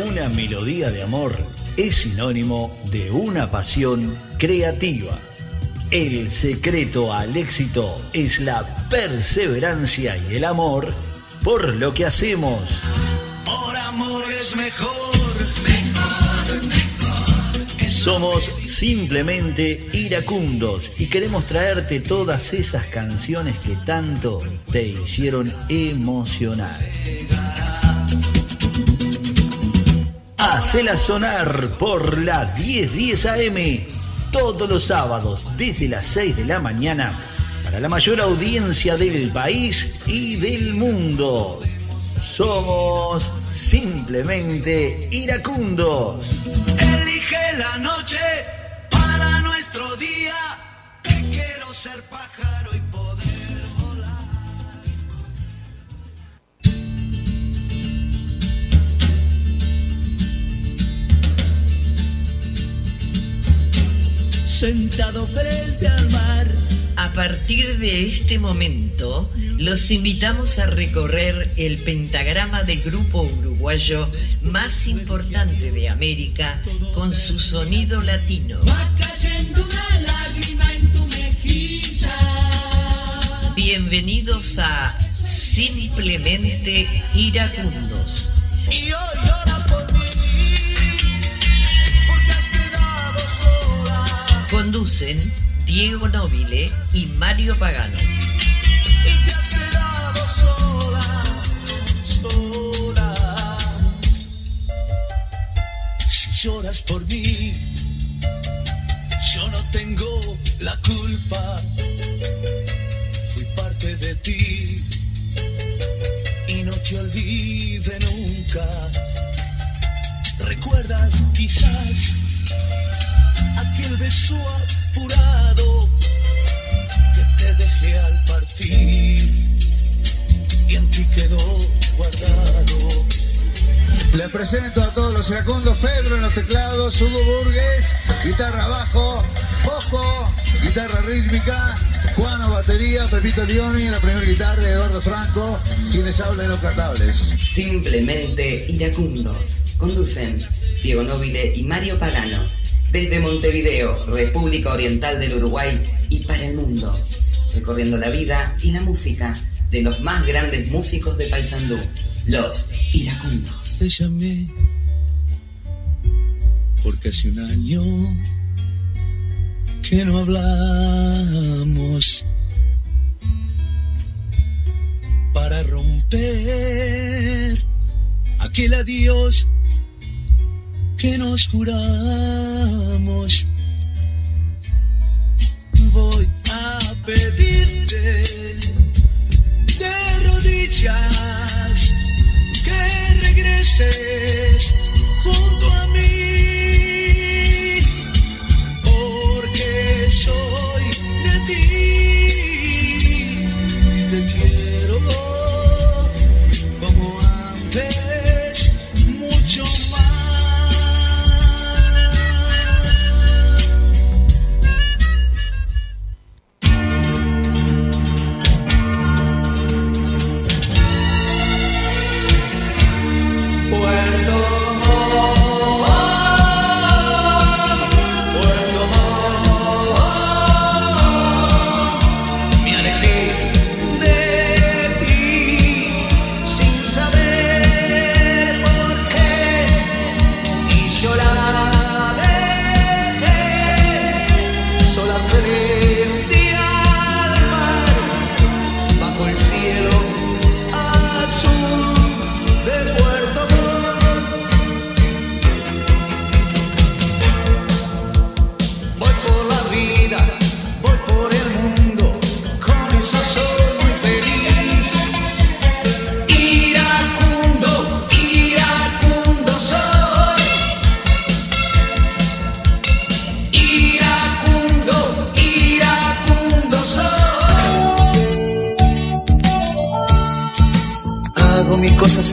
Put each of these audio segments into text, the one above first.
una melodía de amor es sinónimo de una pasión creativa. El secreto al éxito es la perseverancia y el amor por lo que hacemos. Por amor es mejor. Mejor, mejor. Somos simplemente iracundos y queremos traerte todas esas canciones que tanto te hicieron emocionar. Hacela sonar por la 1010 AM todos los sábados desde las 6 de la mañana para la mayor audiencia del país y del mundo. Somos simplemente iracundos. Elige la noche para nuestro día. Que quiero ser pájaro y Sentado frente al mar. A partir de este momento, los invitamos a recorrer el pentagrama del grupo uruguayo más importante de América con su sonido latino. Va cayendo una lágrima en tu mejilla. Bienvenidos a Simplemente Iracundos. Y hoy Conducen Diego Nobile y Mario Pagano. Lloras por mí, yo no tengo la culpa. Fui parte de ti y no te olvide nunca. ¿Recuerdas quizás aquel beso apurado que te dejé al partir y en ti quedó guardado? Les presento a todos los iracundos, Pedro en los teclados, Hugo Burgues, guitarra bajo, Bosco, guitarra rítmica, Juano batería, Pepito Leoni en la primera guitarra, Eduardo Franco, quienes hablan los cantables. Simplemente iracundos. Conducen Diego Nobile y Mario Pagano. Desde Montevideo, República Oriental del Uruguay y para el mundo. Recorriendo la vida y la música de los más grandes músicos de Paysandú. Los iracundos. Te llamé porque hace un año que no hablamos para romper aquel adiós que nos juramos. Voy a pedirte de rodillas que regreses junto a mí,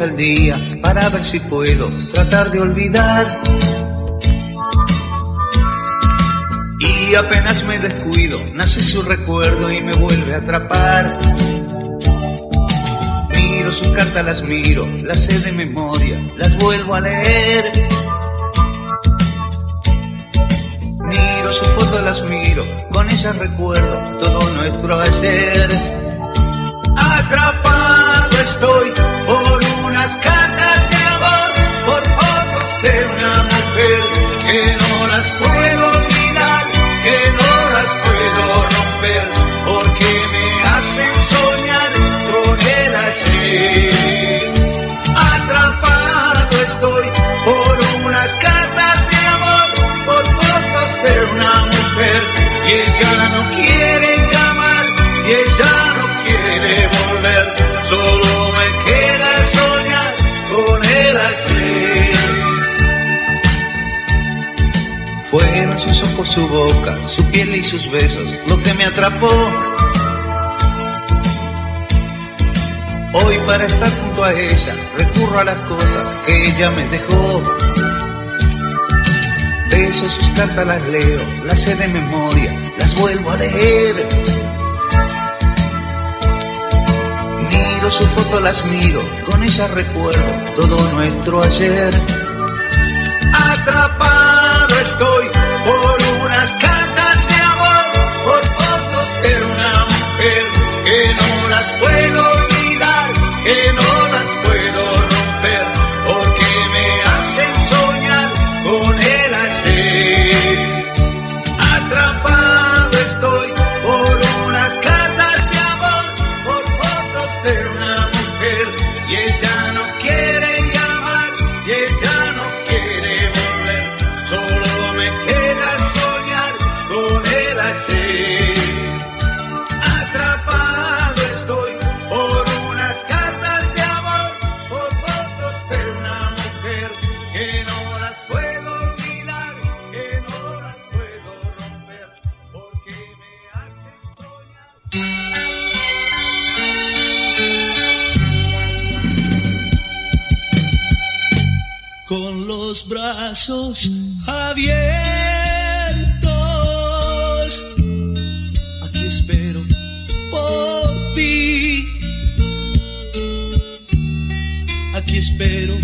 al día para ver si puedo tratar de olvidar. Y apenas me descuido, nace su recuerdo y me vuelve a atrapar. Miro sus cartas, las miro, las sé de memoria, las vuelvo a leer. Miro sus fotos, las miro, con ellas recuerdo todo nuestro ayer. Atrapado estoy unas cartas de amor, por fotos de una mujer que no las puedo olvidar, que no las puedo romper, porque me hacen soñar con el ayer. Atrapado estoy por unas cartas de amor, por fotos de una mujer, y ella no quiere su boca, su piel y sus besos lo que me atrapó. Hoy para estar junto a ella recurro a las cosas que ella me dejó. Beso sus cartas, las leo, las sé de memoria, las vuelvo a leer. Miro su foto, las miro, con ella recuerdo todo nuestro ayer. Atrapado estoy por las puedo olvidar, que no brazos abiertos. Aquí espero por ti. Aquí espero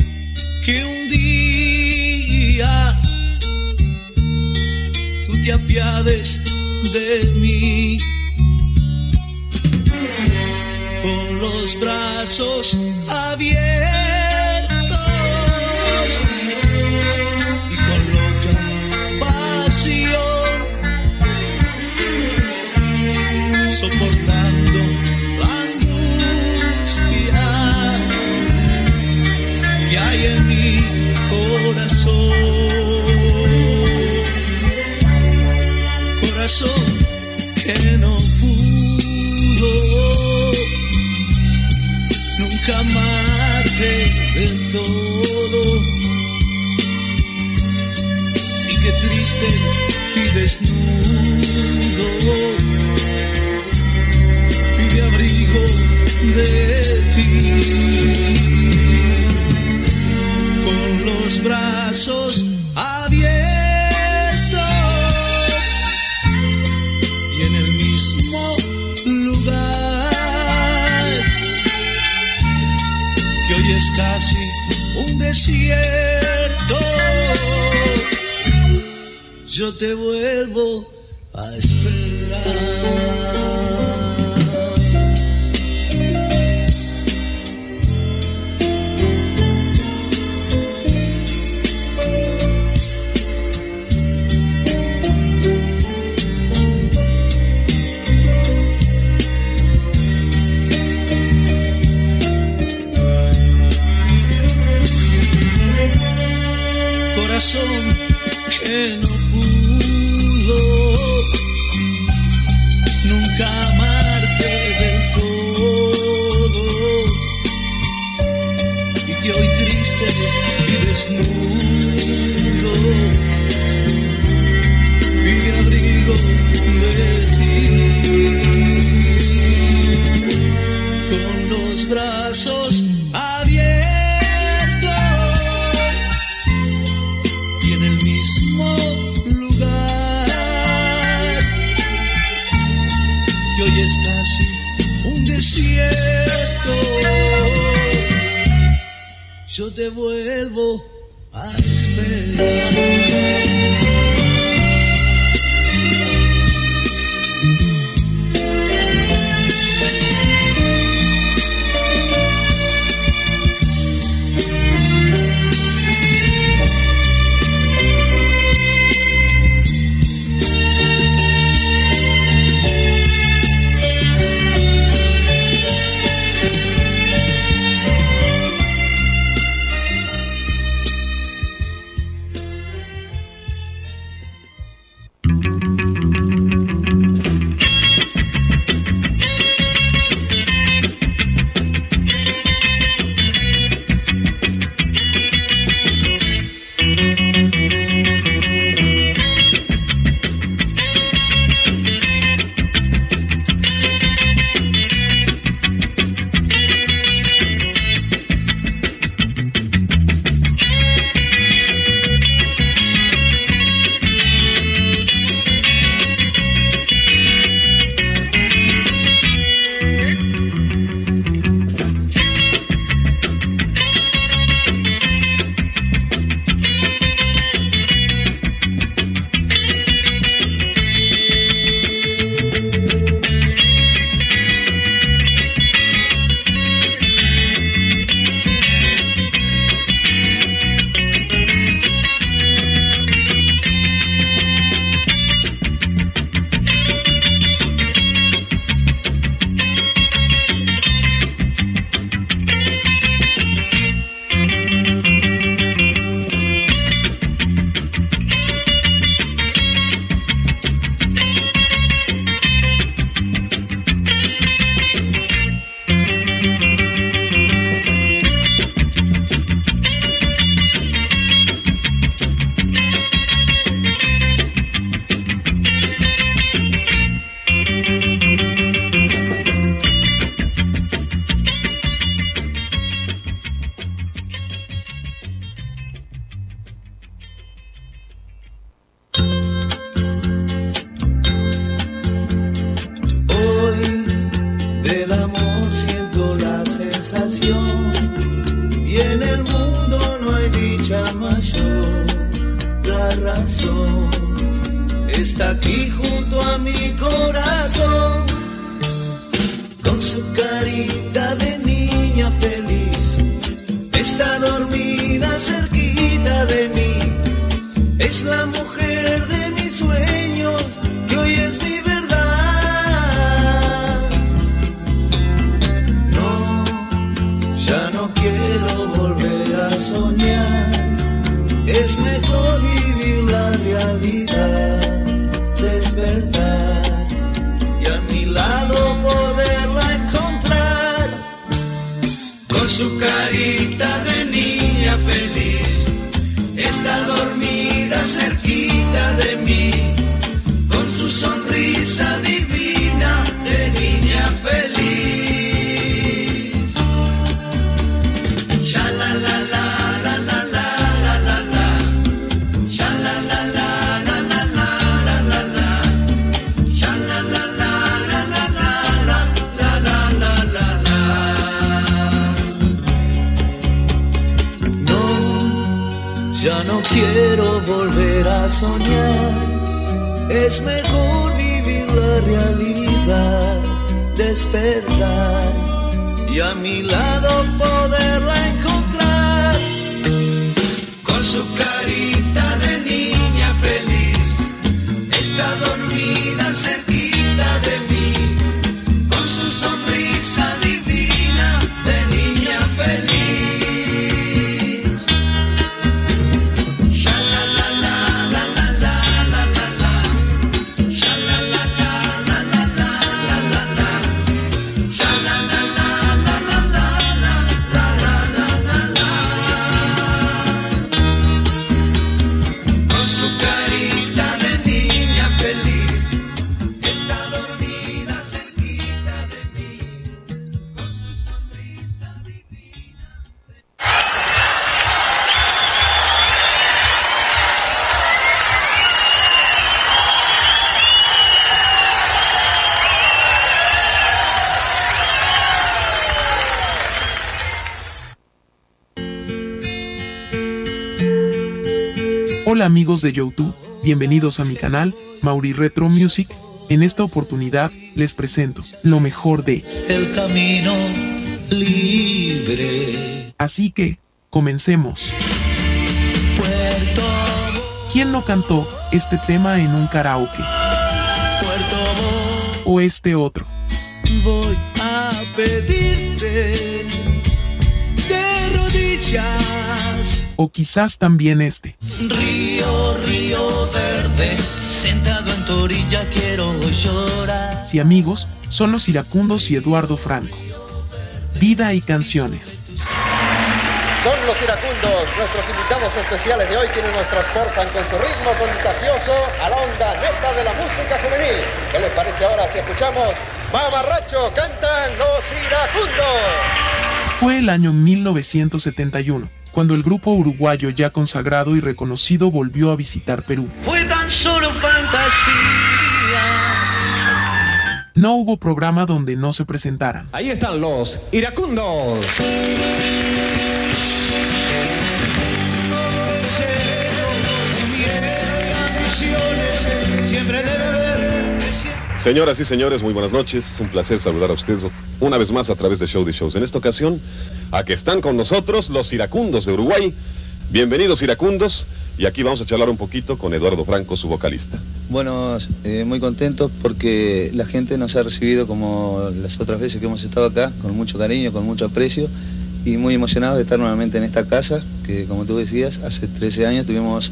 que un día tú te apiades de mí. Con los brazos te vuelvo de YouTube, bienvenidos a mi canal, Mauri Retro Music. En esta oportunidad les presento lo mejor de El camino libre. Así que, comencemos. ¿Quién no cantó este tema en un karaoke? O este otro. Voy a pedirte de rodillas. O quizás también este. Río, sentado en tu orilla quiero llorar. Si amigos, son los iracundos y Eduardo Franco. Vida y canciones. Son los iracundos, nuestros invitados especiales de hoy, quienes nos transportan con su ritmo contagioso a la onda neta de la música juvenil. ¿Qué les parece ahora si escuchamos Mamarracho cantan los iracundos? Fue el año 1971, cuando el grupo uruguayo ya consagrado y reconocido volvió a visitar Perú. Solo fantasía. No hubo programa donde no se presentaran. Ahí están los iracundos. Siempre debe haber. Señoras y señores, muy buenas noches. Un placer saludar a ustedes una vez más a través de Show de Shows. En esta ocasión, a que están con nosotros los iracundos de Uruguay. Bienvenidos iracundos. Y aquí vamos a charlar un poquito con Eduardo Franco, su vocalista. Bueno, eh, muy contentos porque la gente nos ha recibido como las otras veces que hemos estado acá, con mucho cariño, con mucho aprecio y muy emocionados de estar nuevamente en esta casa, que como tú decías, hace 13 años tuvimos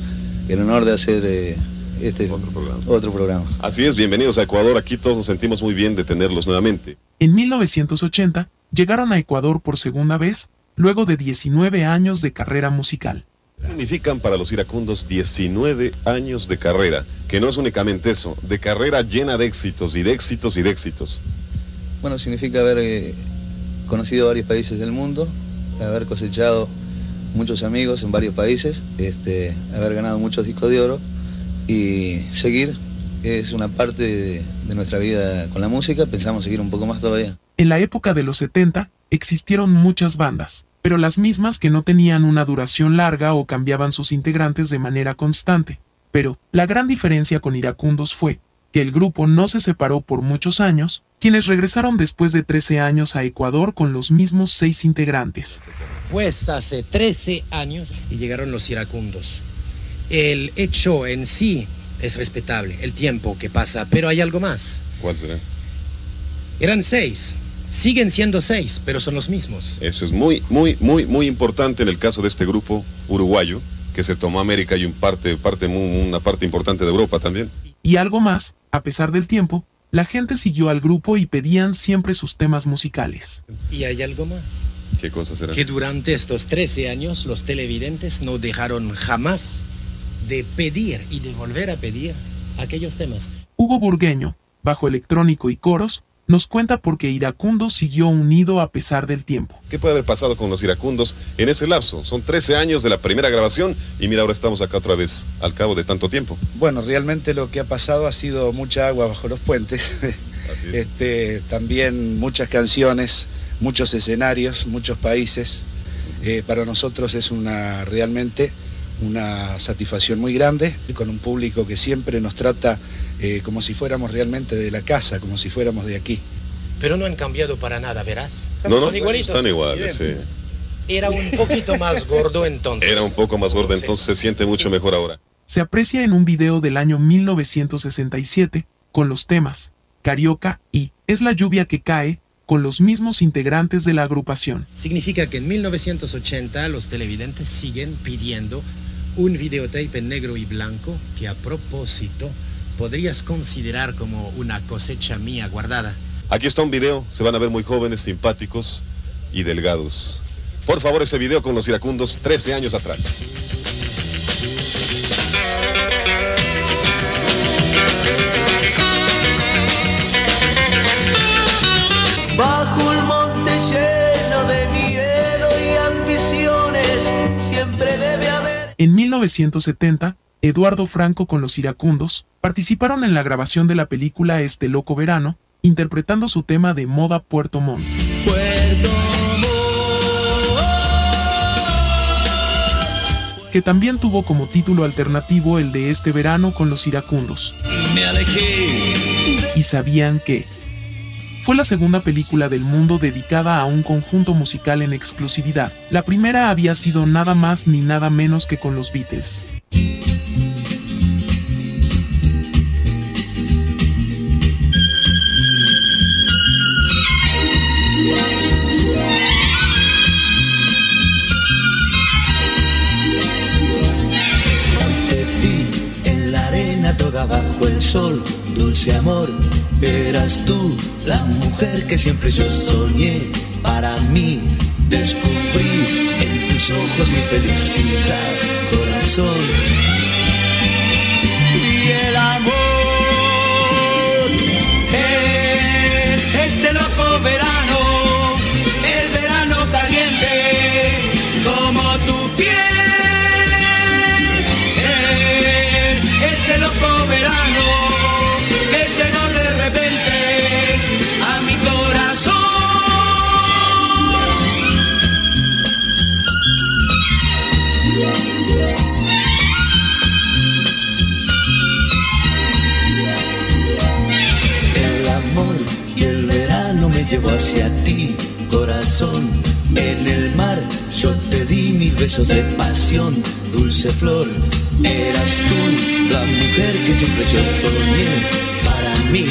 el honor de hacer eh, este Otro programa. otro programa. Así es, bienvenidos a Ecuador. Aquí todos nos sentimos muy bien de tenerlos nuevamente. En 1980, llegaron a Ecuador por segunda vez, luego de 19 años de carrera musical. Significan para los iracundos 19 años de carrera, que no es únicamente eso, de carrera llena de éxitos y de éxitos y de éxitos. Bueno, significa haber eh, conocido varios países del mundo, haber cosechado muchos amigos en varios países, este, haber ganado muchos discos de oro y seguir es una parte de, de nuestra vida con la música, pensamos seguir un poco más todavía. En la época de los 70, existieron muchas bandas, pero las mismas que no tenían una duración larga o cambiaban sus integrantes de manera constante. Pero, la gran diferencia con Iracundos fue que el grupo no se separó por muchos años, quienes regresaron después de 13 años a Ecuador con los mismos seis integrantes. Pues hace 13 años y llegaron los iracundos. El hecho en sí es respetable, el tiempo que pasa, pero hay algo más. ¿Cuál será? Eran seis, siguen siendo seis, pero son los mismos. Eso es muy, muy, muy, muy importante en el caso de este grupo uruguayo, que se tomó América y un parte, parte, una parte importante de Europa también. Y algo más, a pesar del tiempo, la gente siguió al grupo y pedían siempre sus temas musicales. Y hay algo más, ¿Qué cosas será? que durante estos 13 años los televidentes no dejaron jamás de pedir y de volver a pedir aquellos temas. Hugo Burgueño, bajo electrónico y coros, nos cuenta por qué Iracundo siguió unido a pesar del tiempo. ¿Qué puede haber pasado con los iracundos en ese lapso? Son 13 años de la primera grabación y mira, ahora estamos acá otra vez, al cabo de tanto tiempo. Bueno, realmente lo que ha pasado ha sido mucha agua bajo los puentes. Así es. Este, también muchas canciones, muchos escenarios, muchos países. Eh, para nosotros es una realmente una satisfacción muy grande con un público que siempre nos trata eh, como si fuéramos realmente de la casa, como si fuéramos de aquí. Pero no han cambiado para nada, verás. No, no, Son igualitos. están iguales, sí. Era un poquito más gordo entonces. Era un poco más gordo, entonces se siente mucho mejor ahora. Se aprecia en un video del año 1967 con los temas Carioca y Es la lluvia que cae con los mismos integrantes de la agrupación. Significa que en 1980 los televidentes siguen pidiendo un videotape en negro y blanco que a propósito podrías considerar como una cosecha mía guardada. Aquí está un video, se van a ver muy jóvenes, simpáticos y delgados. Por favor, ese video con los iracundos 13 años atrás. Bajo el monte lleno de miedo y ambiciones, siempre debe haber. En 1970, Eduardo Franco con los iracundos participaron en la grabación de la película Este Loco Verano, interpretando su tema de moda Puerto Montt. que también tuvo como título alternativo el de este verano con los iracundos. Me alejé. ¿Y sabían que? Fue la segunda película del mundo dedicada a un conjunto musical en exclusividad. La primera había sido nada más ni nada menos que con los Beatles. En la arena toda bajo el sol, dulce amor, eras tú la mujer que siempre yo soñé para mí. Descubrí en tus ojos mi felicidad, corazón. Hacia ti, corazón. En el mar yo te di mil besos de pasión, dulce flor. Eras tú la mujer que siempre yo soñé para mí.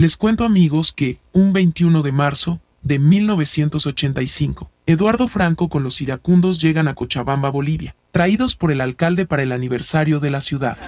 Les cuento amigos que, un 21 de marzo de 1985, Eduardo Franco con los iracundos llegan a Cochabamba, Bolivia, traídos por el alcalde para el aniversario de la ciudad.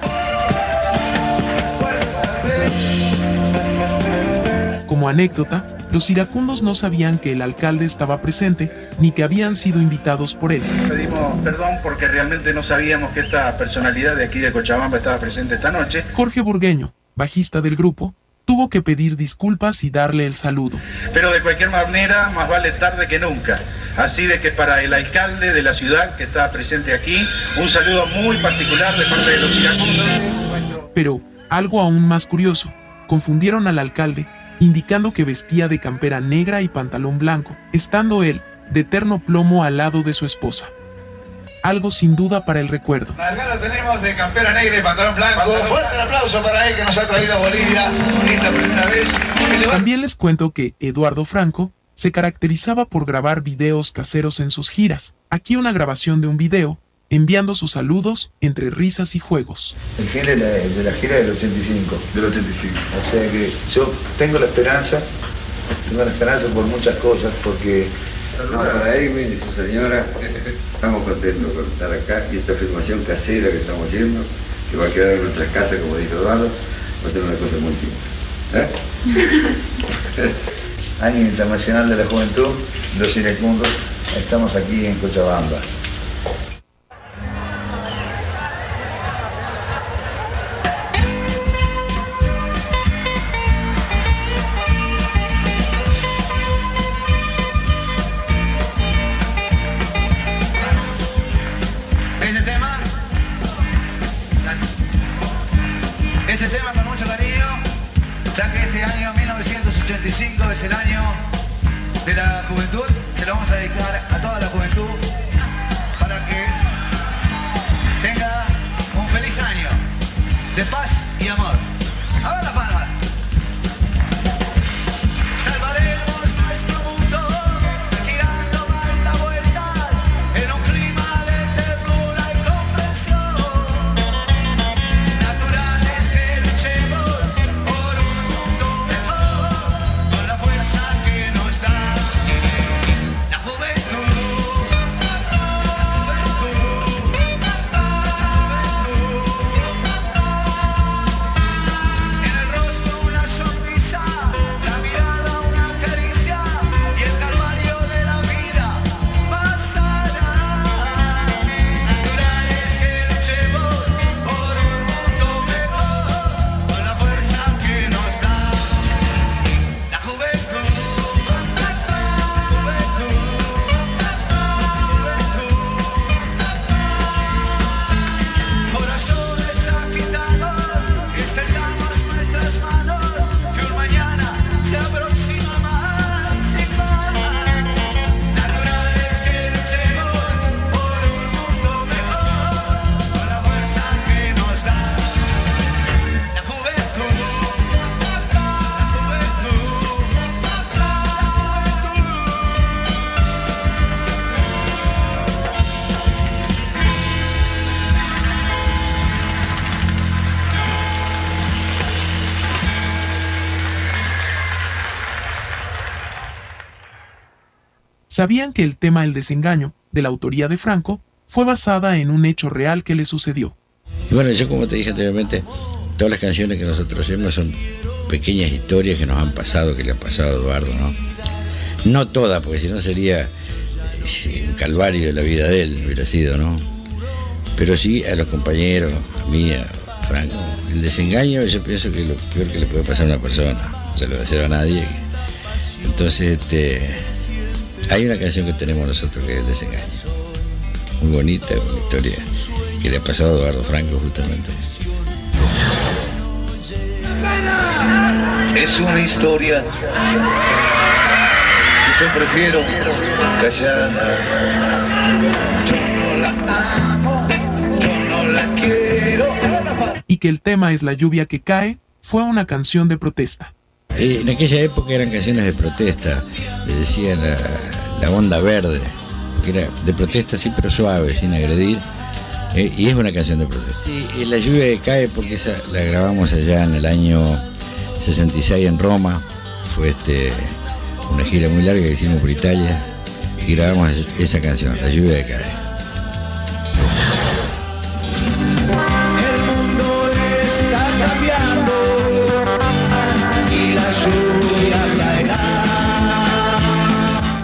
Como anécdota, los iracundos no sabían que el alcalde estaba presente ni que habían sido invitados por él. Pedimos perdón porque realmente no sabíamos que esta personalidad de aquí de Cochabamba estaba presente esta noche. Jorge Burgueño, bajista del grupo, tuvo que pedir disculpas y darle el saludo. Pero de cualquier manera, más vale tarde que nunca. Así de que para el alcalde de la ciudad que está presente aquí, un saludo muy particular de parte de los iracundos. Pero, algo aún más curioso, confundieron al alcalde, indicando que vestía de campera negra y pantalón blanco, estando él, de terno plomo al lado de su esposa. Algo sin duda para el recuerdo. Acá lo tenemos de campera negra y pantalón blanco. Fuerte el aplauso para él que nos ha traído a Bolivia esta primera vez. También les cuento que Eduardo Franco se caracterizaba por grabar videos caseros en sus giras. Aquí una grabación de un video, enviando sus saludos entre risas y juegos. El fin de la, de la gira del 85. Del 85. O sea que yo tengo la esperanza, tengo la esperanza por muchas cosas, porque... No, para Amy y su señora, estamos contentos por estar acá y esta filmación casera que estamos haciendo, que va a quedar en nuestras casas, como dijo Eduardo, va a ser una cosa muy linda. ¿Eh? Año Internacional de la Juventud, los iracundos, estamos aquí en Cochabamba. 1985 es el año de la juventud, se lo vamos a dedicar a toda la juventud para que tenga un feliz año. De paz sabían que el tema El desengaño, de la autoría de Franco, fue basada en un hecho real que le sucedió. Y bueno, yo como te dije anteriormente, todas las canciones que nosotros hacemos son pequeñas historias que nos han pasado, que le ha pasado a Eduardo, ¿no? No todas, porque si no sería un calvario de la vida de él, hubiera sido, ¿no? Pero sí a los compañeros, a mí, a Franco. El desengaño yo pienso que es lo peor que le puede pasar a una persona, no se lo deseo a nadie. Entonces, este, hay una canción que tenemos nosotros que es El desengaño. Muy bonita, una historia que le ha pasado a Eduardo Franco justamente. Es una historia que yo prefiero callar. Yo no la amo, yo no la quiero. Y que el tema es La lluvia que cae fue una canción de protesta. Eh, en aquella época eran canciones de protesta, le decían la, onda verde, que era de protesta sí, pero suave, sin agredir. Eh, y es una canción de protesta. Sí, y la lluvia que cae porque esa la grabamos allá en el año 66 en Roma. Fue este una gira muy larga que hicimos por Italia y grabamos es- esa canción, La lluvia que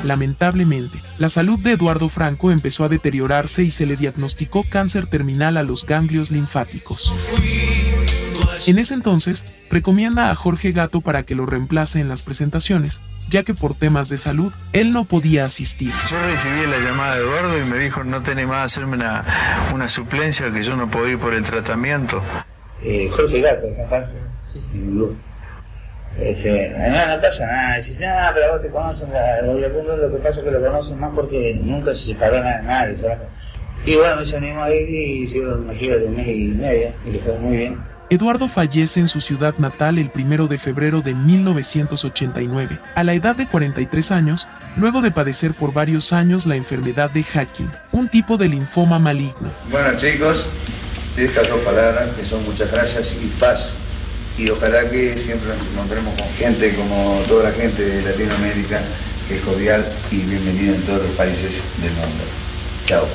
Lamentablemente, la salud de Eduardo Franco empezó a deteriorarse y se le diagnosticó cáncer terminal a los ganglios linfáticos. En ese entonces, recomienda a Jorge Gato para que lo reemplace en las presentaciones, ya que por temas de salud, él no podía asistir. Yo recibí la llamada de Eduardo y me dijo no tenés más hacerme una, una suplencia que yo no puedo ir por el tratamiento. Eh, Jorge Gato. Sí, sí. Este, no, no pasa nada. Dices, no, pero vos te conocen, lo que pasa es que lo conocen más porque nunca se separó nada, nadie. ¿sabes? Y bueno, se animó a ir y hicieron una gira de un mes y medio y le fue muy bien. Eduardo fallece en su ciudad natal el 1 de febrero de 1989, a la edad de 43 años, luego de padecer por varios años la enfermedad de Hodgkin, un tipo de linfoma maligno. Bueno chicos, estas dos palabras que son muchas gracias y paz. Y ojalá que siempre nos encontremos con gente como toda la gente de Latinoamérica, que es cordial y bienvenida en todos los países del mundo. Chao.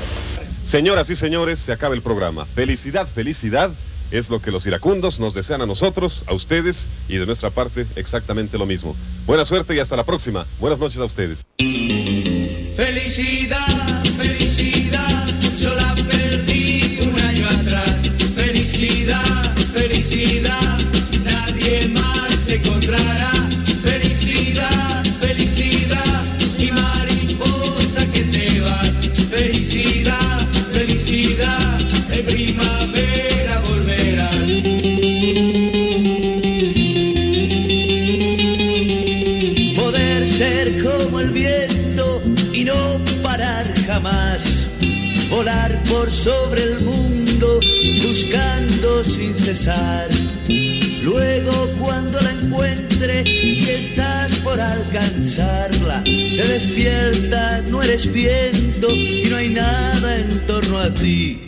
Señoras y señores, se acaba el programa. Felicidad, felicidad. Es lo que los iracundos nos desean a nosotros, a ustedes y de nuestra parte exactamente lo mismo. Buena suerte y hasta la próxima. Buenas noches a ustedes. Felicidad, Sobre el mundo buscando sin cesar. Luego cuando la encuentre y estás por alcanzarla, te despierta, no eres viento y no hay nada en torno a ti.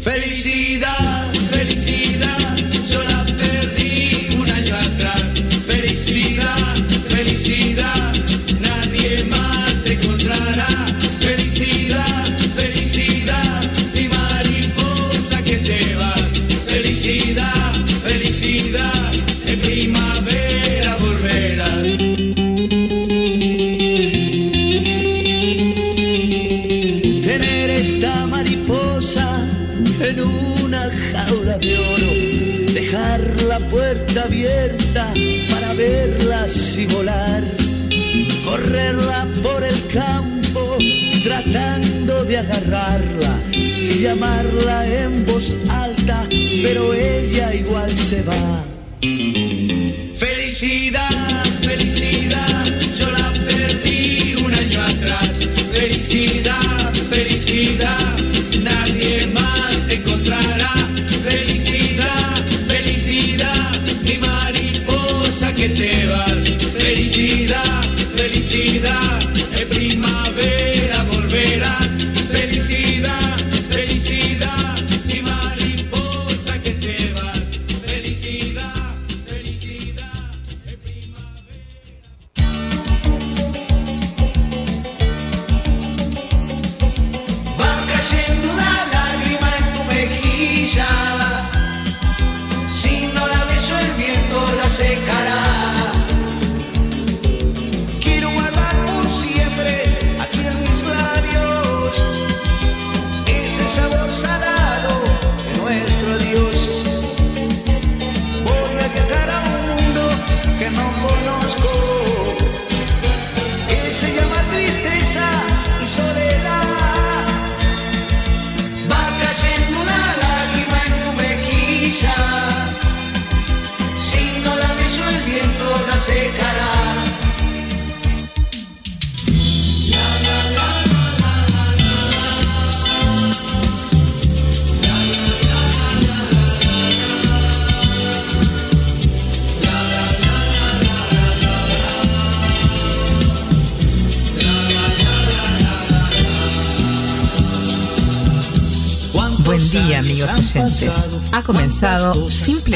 Felicidad, felicidad, yo perdí un año atrás. Felicidad, felicidad, campo tratando de agarrarla y llamarla en voz alta, pero ella igual se va. Felicidad, felicidad,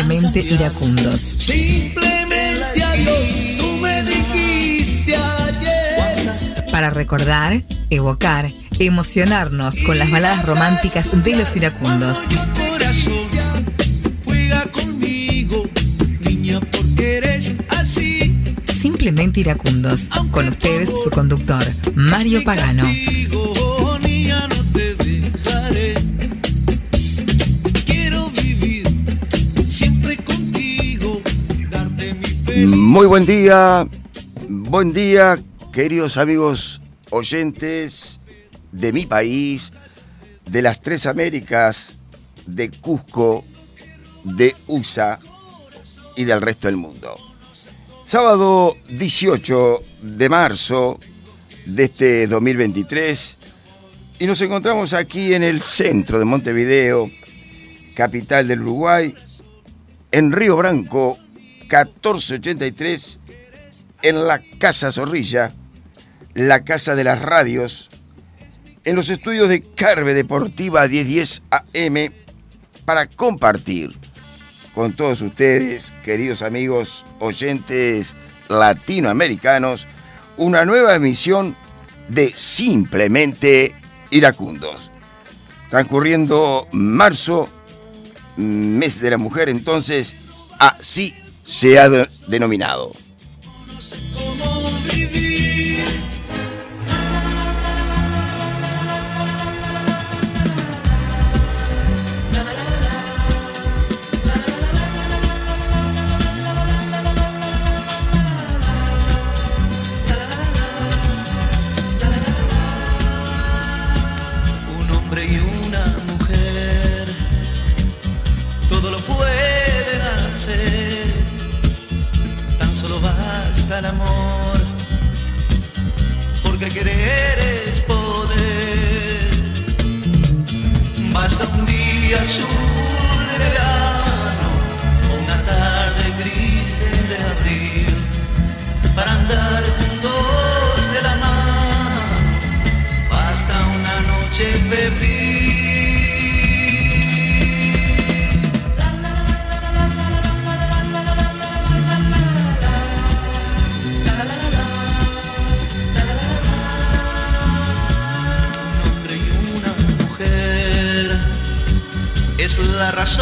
Simplemente Iracundos. Simplemente tú me dijiste ayer. Para recordar, evocar, emocionarnos con las baladas románticas de los iracundos. Simplemente Iracundos. Con ustedes, su conductor, Mario Pagano. Muy buen día, buen día, queridos amigos oyentes de mi país, de las tres Américas, de Cusco, de USA y del resto del mundo. Sábado 18 de marzo de este 2023 y nos encontramos aquí en el centro de Montevideo, capital del Uruguay, en Río Branco, 1483, en la Casa Zorrilla, la Casa de las Radios, en los estudios de Carve Deportiva 1010 AM, para compartir con todos ustedes, queridos amigos oyentes latinoamericanos, una nueva emisión de Simplemente Iracundos. Transcurriendo marzo, mes de la mujer, entonces, así se ha de- denominado. Es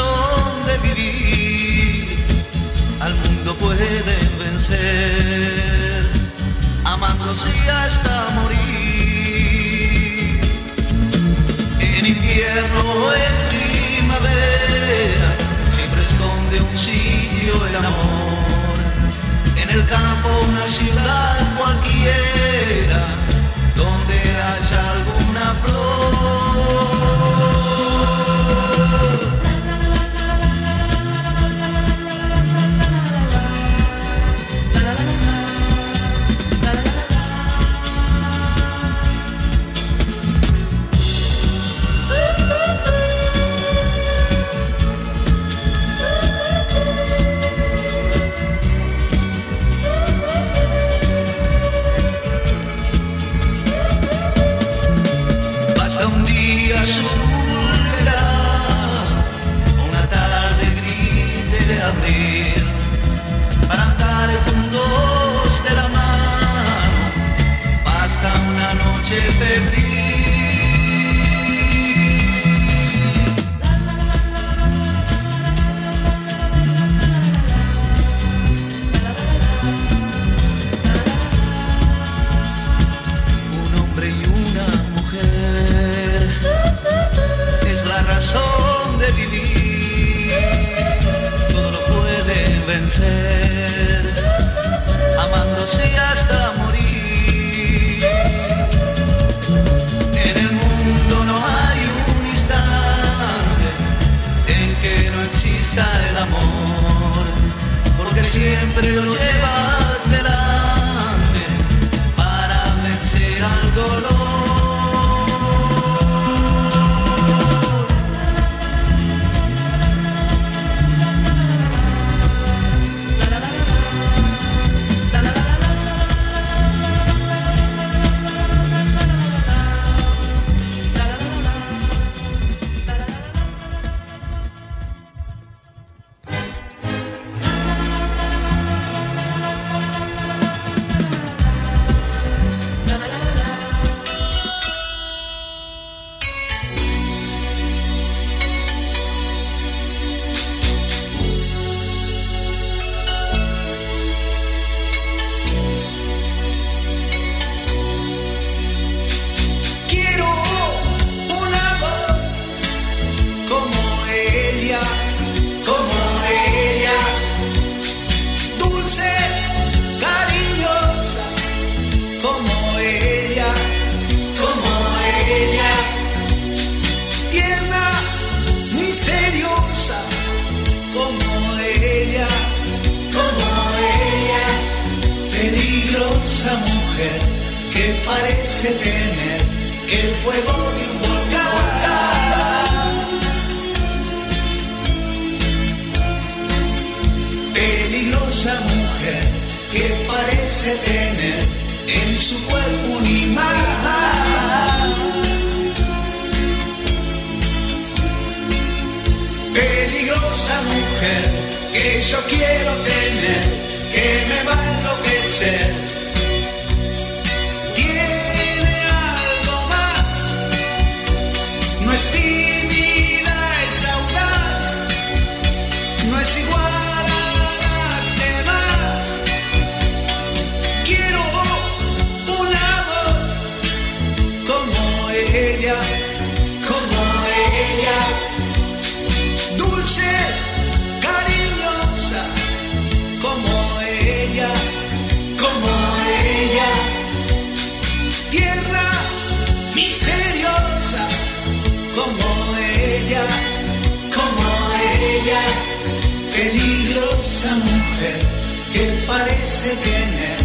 parece tener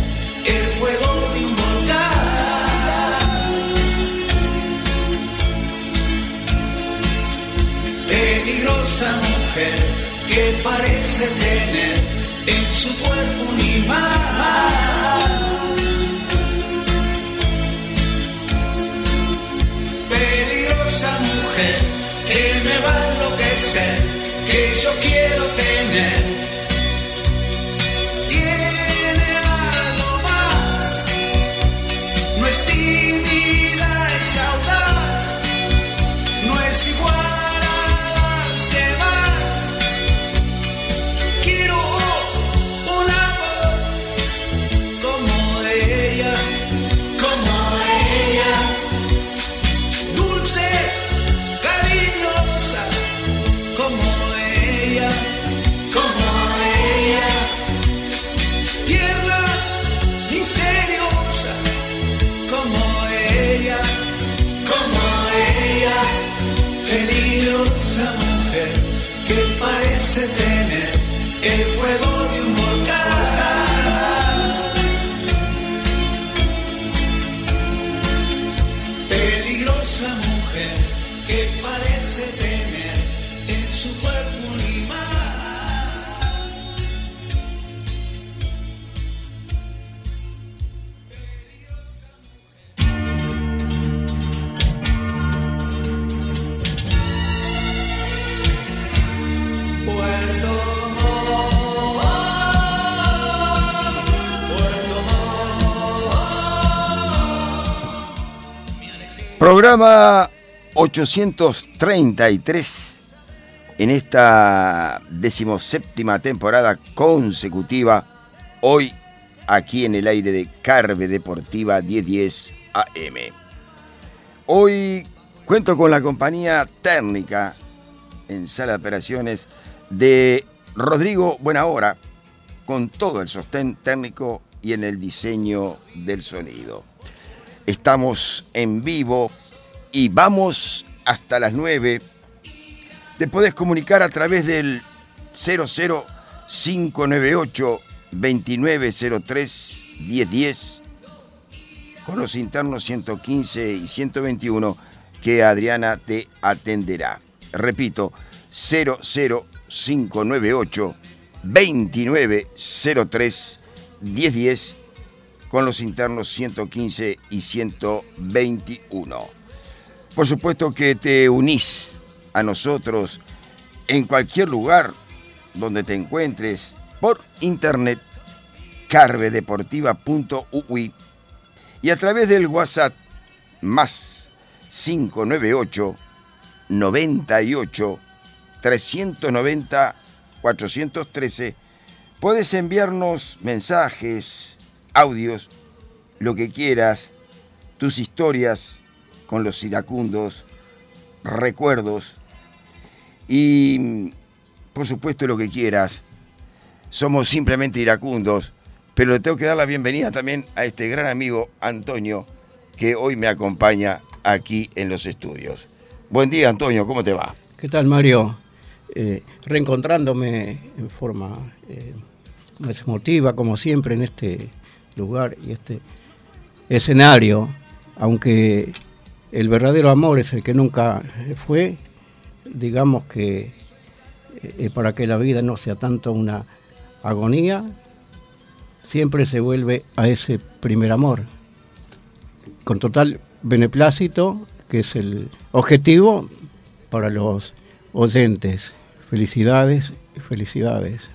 el fuego de un volcán. peligrosa mujer que parece tener en su cuerpo un imán. Peligrosa mujer que me va a enloquecer, que yo quiero tener. Programa 833 en esta decimoséptima temporada consecutiva, hoy aquí en el aire de Carve Deportiva 1010 AM. Hoy cuento con la compañía técnica en sala de operaciones de Rodrigo Buenahora, con todo el sostén técnico y en el diseño del sonido. Estamos en vivo y vamos hasta las 9. Te podés comunicar a través del 00598 2903 1010 con los internos 115 y 121 que Adriana te atenderá. Repito, 00598 2903 1010 con los internos 115 y 121. Por supuesto que te unís a nosotros en cualquier lugar donde te encuentres por internet carvedeportiva.ui y a través del WhatsApp más 598 98 390 413 puedes enviarnos mensajes, audios, lo que quieras, tus historias con los iracundos, recuerdos y por supuesto lo que quieras. Somos simplemente iracundos, pero le tengo que dar la bienvenida también a este gran amigo Antonio que hoy me acompaña aquí en los estudios. Buen día Antonio, ¿cómo te va? ¿Qué tal Mario? Eh, reencontrándome en forma eh, más emotiva, como siempre, en este lugar y este escenario aunque el verdadero amor es el que nunca fue, digamos que eh, para que la vida no sea tanto una agonía, siempre se vuelve a ese primer amor, con total beneplácito, que es el objetivo para los oyentes. Felicidades, felicidades.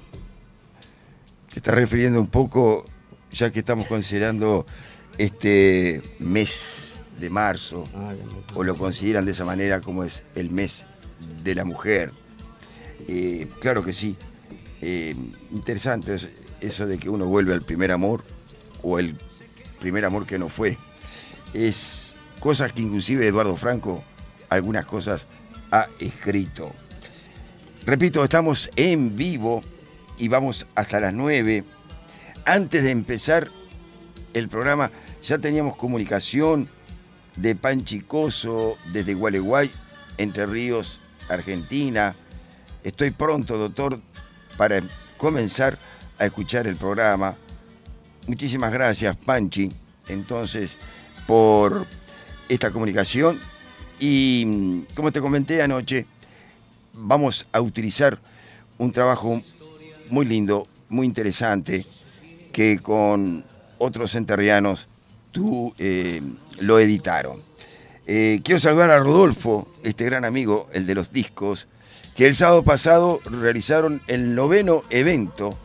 Se está refiriendo un poco, ya que estamos considerando este mes de marzo, o lo consideran de esa manera como es el mes de la mujer. Eh, claro que sí. Eh, interesante eso de que uno vuelve al primer amor o el primer amor que no fue. Es cosas que inclusive Eduardo Franco algunas cosas ha escrito. Repito, estamos en vivo y vamos hasta las 9. Antes de empezar el programa ya teníamos comunicación de Panchicoso desde Gualeguay, Entre Ríos, Argentina. Estoy pronto, doctor, para comenzar a escuchar el programa. Muchísimas gracias, Panchi, entonces, por esta comunicación. Y como te comenté anoche, vamos a utilizar un trabajo muy lindo, muy interesante, que con otros enterrianos tú eh, lo editaron. Eh, quiero saludar a Rodolfo, este gran amigo, el de los discos, que el sábado pasado realizaron el noveno evento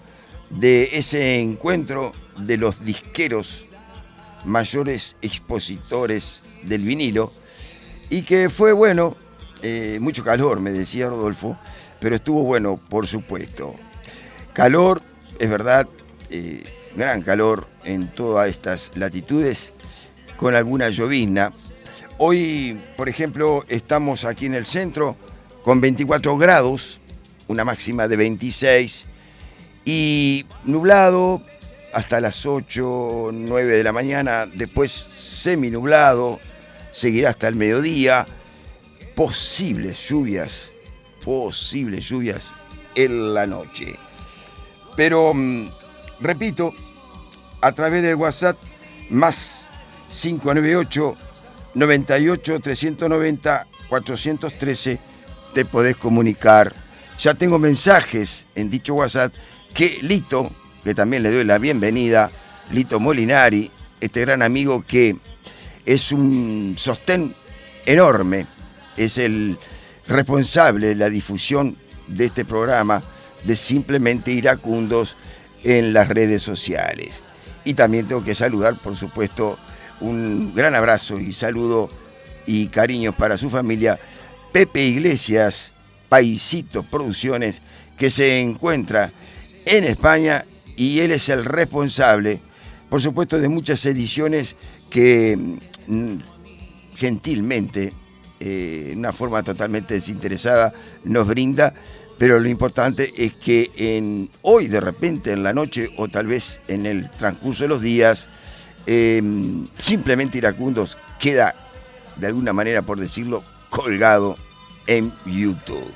de ese encuentro de los disqueros mayores expositores del vinilo y que fue bueno, eh, mucho calor, me decía Rodolfo, pero estuvo bueno, por supuesto. Calor, es verdad, gran calor en todas estas latitudes, con alguna llovizna. Hoy, por ejemplo, estamos aquí en el centro con 24 grados, una máxima de 26, y nublado hasta las 8, 9 de la mañana, después semi-nublado, seguirá hasta el mediodía, posibles lluvias, posibles lluvias en la noche. Pero, mm, repito, a través del WhatsApp más 598 98 390 413 te podés comunicar. Ya tengo mensajes en dicho WhatsApp que Lito, que también le doy la bienvenida, Lito Molinari, este gran amigo que es un sostén enorme, es el responsable de la difusión de este programa de Simplemente Iracundos en las redes sociales. Y también tengo que saludar, por supuesto, un gran abrazo y saludo y cariños para su familia, Pepe Iglesias, Paisito Producciones, que se encuentra en España y él es el responsable, por supuesto, de muchas ediciones que mm, gentilmente, de eh, una forma totalmente desinteresada, nos brinda pero lo importante es que hoy de repente en la noche o tal vez en el transcurso de los días, em, simplemente Iracundos queda de alguna manera, por decirlo, colgado en YouTube.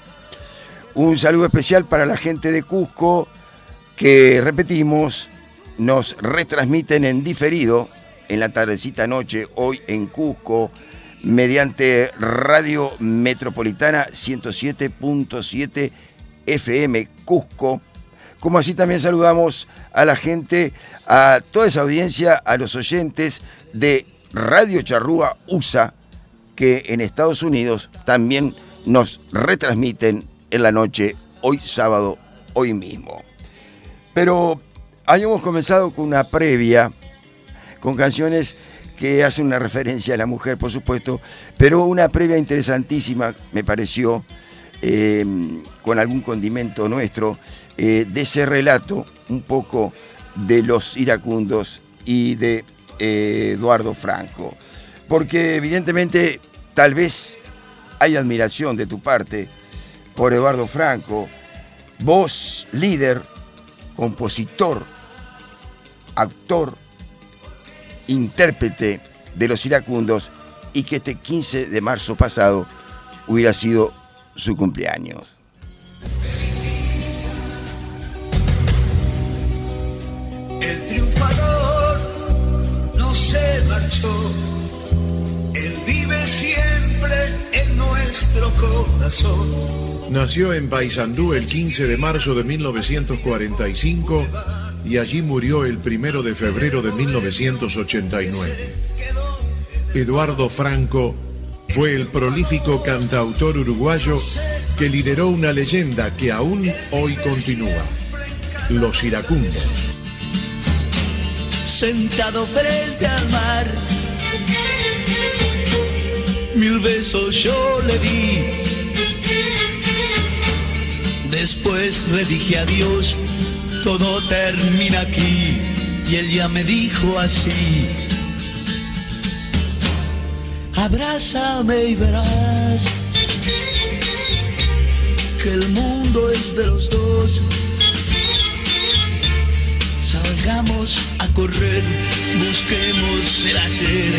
Un saludo especial para la gente de Cusco que, repetimos, nos retransmiten en diferido en la tardecita noche, hoy en Cusco, mediante Radio Metropolitana 107.7 FM Cusco, como así también saludamos a la gente, a toda esa audiencia, a los oyentes de Radio Charrúa USA, que en Estados Unidos también nos retransmiten en la noche, hoy sábado, hoy mismo. Pero habíamos comenzado con una previa, con canciones que hacen una referencia a la mujer, por supuesto, pero una previa interesantísima, me pareció, Em, con algún condimento nuestro, eh, de ese relato un poco de los iracundos y de eh, Eduardo Franco. Porque evidentemente tal vez hay admiración de tu parte por Eduardo Franco, vos líder, compositor, actor, intérprete de los iracundos y que este 15 de marzo pasado hubiera sido su cumpleaños. El triunfador no se marchó, él vive siempre en nuestro corazón. Nació en Paysandú el 15 de marzo de 1945 y allí murió el primero de febrero de 1989. Eduardo Franco fue el prolífico cantautor uruguayo que lideró una leyenda que aún hoy continúa, los iracundos. Sentado frente al mar, mil besos yo le di. Después le dije adiós, todo termina aquí. Y él ya me dijo así. Abrázame y verás que el mundo es de los dos. Salgamos a correr, busquemos el hacer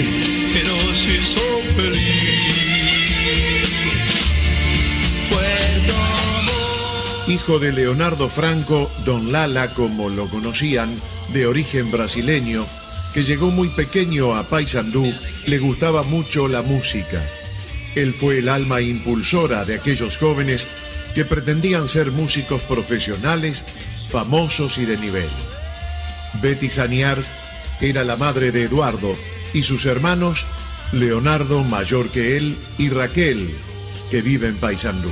que nos hizo feliz. Hijo de Leonardo Franco, Don Lala como lo conocían, de origen brasileño, que llegó muy pequeño a Paysandú, le gustaba mucho la música. Él fue el alma impulsora de aquellos jóvenes que pretendían ser músicos profesionales, famosos y de nivel. Betty Saniars era la madre de Eduardo y sus hermanos, Leonardo, mayor que él, y Raquel, que vive en Paysandú.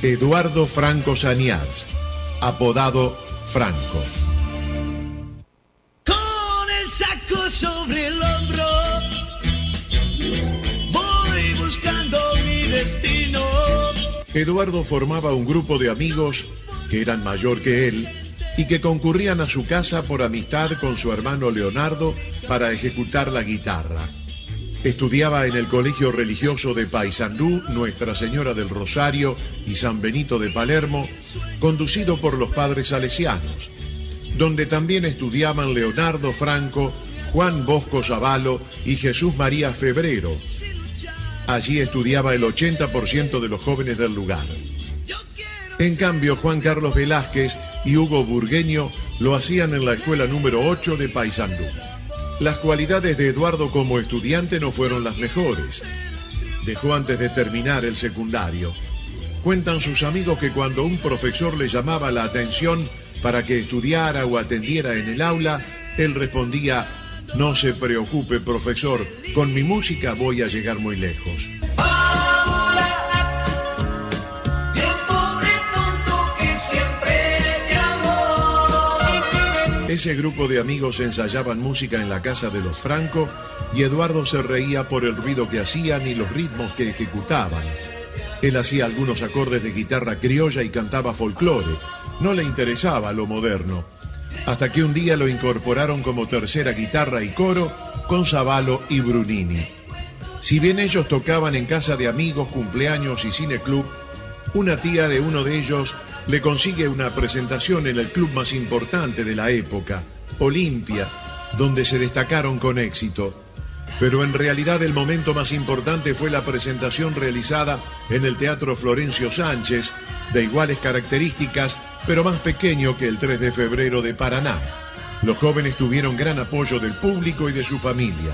Eduardo Franco Saniars, apodado Franco. Sobre el hombro, voy buscando mi destino. Eduardo formaba un grupo de amigos que eran mayor que él y que concurrían a su casa por amistad con su hermano Leonardo para ejecutar la guitarra. Estudiaba en el Colegio Religioso de Paysandú, Nuestra Señora del Rosario y San Benito de Palermo, conducido por los padres salesianos, donde también estudiaban Leonardo Franco, Juan Bosco Zavalo y Jesús María Febrero. Allí estudiaba el 80% de los jóvenes del lugar. En cambio, Juan Carlos Velázquez y Hugo Burgueño lo hacían en la escuela número 8 de Paysandú. Las cualidades de Eduardo como estudiante no fueron las mejores. Dejó antes de terminar el secundario. Cuentan sus amigos que cuando un profesor le llamaba la atención para que estudiara o atendiera en el aula, él respondía, no se preocupe profesor, con mi música voy a llegar muy lejos. Ese grupo de amigos ensayaban música en la casa de los Franco y Eduardo se reía por el ruido que hacían y los ritmos que ejecutaban. Él hacía algunos acordes de guitarra criolla y cantaba folclore. No le interesaba lo moderno. Hasta que un día lo incorporaron como tercera guitarra y coro con Zavalo y Brunini. Si bien ellos tocaban en casa de amigos, cumpleaños y cineclub, una tía de uno de ellos le consigue una presentación en el club más importante de la época, Olimpia, donde se destacaron con éxito. Pero en realidad el momento más importante fue la presentación realizada en el Teatro Florencio Sánchez, de iguales características, pero más pequeño que el 3 de febrero de Paraná. Los jóvenes tuvieron gran apoyo del público y de su familia,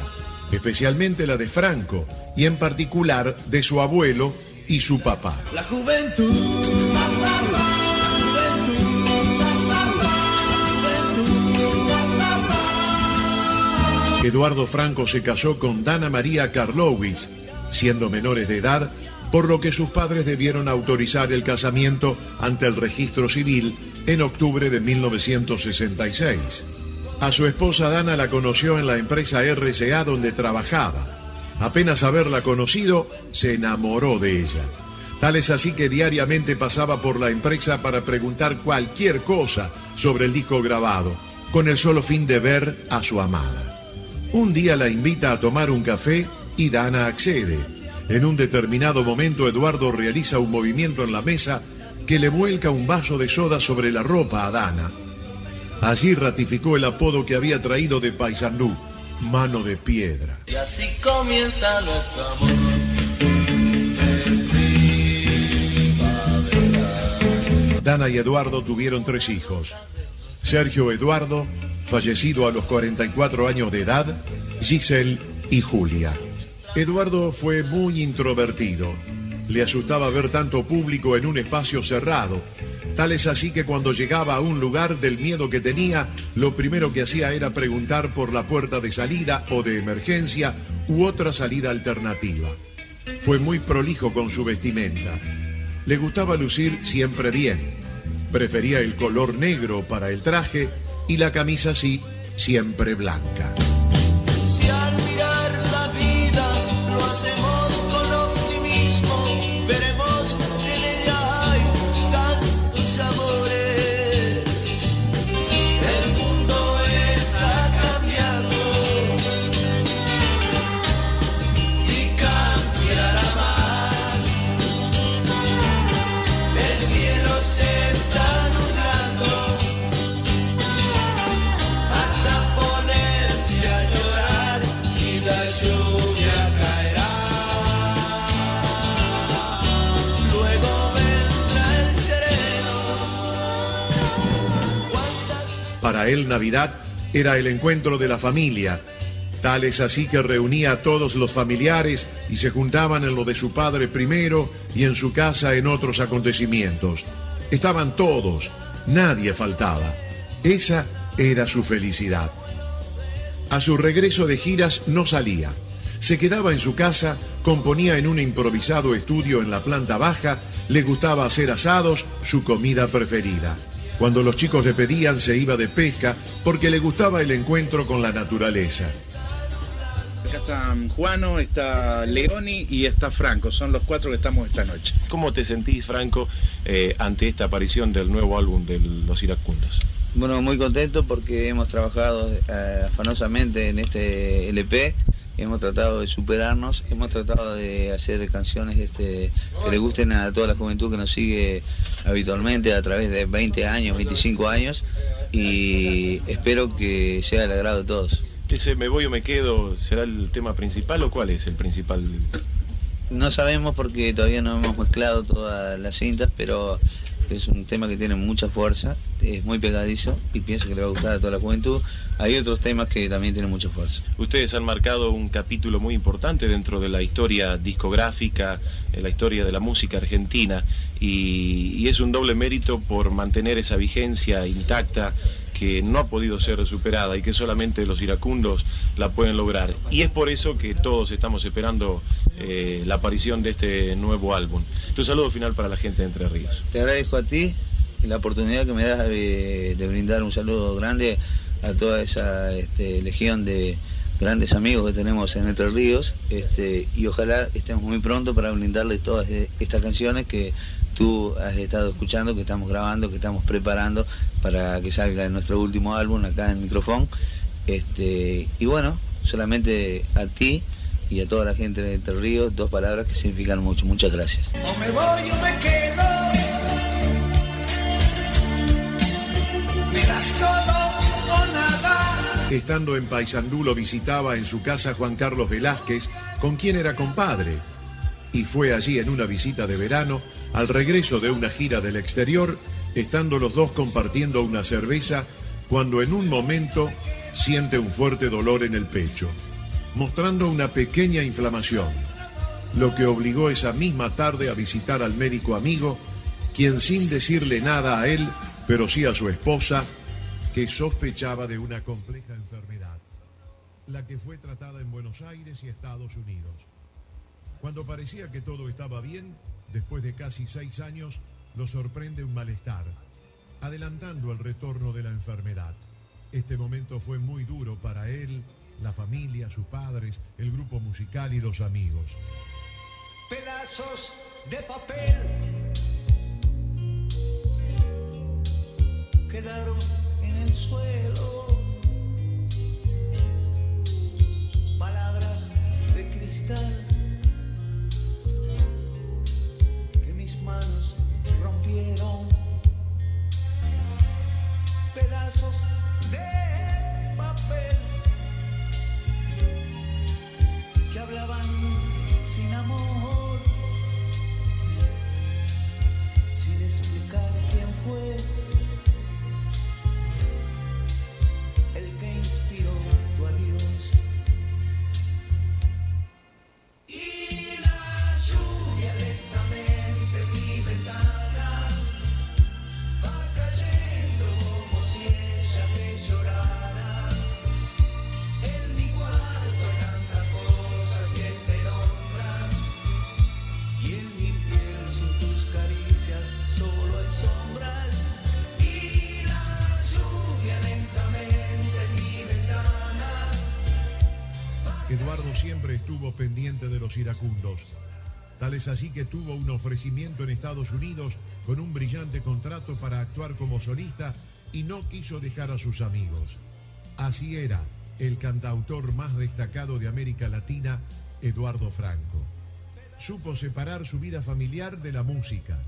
especialmente la de Franco, y en particular de su abuelo y su papá. La juventud. Eduardo Franco se casó con Dana María Karlowitz, siendo menores de edad, por lo que sus padres debieron autorizar el casamiento ante el registro civil en octubre de 1966. A su esposa Dana la conoció en la empresa RCA donde trabajaba. Apenas haberla conocido, se enamoró de ella. Tal es así que diariamente pasaba por la empresa para preguntar cualquier cosa sobre el disco grabado, con el solo fin de ver a su amada. Un día la invita a tomar un café y Dana accede. En un determinado momento Eduardo realiza un movimiento en la mesa que le vuelca un vaso de soda sobre la ropa a Dana. Allí ratificó el apodo que había traído de Paysandú, mano de piedra. Y así comienza nuestro amor. Dana y Eduardo tuvieron tres hijos. Sergio Eduardo, fallecido a los 44 años de edad, Giselle y Julia. Eduardo fue muy introvertido. Le asustaba ver tanto público en un espacio cerrado. Tal es así que cuando llegaba a un lugar del miedo que tenía, lo primero que hacía era preguntar por la puerta de salida o de emergencia u otra salida alternativa. Fue muy prolijo con su vestimenta. Le gustaba lucir siempre bien. Prefería el color negro para el traje y la camisa sí, siempre blanca. Él Navidad era el encuentro de la familia. Tal es así que reunía a todos los familiares y se juntaban en lo de su padre primero y en su casa en otros acontecimientos. Estaban todos, nadie faltaba. Esa era su felicidad. A su regreso de giras no salía. Se quedaba en su casa, componía en un improvisado estudio en la planta baja, le gustaba hacer asados, su comida preferida. Cuando los chicos le pedían se iba de pesca porque le gustaba el encuentro con la naturaleza. Acá está Juano, está Leoni y está Franco. Son los cuatro que estamos esta noche. ¿Cómo te sentís, Franco, eh, ante esta aparición del nuevo álbum de Los Iracundos? Bueno, muy contento porque hemos trabajado eh, afanosamente en este LP, hemos tratado de superarnos, hemos tratado de hacer canciones este, que le gusten a toda la juventud que nos sigue habitualmente a través de 20 años, 25 años y espero que sea del agrado de todos. ¿Ese me voy o me quedo será el tema principal o cuál es el principal? No sabemos porque todavía no hemos mezclado todas las cintas, pero es un tema que tiene mucha fuerza, es muy pegadizo y pienso que le va a gustar a toda la juventud. Hay otros temas que también tienen mucha fuerza. Ustedes han marcado un capítulo muy importante dentro de la historia discográfica, en la historia de la música argentina, y, y es un doble mérito por mantener esa vigencia intacta que no ha podido ser superada y que solamente los iracundos la pueden lograr. Y es por eso que todos estamos esperando eh, la aparición de este nuevo álbum. Tu saludo final para la gente de Entre Ríos. Te agradezco a ti la oportunidad que me das de, brindar un saludo grande a toda esa este, legión de grandes amigos que tenemos en Entre Ríos este, y ojalá estemos muy pronto para brindarles todas eh, estas canciones que tú has estado escuchando, que estamos grabando, que estamos preparando para que salga nuestro último álbum acá en Microfón. Este, y bueno, solamente a ti y a toda la gente de Entre Ríos, dos palabras que significan mucho. Muchas gracias. O me voy o me quedo. Me das todo o nada. Estando en Paysandú lo visitaba en su casa Juan Carlos Velázquez, con quien era compadre. Y fue allí en una visita de verano, al regreso de una gira del exterior, estando los dos compartiendo una cerveza, cuando en un momento siente un fuerte dolor en el pecho, mostrando una pequeña inflamación, lo que obligó esa misma tarde a visitar al médico amigo, quien sin decirle nada a él, pero sí a su esposa, que sospechaba de una compleja enfermedad, la que fue tratada en Buenos Aires y Estados Unidos. Cuando parecía que todo estaba bien, después de casi seis años, lo sorprende un malestar, adelantando el retorno de la enfermedad. Este momento fue muy duro para él, la familia, sus padres, el grupo musical y los amigos. Pedazos de papel quedaron en el suelo. Palabras de cristal rompieron. Pedazos de papel que hablaban sin amor, así que tuvo un ofrecimiento en Estados Unidos con un brillante contrato para actuar como solista y no quiso dejar a sus amigos. Así era el cantautor más destacado de América Latina, Eduardo Franco. Supo separar su vida familiar de la música.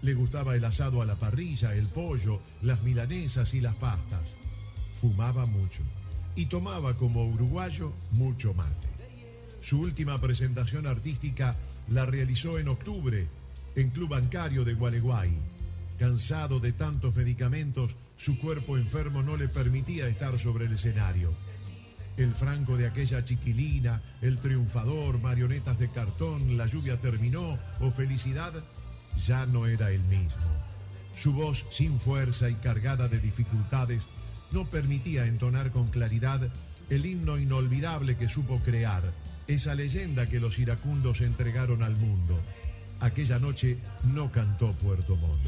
Le gustaba el asado a la parrilla, el pollo, las milanesas y las pastas. Fumaba mucho y tomaba como uruguayo mucho mate. Su última presentación artística la realizó en octubre en Club Bancario de Gualeguay. Cansado de tantos medicamentos, su cuerpo enfermo no le permitía estar sobre el escenario. El Franco de aquella chiquilina, el triunfador, marionetas de cartón, la lluvia terminó o felicidad, ya no era el mismo. Su voz sin fuerza y cargada de dificultades no permitía entonar con claridad el himno inolvidable que supo crear, esa leyenda que los iracundos entregaron al mundo. Aquella noche no cantó Puerto Montt.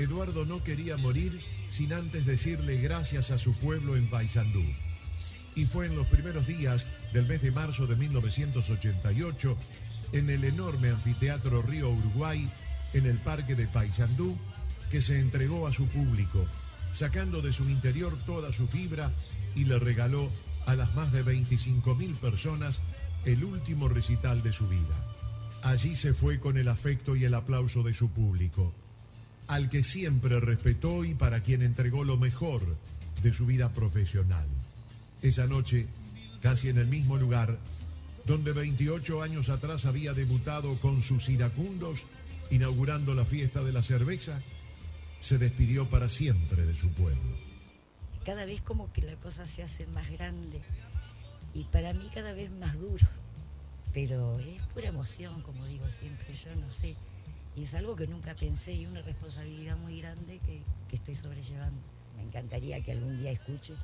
Eduardo no quería morir sin antes decirle gracias a su pueblo en Paysandú. Y fue en los primeros días del mes de marzo de 1988, en el enorme anfiteatro Río Uruguay, en el parque de Paysandú, que se entregó a su público, sacando de su interior toda su fibra y le regaló a las más de 25.000 personas el último recital de su vida. Allí se fue con el afecto y el aplauso de su público, al que siempre respetó y para quien entregó lo mejor de su vida profesional. Esa noche, casi en el mismo lugar, donde 28 años atrás había debutado con sus iracundos, inaugurando la fiesta de la cerveza, se despidió para siempre de su pueblo. Cada vez como que la cosa se hace más grande y para mí cada vez más duro, pero es pura emoción, como digo siempre, yo no sé, y es algo que nunca pensé y una responsabilidad muy grande que, que estoy sobrellevando. Me encantaría que algún día escuche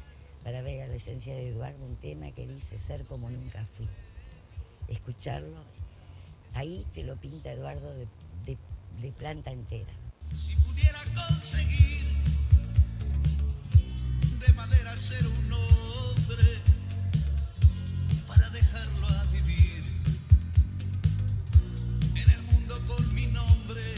para ver a la esencia de Eduardo un tema que dice ser como nunca fui. Escucharlo, ahí te lo pinta Eduardo de, de, de planta entera. Si pudiera conseguir de madera ser un hombre para dejarlo a vivir en el mundo con mi nombre,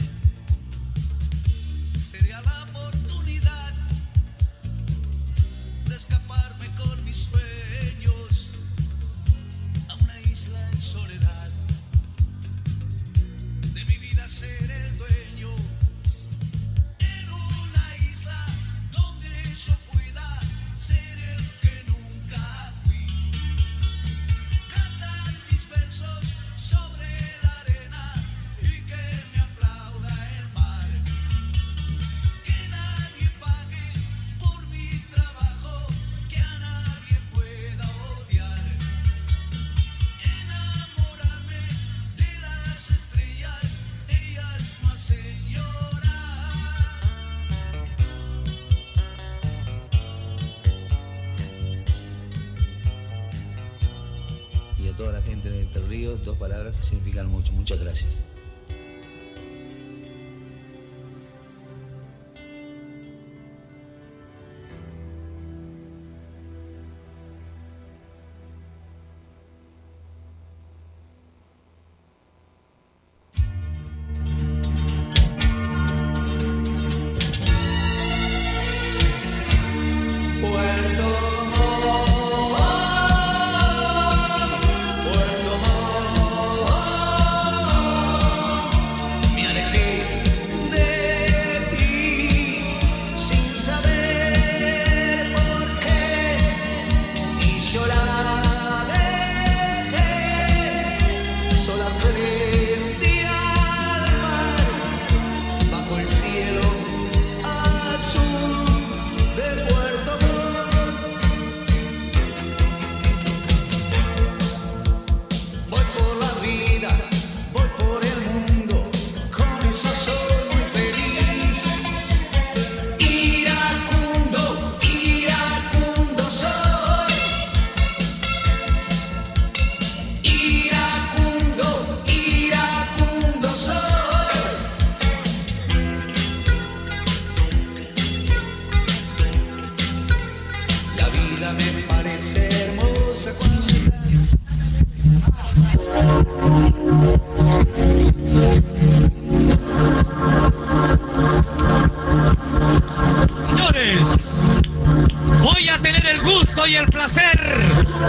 y el placer,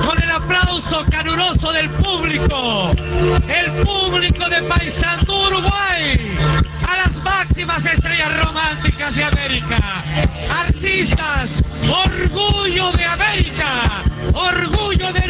con el aplauso caluroso del público, el público de Paisandú, Uruguay, a las máximas estrellas románticas de América, artistas, orgullo de América, orgullo de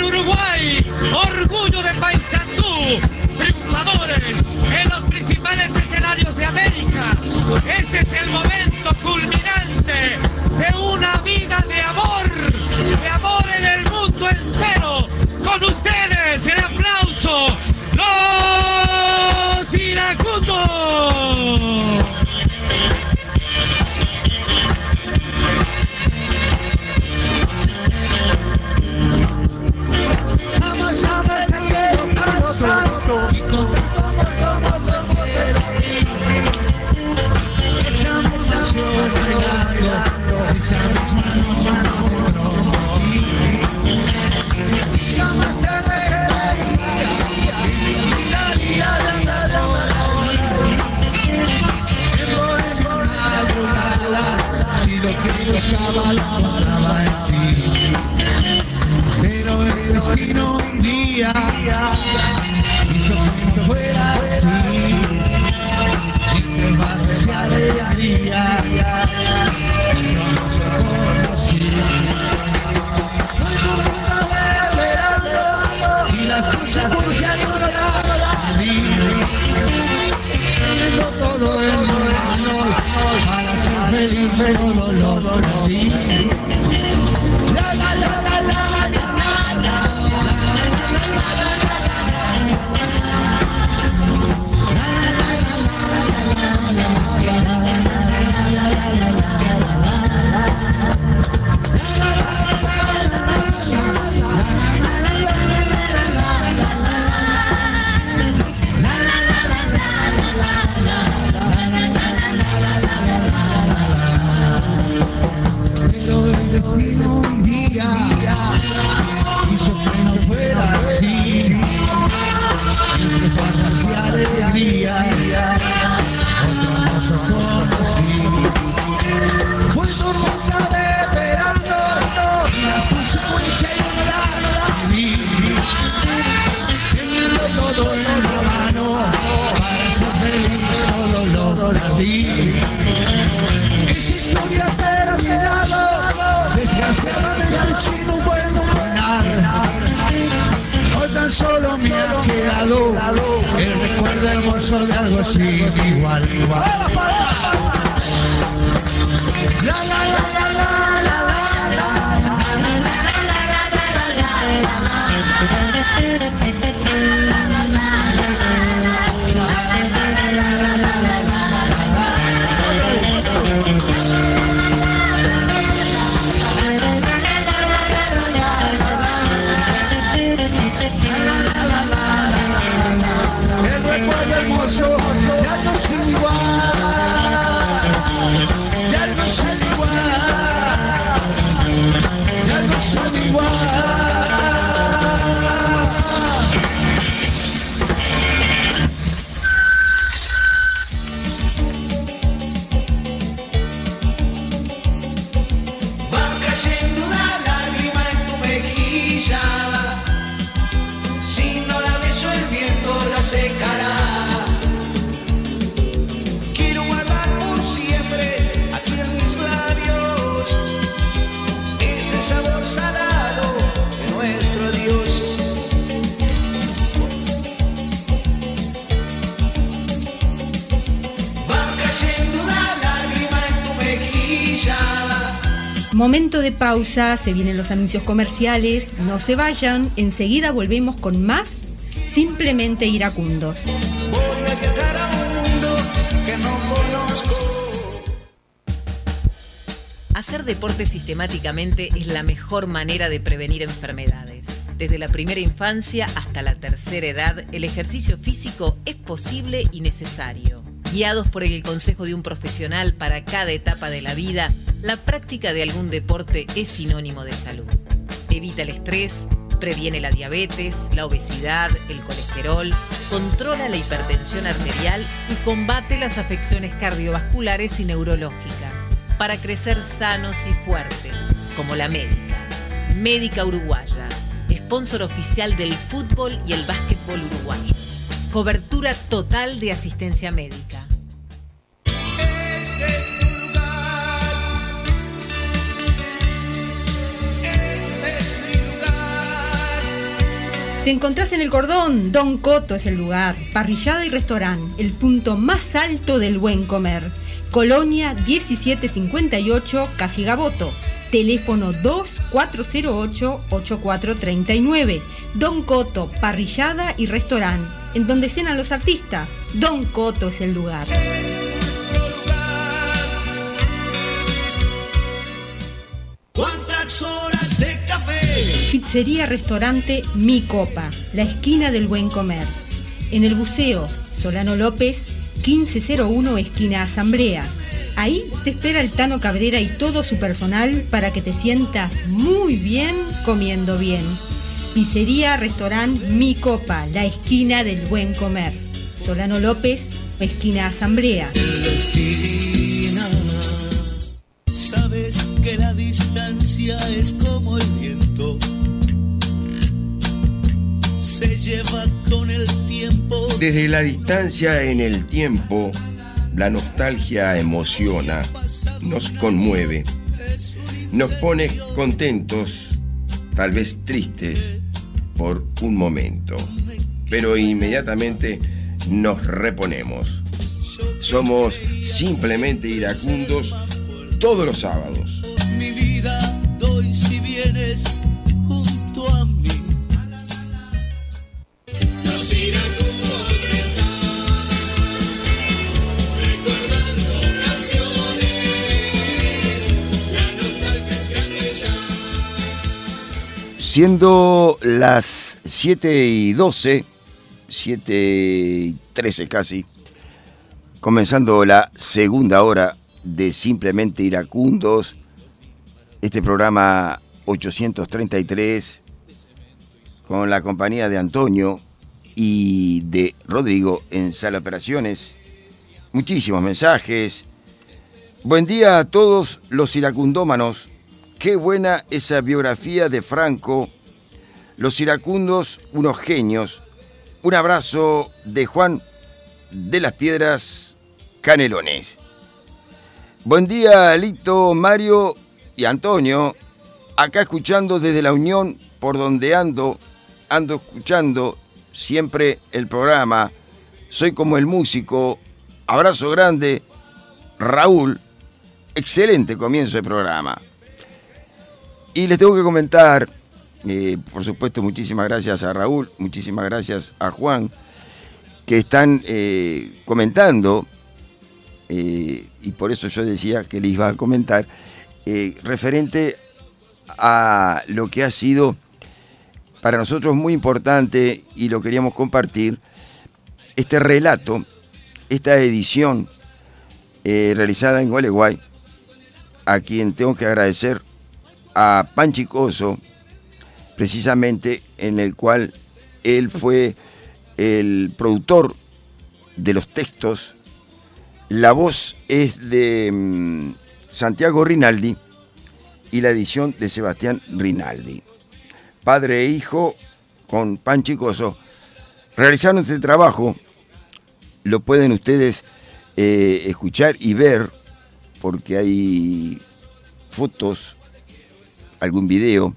se vienen los anuncios comerciales, no se vayan, enseguida volvemos con más Simplemente Iracundos. Hacer deporte sistemáticamente es la mejor manera de prevenir enfermedades. Desde la primera infancia hasta la tercera edad, el ejercicio físico es posible y necesario. Guiados por el consejo de un profesional para cada etapa de la vida, la práctica de algún deporte es sinónimo de salud. Evita el estrés, previene la diabetes, la obesidad, el colesterol, controla la hipertensión arterial y combate las afecciones cardiovasculares y neurológicas para crecer sanos y fuertes, como la médica. Médica Uruguaya, sponsor oficial del fútbol y el básquetbol uruguayo. Cobertura total de asistencia médica. Te encontrás en el cordón, Don Coto es el lugar. Parrillada y restaurante, el punto más alto del buen comer. Colonia 1758, Casigaboto. Teléfono 2408-8439. Don Coto, parrillada y restaurante, en donde cenan los artistas. Don Coto es el lugar. ¿Cuántas? Pizzería Restaurante Mi Copa, la esquina del buen comer. En el buceo, Solano López, 1501 esquina Asamblea. Ahí te espera el Tano Cabrera y todo su personal para que te sientas muy bien comiendo bien. Pizzería Restaurante Mi Copa, la esquina del buen comer. Solano López, esquina Asamblea. Sabes que la distancia es como el viento. Se lleva con el tiempo. Desde la distancia en el tiempo, la nostalgia emociona, nos conmueve, nos pone contentos, tal vez tristes, por un momento, pero inmediatamente nos reponemos. Somos simplemente iracundos todos los sábados. Mi vida doy si vienes Siendo las 7 y 12, 7 y 13 casi, comenzando la segunda hora de Simplemente Iracundos, este programa 833, con la compañía de Antonio y de Rodrigo en Sala Operaciones. Muchísimos mensajes. Buen día a todos los iracundómanos. Qué buena esa biografía de Franco. Los iracundos, unos genios. Un abrazo de Juan de las Piedras Canelones. Buen día, Lito, Mario y Antonio. Acá escuchando desde la Unión, por donde ando, ando escuchando siempre el programa. Soy como el músico. Abrazo grande, Raúl. Excelente comienzo de programa. Y les tengo que comentar, eh, por supuesto, muchísimas gracias a Raúl, muchísimas gracias a Juan, que están eh, comentando, eh, y por eso yo decía que les iba a comentar, referente a lo que ha sido para nosotros muy importante y lo queríamos compartir, este relato, esta edición realizada en Gualeguay, a quien tengo que agradecer a Panchicoso, precisamente en el cual él fue el productor de los textos. La voz es de mm, Santiago Rinaldi y la edición de Sebastián Rinaldi. Padre e hijo con Panchicoso realizaron este trabajo. Lo pueden ustedes eh, escuchar y ver porque hay fotos, algún video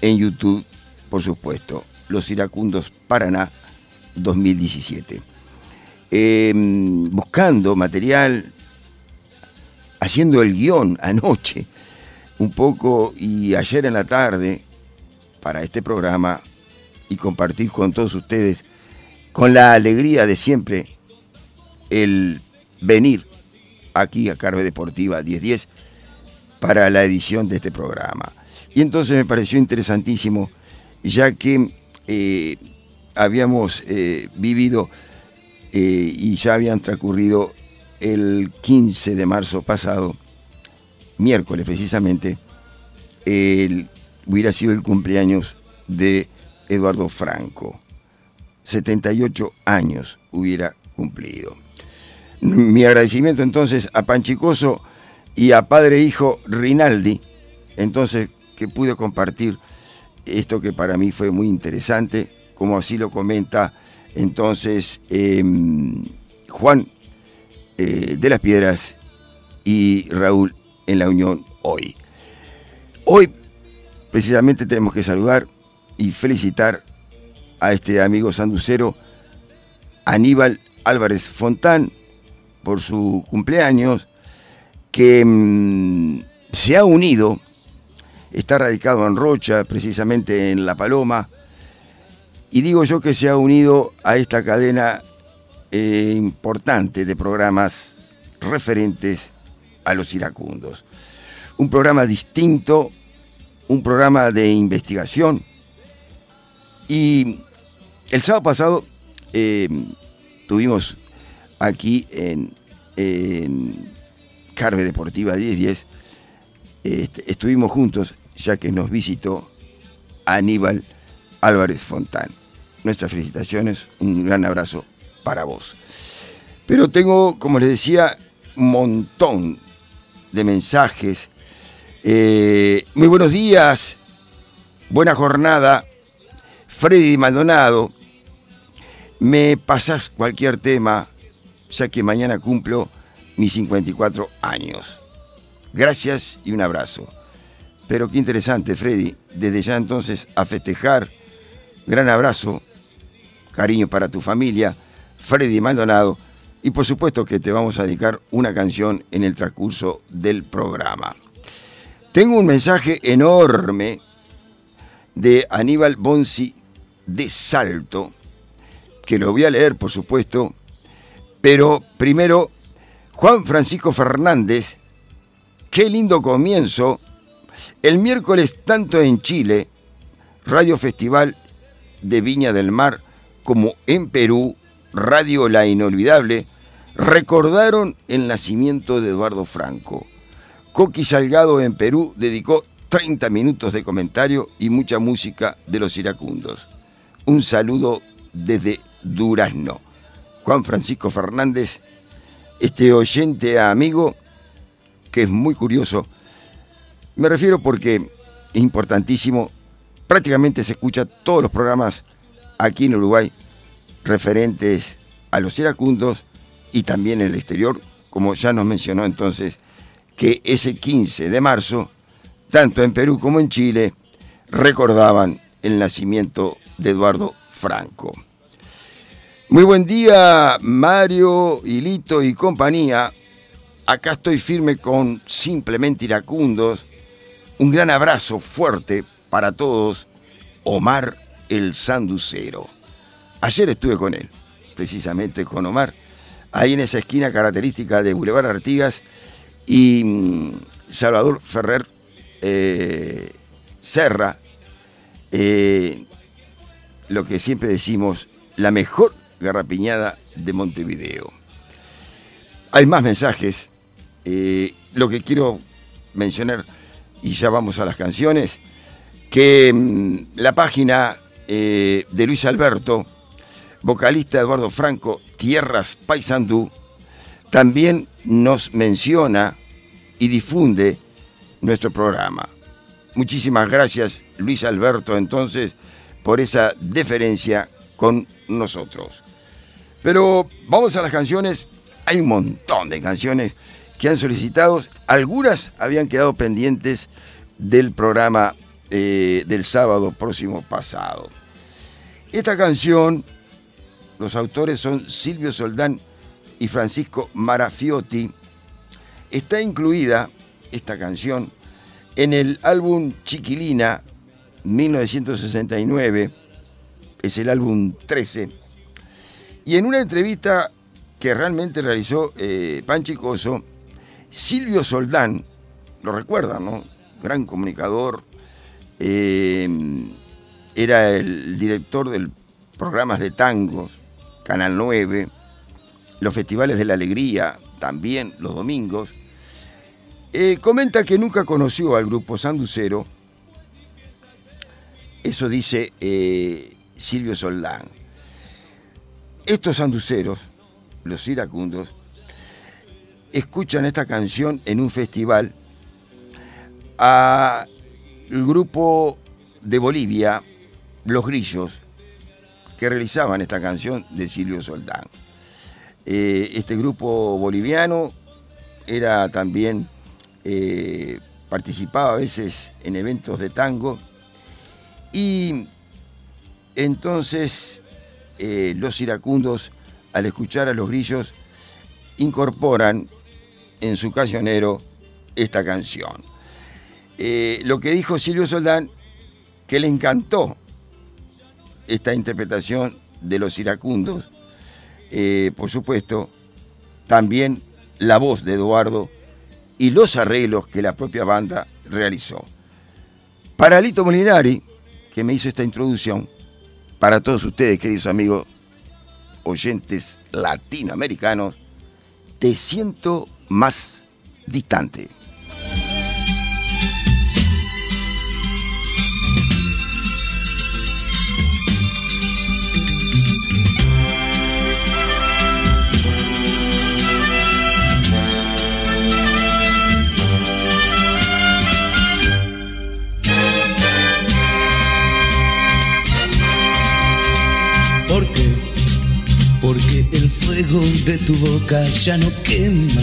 en YouTube, por supuesto. Los Iracundos Paraná 2017. Eh, buscando material, haciendo el guion anoche, un poco y ayer en la tarde, para este programa y compartir con todos ustedes, con la alegría de siempre, el venir aquí a Carve Deportiva 1010 para la edición de este programa. Y entonces me pareció interesantísimo, ya que eh, habíamos eh, vivido eh, y ya habían transcurrido el 15 de marzo pasado, miércoles precisamente, el- hubiera sido el cumpleaños de Eduardo Franco. 78 años hubiera cumplido. Mi agradecimiento entonces a Panchicoso y a padre e hijo Rinaldi, entonces que pude compartir esto que para mí fue muy interesante, como así lo comenta entonces em, Juan eh, de las Piedras y Raúl en la Unión hoy. Hoy precisamente tenemos que saludar y felicitar a este amigo sanducero Aníbal Álvarez Fontán por su cumpleaños, que mm, se ha unido, está radicado en Rocha, precisamente en La Paloma, y digo yo que se ha unido a esta cadena eh, importante de programas referentes a los iracundos. Un programa distinto, un programa de investigación. Y el sábado pasado eh, tuvimos aquí en, en Carve Deportiva 1010, este, estuvimos juntos ya que nos visitó Aníbal Álvarez Fontán. Nuestras felicitaciones, un gran abrazo para vos. Pero tengo, como les decía, un montón de mensajes. Eh, muy buenos días, buena jornada. Freddy Maldonado, me pasás cualquier tema, ya que mañana cumplo mis 54 años. Gracias y un abrazo. Pero qué interesante, Freddy. Desde ya entonces a festejar. Gran abrazo, cariño para tu familia, Freddy Maldonado. Y por supuesto que te vamos a dedicar una canción en el transcurso del programa. Tengo un mensaje enorme de Aníbal Bonsi de Salto, que lo voy a leer, por supuesto, pero primero, Juan Francisco Fernández, qué lindo comienzo. El miércoles, tanto en Chile, Radio Festival de Viña del Mar, como en Perú, Radio La Inolvidable, recordaron el nacimiento de Eduardo Franco. Coqui Salgado en Perú dedicó 30 minutos de comentario y mucha música de los iracundos. Un saludo desde Durazno. Juan Francisco Fernández, este oyente amigo que es muy curioso. Me refiero porque es importantísimo, prácticamente se escucha todos los programas aquí en Uruguay referentes a los iracundos y también en el exterior, como ya nos mencionó entonces, que ese 15 de marzo, tanto en Perú como en Chile, recordaban el nacimiento de Eduardo Franco. Muy buen día, Mario, Hilito y compañía. Acá estoy firme con Simplemente Iracundos. Un gran abrazo fuerte para todos. Omar el Sanducero. Ayer estuve con él, precisamente con Omar, ahí en esa esquina característica de Boulevard Artigas y mm, Salvador Ferrer eh, Serra, eh, lo que siempre decimos, la mejor garrapiñada de Montevideo. Hay más mensajes. eh, lo que quiero mencionar, y ya vamos a las canciones, que mm, la página eh, de Luis Alberto, vocalista Eduardo Franco, Tierras Paysandú, también nos menciona y difunde nuestro programa. Muchísimas gracias, Luis Alberto, entonces, por esa deferencia con nosotros. Pero vamos a las canciones. Hay un montón de canciones que han solicitado. Algunas habían quedado pendientes del programa eh, del sábado próximo pasado. Esta canción, los autores son Silvio Soldán y Francisco Marafiotti. Está incluida esta canción en el álbum Chiquilina 1969, es el álbum 13, y en una entrevista que realmente realizó eh, Panchi Coso, Silvio Soldán, lo recuerdan, ¿no? Gran comunicador, eh, era el director del programas de tangos, Canal 9, los festivales de la alegría, también los domingos. Eh, comenta que nunca conoció al grupo Sanducero, Eso dice eh, Silvio Soldán. Estos anduceros, los iracundos, escuchan esta canción en un festival a el grupo de Bolivia, Los Grillos, que realizaban esta canción de Silvio Soldán. Eh, este grupo boliviano era también, eh, participaba a veces en eventos de tango y entonces eh, los iracundos, al escuchar a los grillos, incorporan en su cancionero esta canción. Eh, lo que dijo Silvio Soldán, que le encantó esta interpretación de los iracundos, eh, por supuesto, también la voz de Eduardo y los arreglos que la propia banda realizó. Para Lito Molinari, que me hizo esta introducción, para todos ustedes, queridos amigos oyentes latinoamericanos, te siento más distante. Porque el fuego de tu boca ya no quema.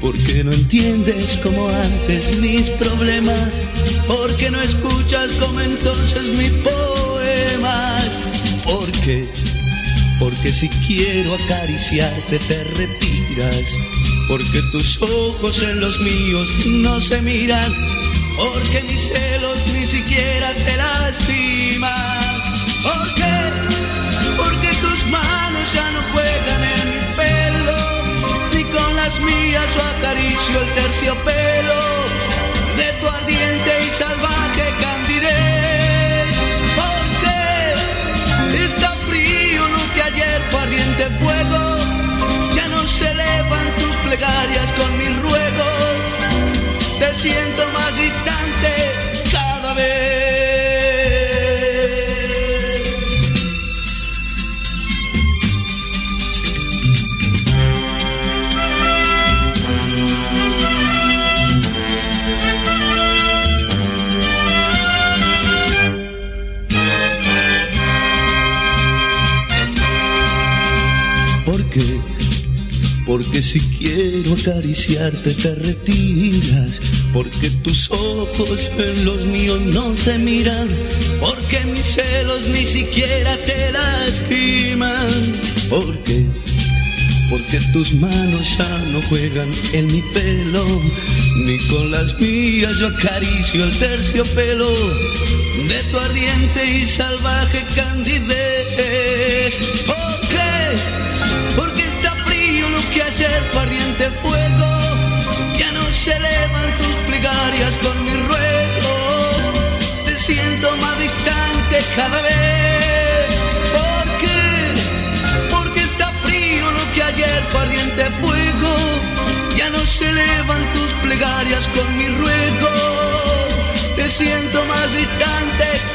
Porque no entiendes como antes mis problemas. Porque no escuchas como entonces mis poemas. ¿Por qué? Porque si quiero acariciarte te retiras. Porque tus ojos en los míos no se miran. Porque mis celos ni siquiera te lastiman. Porque mías yo acaricio el terciopelo de tu ardiente y salvaje candidez. Porque está frío lo que ayer fue ardiente fuego, ya no se elevan tus plegarias con mis ruegos, te siento más distante Porque si quiero acariciarte te retiras, porque tus ojos en los míos no se miran, porque mis celos ni siquiera te lastiman. ¿Por qué? Porque tus manos ya no juegan en mi pelo, ni con las mías yo acaricio el terciopelo de tu ardiente y salvaje candidez. Porque que ayer fue ardiente fuego, ya no se elevan tus plegarias con mi ruego, te siento más distante cada vez. ¿Por qué? Porque está frío lo que ayer fue ardiente fuego, ya no se elevan tus plegarias con mi ruego, te siento más distante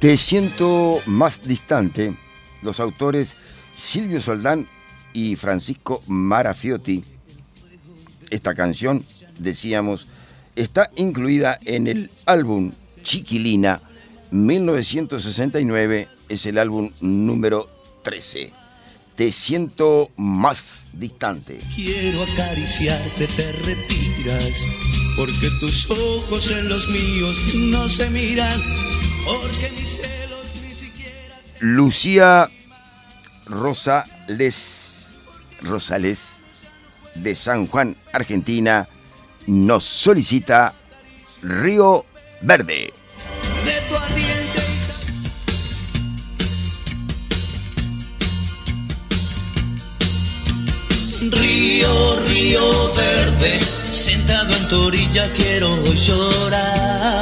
Te siento más distante. Los autores Silvio Soldán y Francisco Marafiotti. Esta canción, decíamos, está incluida en el álbum Chiquilina 1969. Es el álbum número 13. Te siento más distante. Quiero acariciarte, te retiras, porque tus ojos en los míos no se miran, porque mis celos ni siquiera te Lucía Rosales, Rosales de San Juan, Argentina, nos solicita Río Verde. de tu Río, río verde, sentado en tu orilla quiero llorar.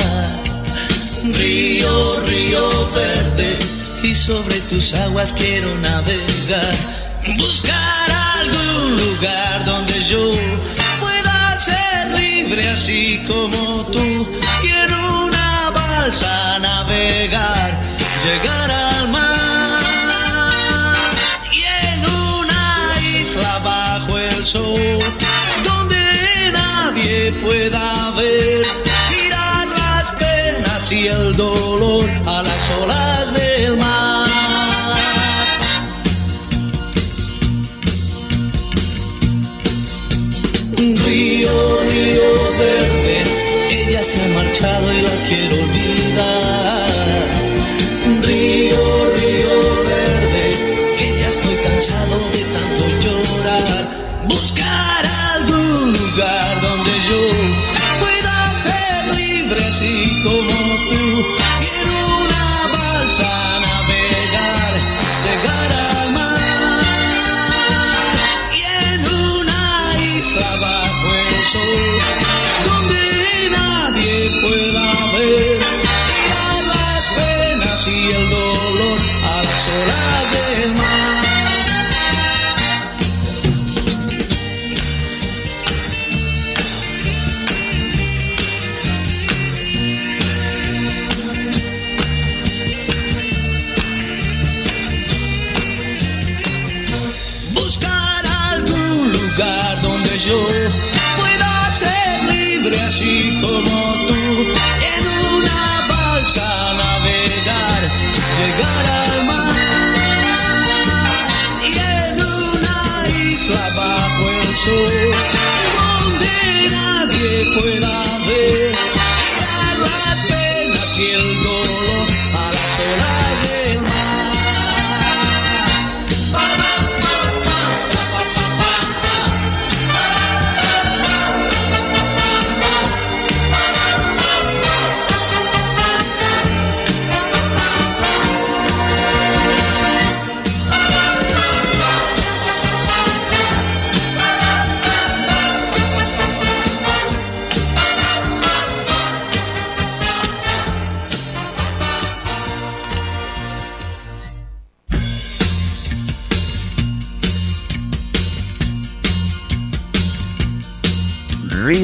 Río, río verde, y sobre tus aguas quiero navegar. Buscar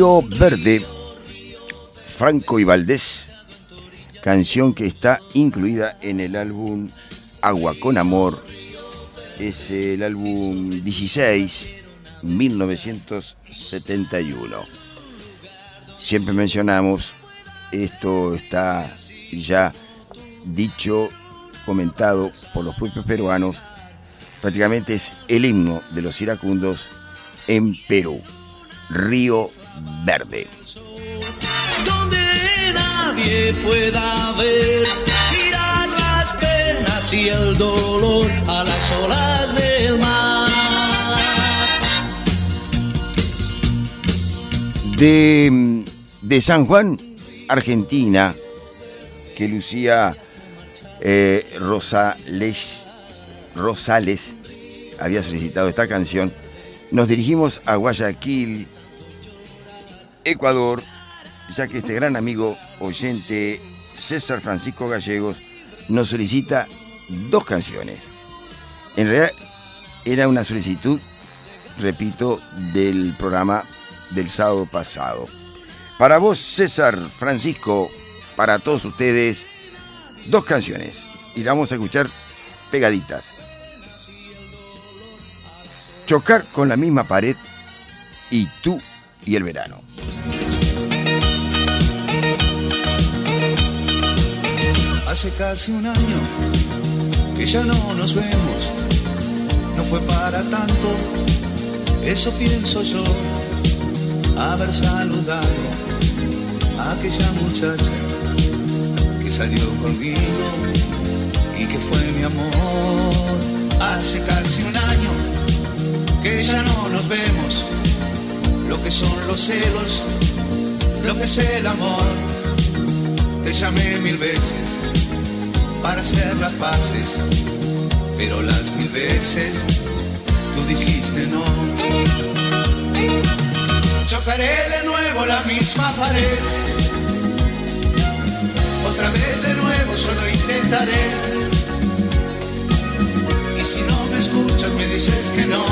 Verde, Franco y Valdés, canción que está incluida en el álbum Agua con Amor, es el álbum 16, 1971. Siempre mencionamos, esto está ya dicho, comentado por los propios peruanos, prácticamente es el himno de los iracundos en Perú. Río Verde. donde nadie pueda ver, tirar las penas y el dolor a las olas del mar. De, de San Juan, Argentina, que Lucía eh, Rosales, Rosales había solicitado esta canción, nos dirigimos a Guayaquil, Ecuador, ya que este gran amigo oyente César Francisco Gallegos nos solicita dos canciones. En realidad era una solicitud, repito, del programa del sábado pasado. Para vos, César Francisco, para todos ustedes, dos canciones. Y la vamos a escuchar pegaditas. Chocar con la misma pared y tú y el verano. Hace casi un año que ya no nos vemos, no fue para tanto, eso pienso yo, haber saludado a aquella muchacha que salió conmigo y que fue mi amor. Hace casi un año que ya no nos vemos. Lo que son los celos, lo que es el amor. Te llamé mil veces para hacer las paces, pero las mil veces tú dijiste no. Chocaré de nuevo la misma pared. Otra vez de nuevo yo lo intentaré. Y si no me escuchas me dices que no.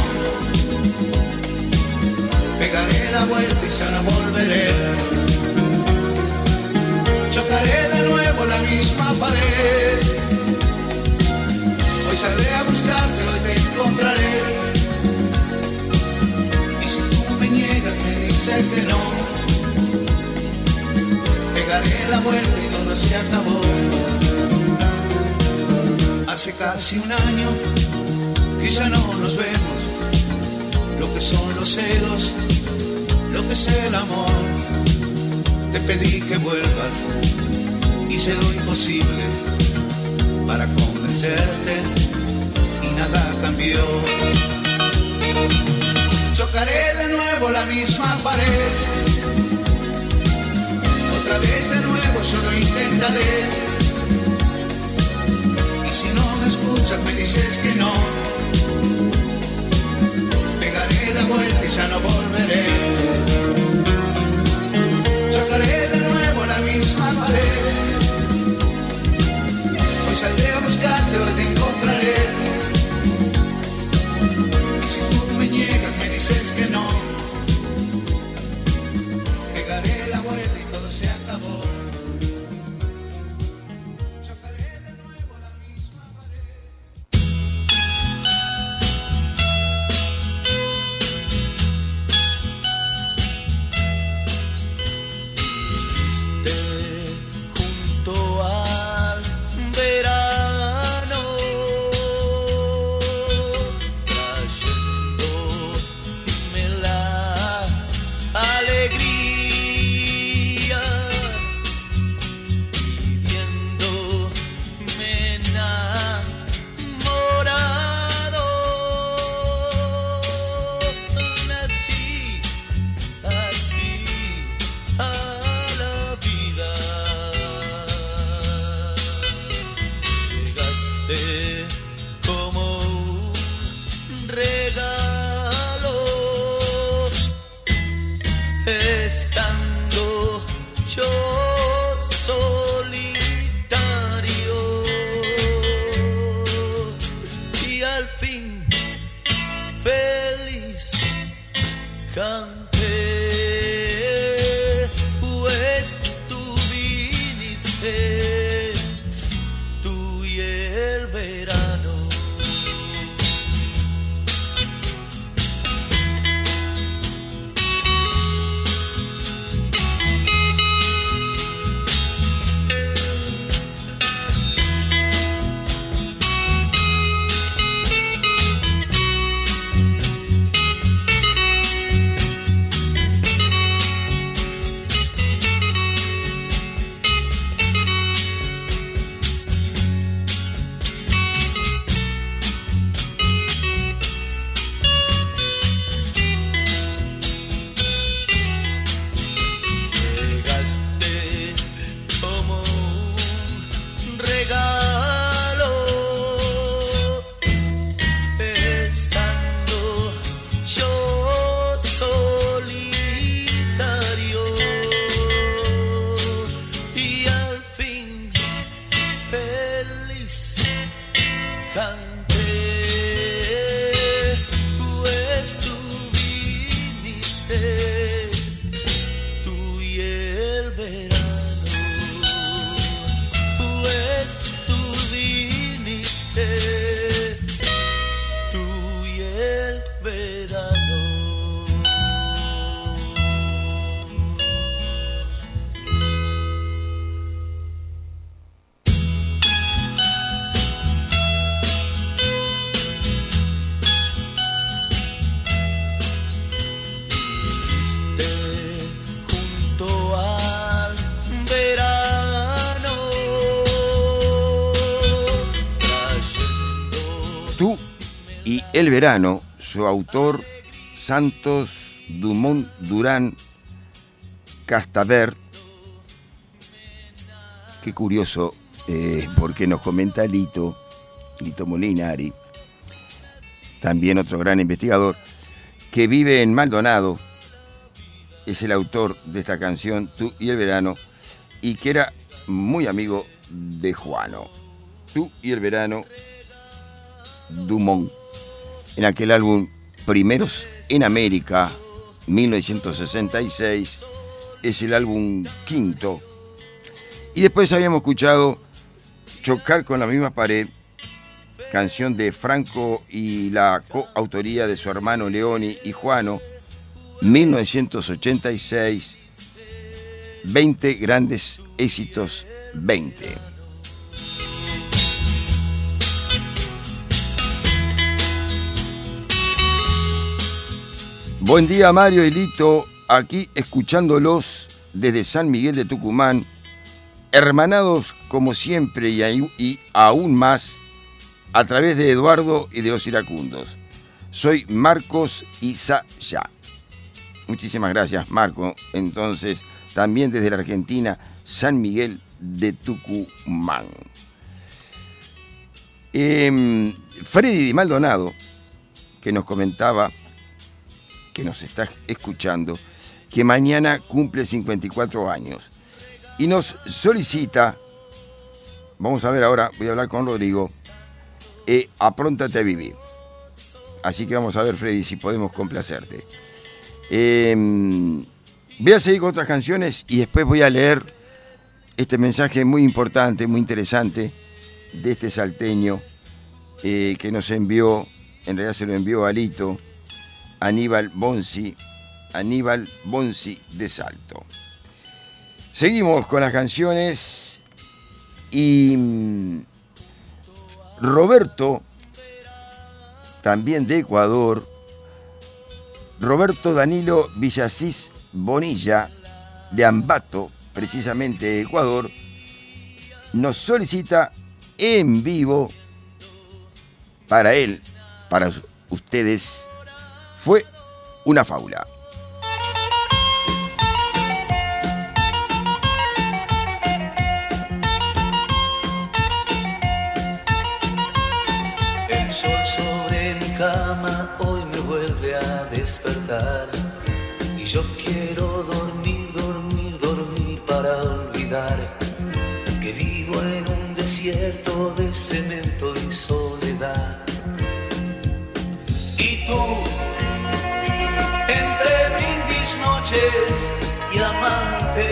Pegaré la vuelta y ya no volveré. Chocaré de nuevo la misma pared. Hoy saldré a buscarte, hoy te encontraré. Y si tú me niegas, me dices que no. Pegaré la vuelta y todo se acabó. Hace casi un año que ya no nos vemos. Lo que son los celos, lo que es el amor. Te pedí que vuelvas, hice lo imposible para convencerte y nada cambió. Chocaré de nuevo la misma pared. Otra vez de nuevo yo lo intentaré. Y si no me escuchas me dices que no. Pegaré la vuelta y ya no volveré. Buscarte, hoy verano, su autor Santos Dumont Durán Castavert. Qué curioso, eh, porque nos comenta Lito, Lito Molinari, también otro gran investigador, que vive en Maldonado, es el autor de esta canción, Tú y el verano, y que era muy amigo de Juano. Tú y el verano, Dumont, en aquel álbum Primeros en América, 1966, es el álbum quinto. Y después habíamos escuchado Chocar con la misma pared, canción de Franco y la coautoría de su hermano Leoni y Juano, 1986, 20 grandes éxitos 20. Buen día Mario y Lito, aquí escuchándolos desde San Miguel de Tucumán, hermanados como siempre y, aún más a través de Eduardo y de los iracundos. Soy Marcos Isaya. Muchísimas gracias Marco. Entonces, también desde la Argentina, San Miguel de Tucumán. Em, Freddy Maldonado, que nos comentaba, que nos está escuchando, que mañana cumple 54 años y nos solicita, vamos a ver ahora, voy a hablar con Rodrigo, eh, apróntate a vivir. Así que vamos a ver, Freddy, si podemos complacerte. Em, voy a seguir con otras canciones y después voy a leer este mensaje muy importante, muy interesante de este salteño eh, que nos envió, en realidad se lo envió a Lito, Aníbal Bonsi, Aníbal Bonsi de Salto. Seguimos con las canciones y mm, Roberto, también de Ecuador, Roberto Danilo Villasís Bonilla, de Ambato, precisamente Ecuador, nos solicita en vivo para él, para ustedes, fue una fábula. El sol sobre mi cama hoy me vuelve a despertar y yo quiero dormir, dormir, dormir para olvidar que vivo en un desierto de cemento y soledad. Y amantes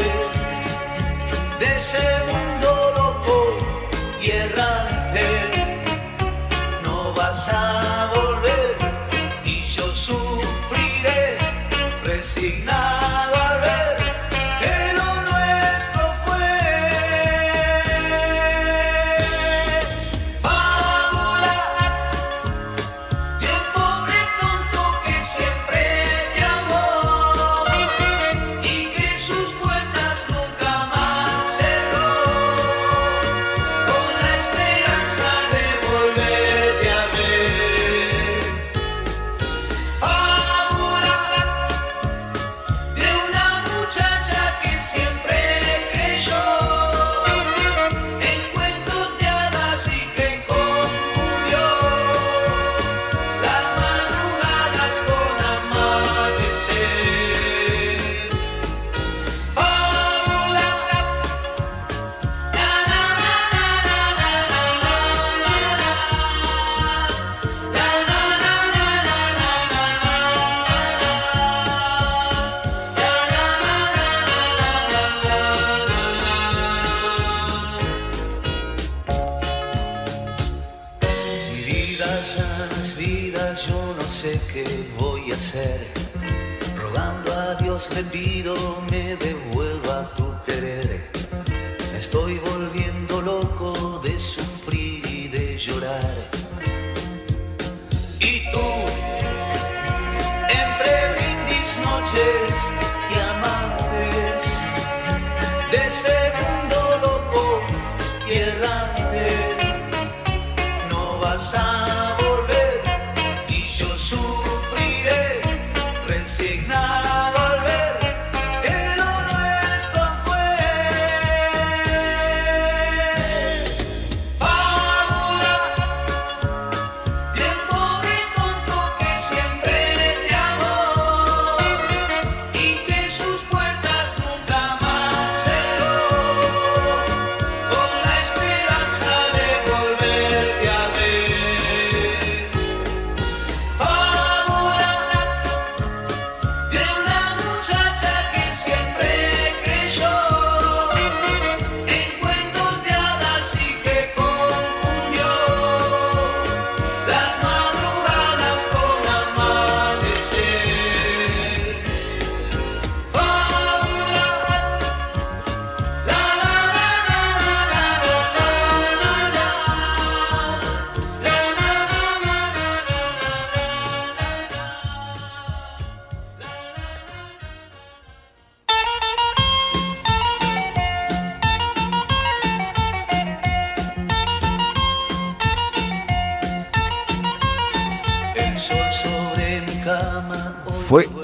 de ese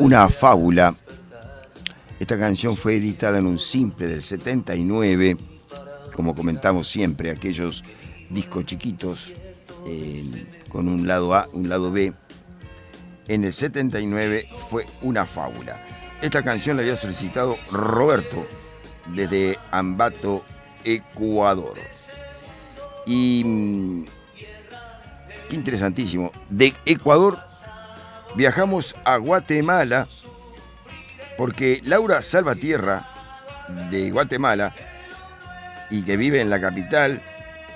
una fábula. Esta canción fue editada en un simple del 79, como comentamos siempre, aquellos discos chiquitos eh, con un lado A, un lado B. En el 79 fue una fábula. Esta canción la había solicitado Roberto desde Ambato, Ecuador. Y mm, qué interesantísimo. De Ecuador viajamos a Guatemala porque Laura Salvatierra de Guatemala y que vive en la capital,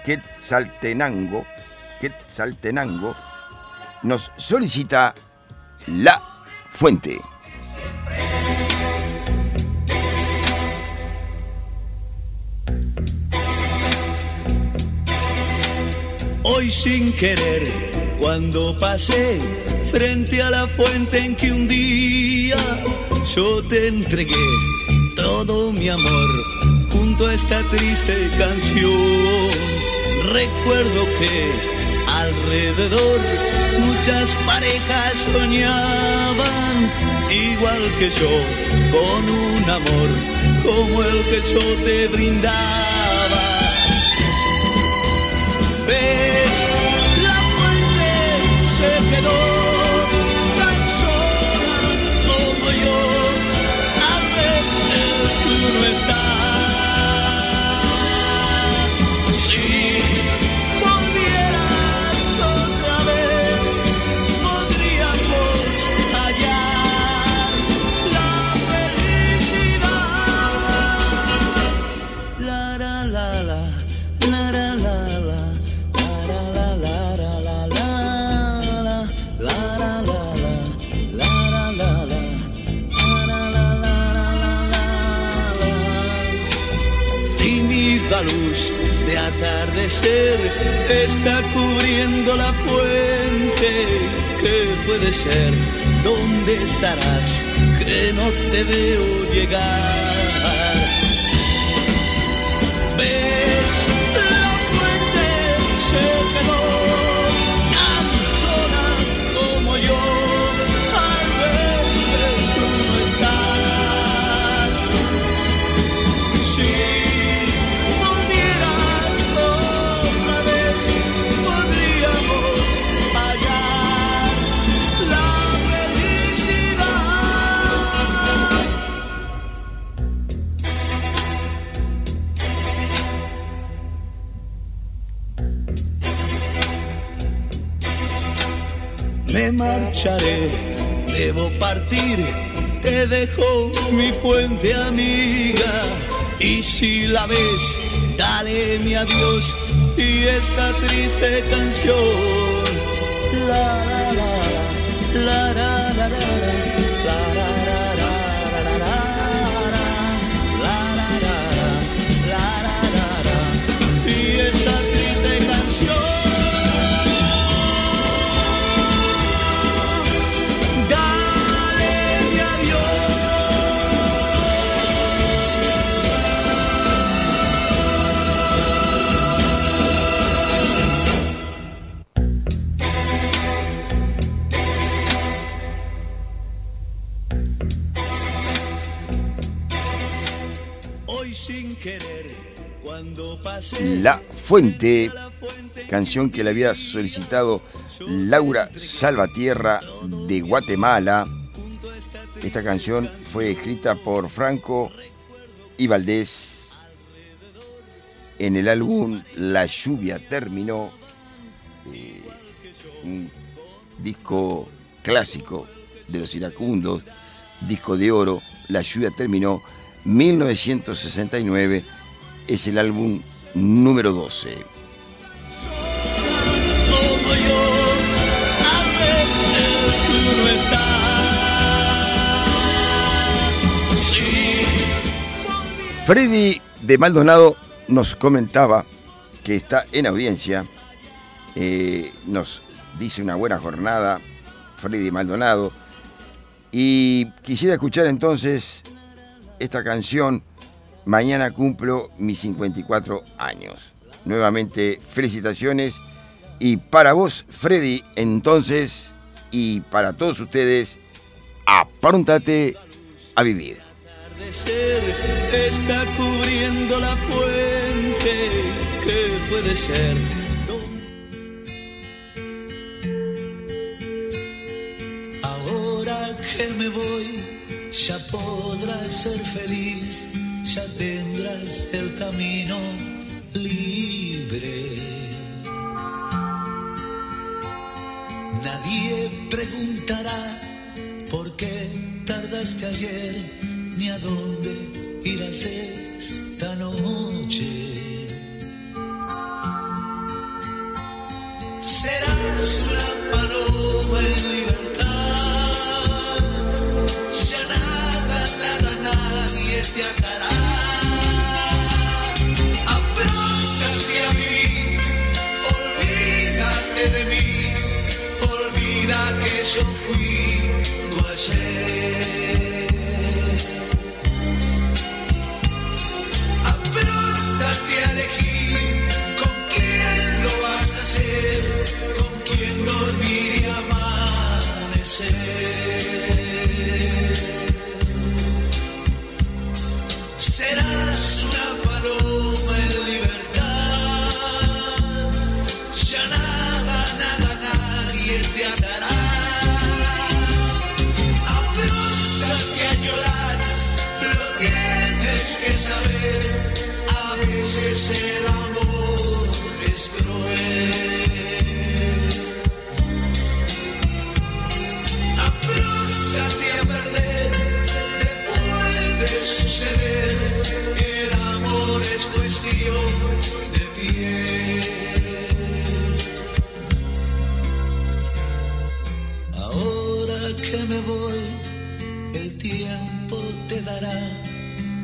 Quetzaltenango, Quetzaltenango, nos solicita la fuente. Hoy sin querer, cuando pasé frente a la fuente en que un día yo te entregué todo mi amor junto a esta triste canción. Recuerdo que alrededor muchas parejas soñaban igual que yo con un amor como el que yo te brindaba. Atardecer está cubriendo la fuente. ¿Qué puede ser? ¿Dónde estarás? Que no te veo llegar. Debo partir, te dejo mi fuente amiga. Y si la ves, dale mi adiós y esta triste canción. La la la la la la. la. Fuente, canción que le había solicitado Laura Salvatierra de Guatemala. Esta canción fue escrita por Franco y Valdés en el álbum La lluvia terminó, eh, un disco clásico de los iracundos, disco de oro, La lluvia terminó, 1969, es el álbum número 12. como Freddy de Maldonado nos comentaba que está en audiencia, eh, nos dice una buena jornada, Freddy Maldonado, y quisiera escuchar entonces esta canción, Mañana cumplo mis 54 años. Nuevamente, felicitaciones, y para vos, Freddy, entonces, y para todos ustedes, apróntate a vivir. está cubriendo la fuente que puede ser. Ahora que me voy, ya podrás ser feliz, ya tendrás el camino libre. Nadie preguntará por qué tardaste ayer, ni a dónde irás esta noche. Serás una paloma en libertad. Olvida que yo fui tu ayer. Suceder, el amor es cuestión de piel. Ahora que me voy, el tiempo te dará,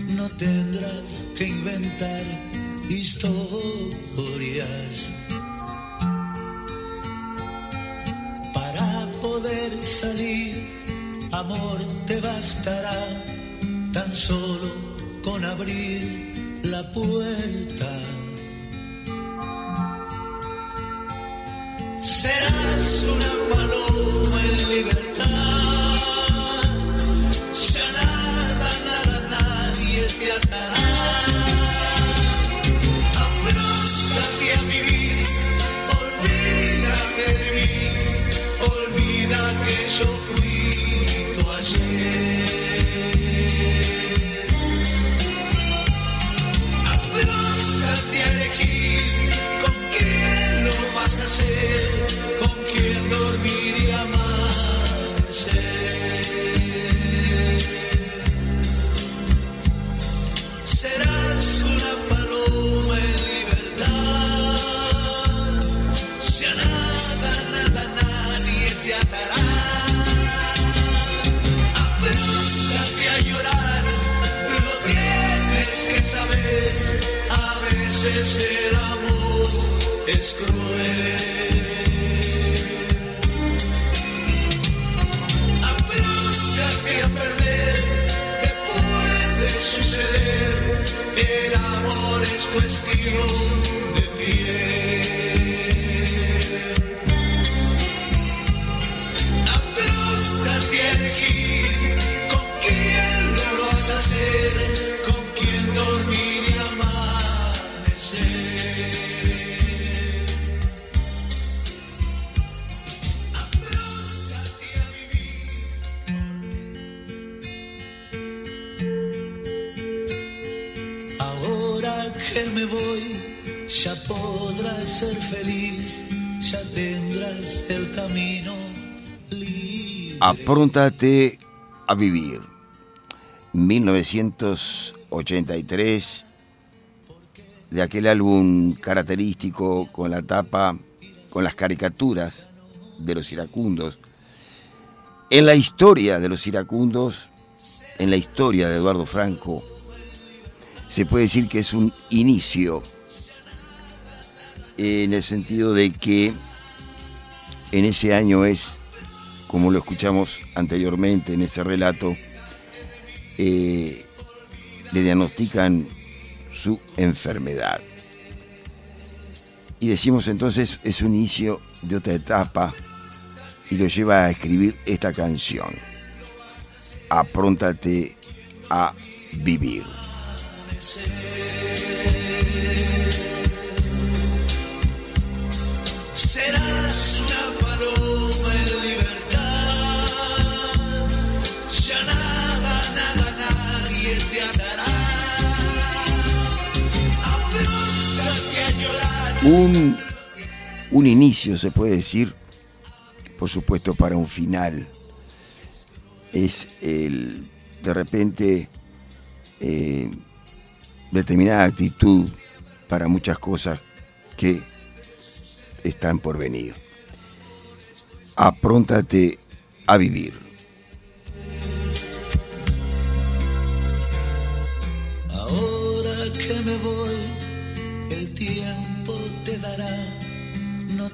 no tendrás que inventar historias. Para poder salir, amor te bastará, solo con abrir la puerta. Libre. Apróntate a vivir. 1983, de aquel álbum característico con la tapa, con las caricaturas de los iracundos. En la historia de los iracundos, en la historia de Eduardo Franco, se puede decir que es un inicio, en el sentido de que en ese año es, como lo escuchamos anteriormente en ese relato, eh, le diagnostican su enfermedad. Y decimos entonces es un inicio de otra etapa y lo lleva a escribir esta canción. Apróntate a vivir. Serás Un, un inicio, se puede decir, por supuesto, para un final. Es el, de repente, eh, determinada actitud para muchas cosas que están por venir. Apróntate a vivir.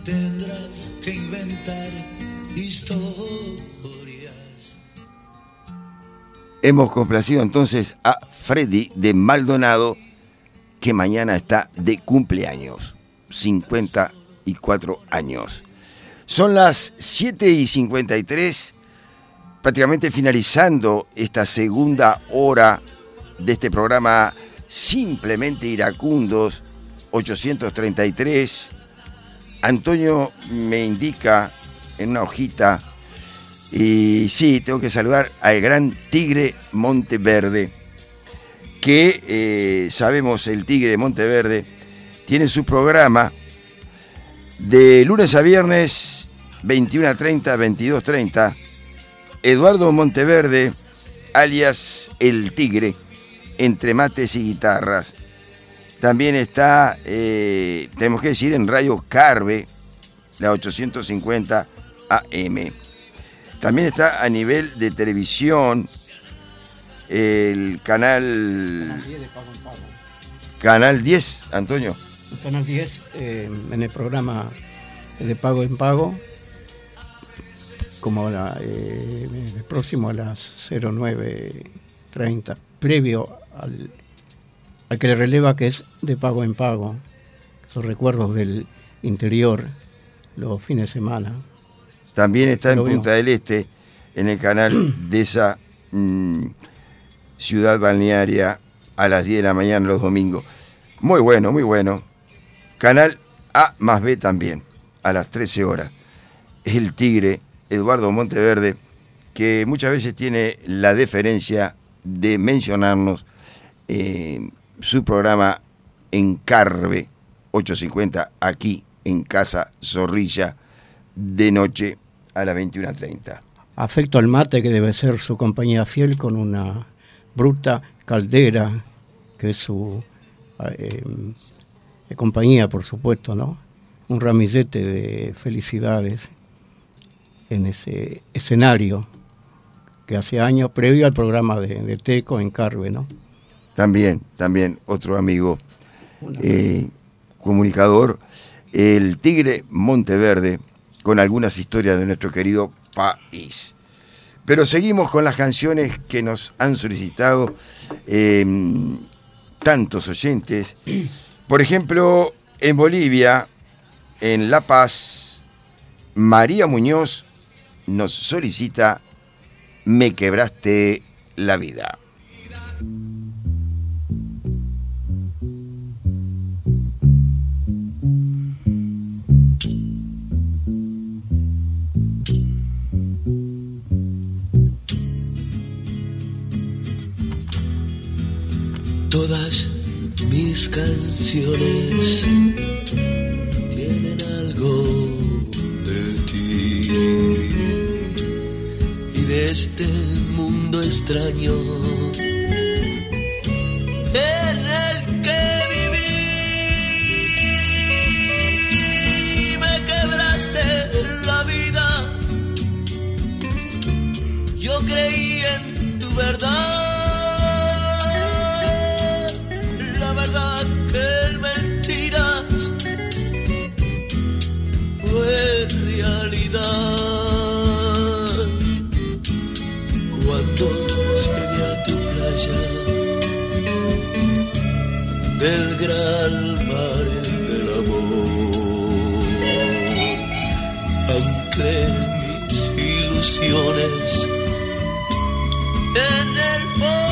Tendrás que inventar historias. Hemos complacido entonces a Freddy de Maldonado, que mañana está de cumpleaños, 54 años. Son las 7 y 53, prácticamente finalizando esta segunda hora de este programa Simplemente Iracundos 833. Antonio me indica en una hojita, y sí, tengo que saludar al gran Tigre Monteverde, que eh, sabemos el Tigre Monteverde tiene su programa de lunes a viernes 21 a 30, 22 30. Eduardo Monteverde, alias El Tigre, entre mates y guitarras. También está, eh, tenemos que decir, en Radio Carve, la 850 AM. También está a nivel de televisión el canal Canal 10, Antonio. Canal 10, eh, en el programa de pago en pago, como la, eh, próximo a las 09.30, previo al, al que le releva que es de pago en pago, esos recuerdos del interior, los fines de semana. También está en. Punta del Este, en el canal de esa mm, ciudad balnearia a las 10 de la mañana los domingos. Muy bueno, muy bueno. Canal A más B también, a las 13 horas. Es el Tigre, Eduardo Monteverde, que muchas veces tiene la deferencia de mencionarnos eh, su programa en Carve 850, aquí en Casa Zorrilla, de noche a las 21.30. Afecto al mate, que debe ser su compañía fiel, con una bruta caldera, que es su eh, eh, compañía, por supuesto, ¿no? Un ramillete de felicidades en ese escenario que hace años, previo al programa de, de Teco en Carve, ¿no? También, también otro amigo eh, comunicador, el Tigre Monteverde, con algunas historias de nuestro querido país. Pero seguimos con las canciones que nos han solicitado eh, tantos oyentes. Por ejemplo, en Bolivia, en La Paz, María Muñoz nos solicita Me quebraste la vida. Todas mis canciones tienen algo de ti y de este mundo extraño en el que viví. Me quebraste la vida. Yo creí en tu verdad. Cuando llegué a tu playa del gran mar del amor, aunque mi vez. En el fondo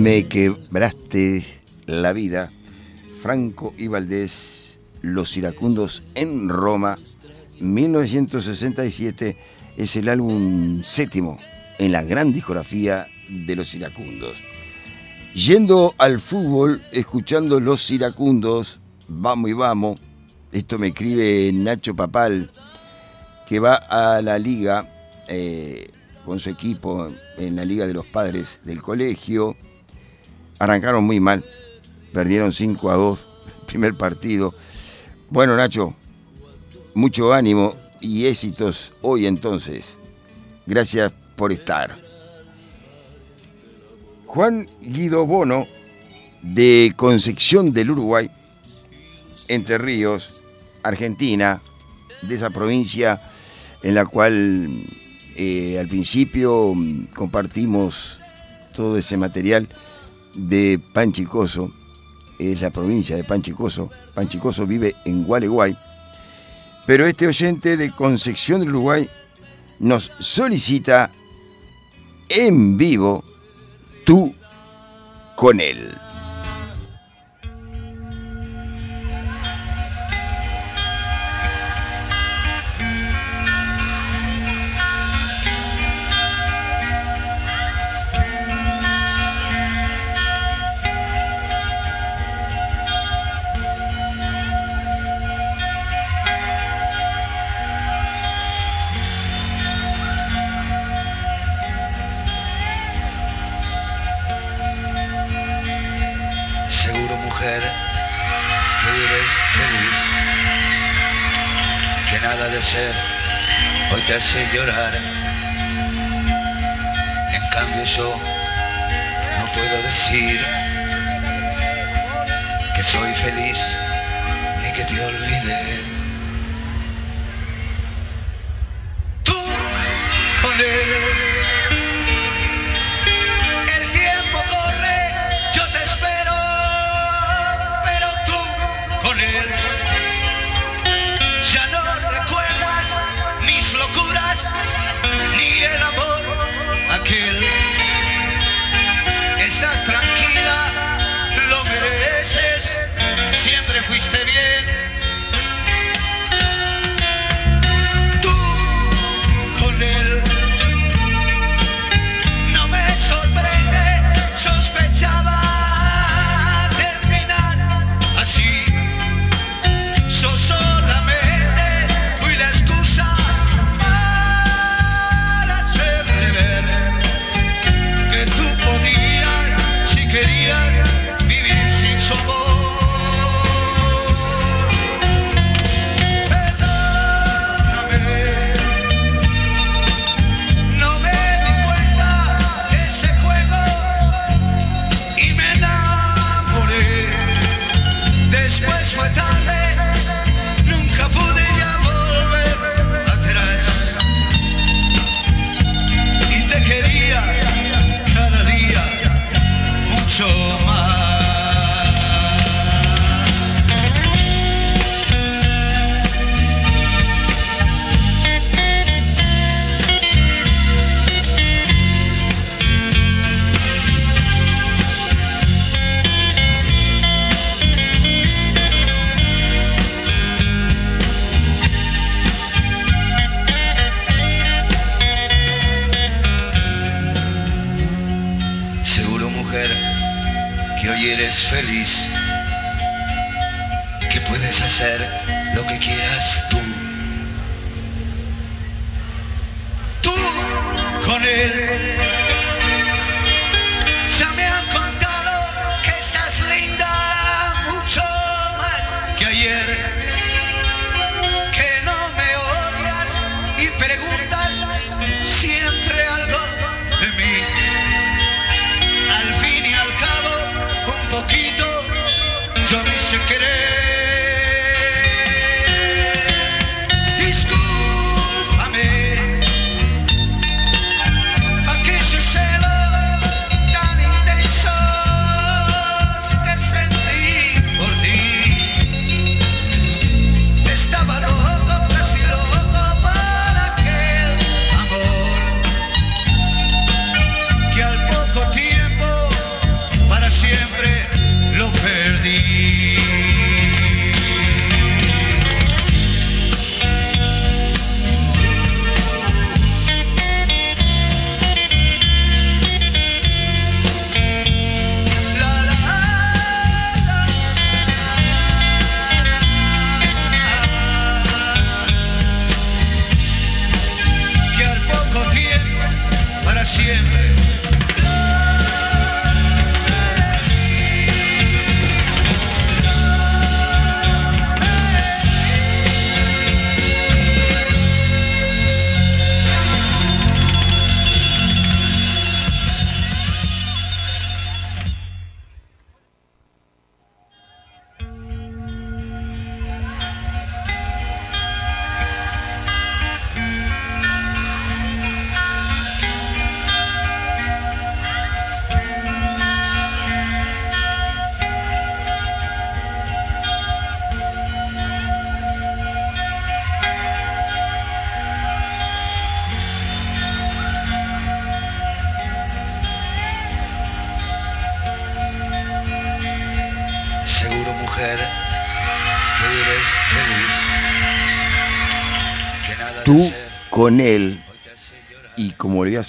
Me quebraste la vida. Franco y Valdés, Los Iracundos en Roma, 1967, es el álbum séptimo en la gran discografía de Los Iracundos. Yendo al fútbol, escuchando Los Iracundos, vamos y vamos, esto me escribe Nacho Papal, que va a la liga eh, con su equipo en la Liga de los Padres del colegio. Arrancaron muy mal, perdieron 5 a 2 el primer partido. Bueno, Nacho, mucho ánimo y éxitos hoy entonces. Gracias por estar. Juan Guido Bono, de Concepción del Uruguay, Entre Ríos, Argentina, de esa provincia en la cual eh, al principio mm, compartimos todo ese material de Panchicoso, es la provincia de Panchicoso. Panchicoso vive en Gualeguay. Pero este oyente de Concepción del Uruguay nos solicita en vivo tú con él. Llorar.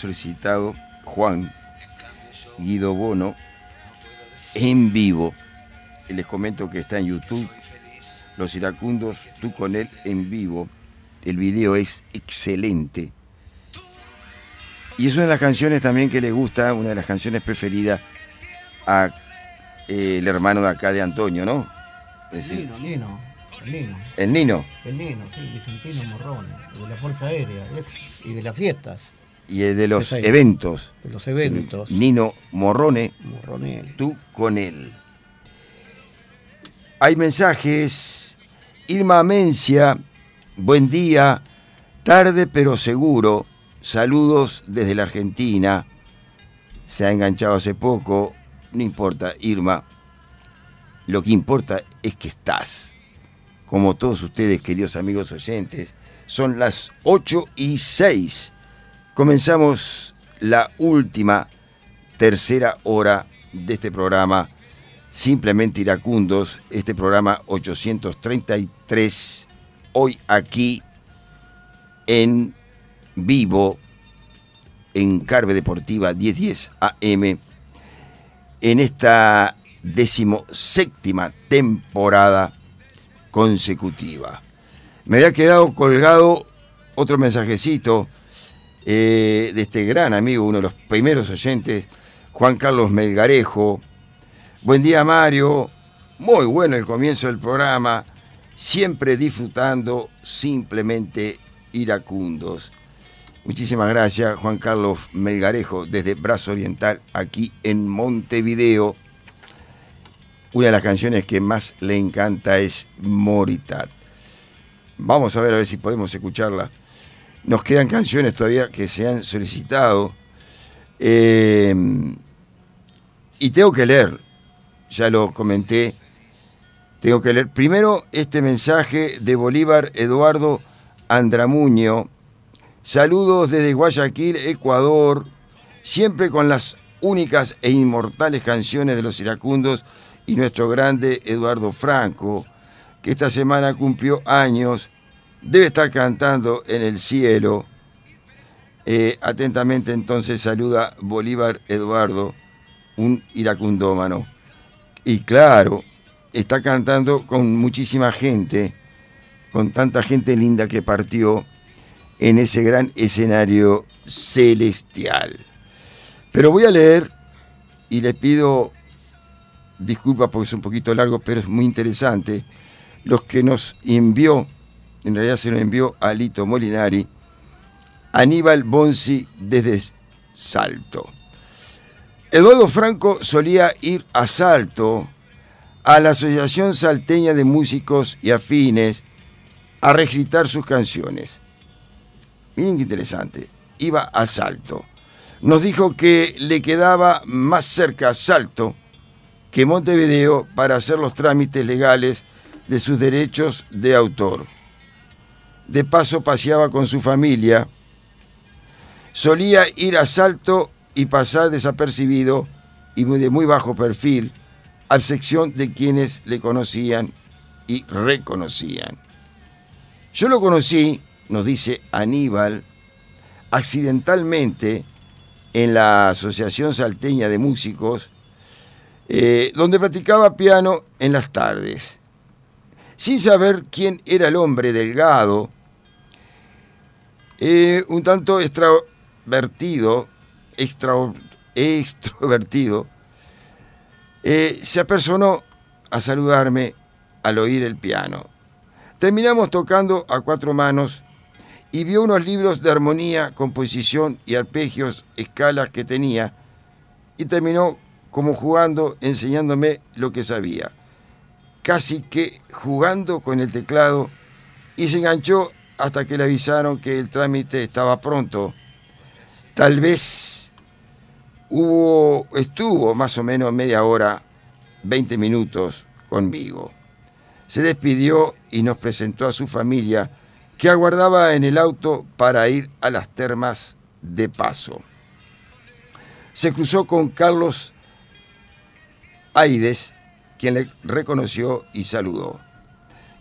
Solicitado Juan Guido Bono, en vivo, les comento que está en YouTube, Los Iracundos, tú con él en vivo, el video es excelente. Y es una de las canciones también que le gusta, una de las canciones preferidas a eh, el hermano de acá de Antonio, ¿no? Es decir, Nino, Nino, el Nino. el Nino. El Nino, sí, Vicentino Morrón, de la Fuerza Aérea y de las fiestas, y el de los eventos. de los eventos. Nino Morrone, Morronelli. tú con él. Hay mensajes. Irma Mencia, buen día, tarde pero seguro. Saludos desde la Argentina. Se ha enganchado hace poco. No importa, Irma. Lo que importa es que estás. Como todos ustedes, queridos amigos oyentes, son las 8 y 6. Comenzamos la última tercera hora de este programa, simplemente iracundos, este programa 833, hoy aquí en vivo, en Carve Deportiva 1010 AM, en esta decimoséptima temporada consecutiva. Me había quedado colgado otro mensajecito eh, de este gran amigo, uno de los primeros oyentes, Juan Carlos Melgarejo. Buen día Mario, muy bueno el comienzo del programa, siempre disfrutando simplemente iracundos. Muchísimas gracias Juan Carlos Melgarejo desde Brazo Oriental aquí en Montevideo. Una de las canciones que más le encanta es Moritat. Vamos a ver a ver si podemos escucharla. Nos quedan canciones todavía que se han solicitado. Eh, y tengo que leer, ya lo comenté, tengo que leer primero este mensaje de Bolívar Eduardo Andramuño. Saludos desde Guayaquil, Ecuador, siempre con las únicas e inmortales canciones de los iracundos y nuestro grande Eduardo Franco, que esta semana cumplió años, debe estar cantando en el cielo. Eh, atentamente entonces saluda Bolívar Eduardo, un iracundómano. Y claro, está cantando con muchísima gente, con tanta gente linda que partió en ese gran escenario celestial. Pero voy a leer y les pido disculpas porque es un poquito largo, pero es muy interesante. Los que nos envió, en realidad se lo envió a Lito Molinari, Aníbal Bonzi desde Salto. Eduardo Franco solía ir a Salto, a la Asociación Salteña de Músicos y Afines, a registrar sus canciones. Miren qué interesante. Iba a Salto. Nos dijo que le quedaba más cerca Salto que Montevideo para hacer los trámites legales de sus derechos de autor. De paso paseaba con su familia. Solía ir a Salto y pasar desapercibido y de muy bajo perfil, a excepción de quienes le conocían y reconocían. Yo lo conocí, nos dice Aníbal, accidentalmente en la Asociación Salteña de Músicos, eh, donde practicaba piano en las tardes. Sin saber quién era el hombre delgado, eh, un tanto extravertido, extra- extrovertido, eh, se apersonó a saludarme al oír el piano. Terminamos tocando a cuatro manos y vio unos libros de armonía, composición y arpegios, escalas que tenía, y terminó como jugando, enseñándome lo que sabía. Casi que jugando con el teclado, y se enganchó hasta que le avisaron que el trámite estaba pronto. Tal vez hubo, estuvo más o menos media hora, 20 minutos conmigo. Se despidió y nos presentó a su familia, que aguardaba en el auto para ir a las termas de paso. Se cruzó con Carlos Aides, quien le reconoció y saludó.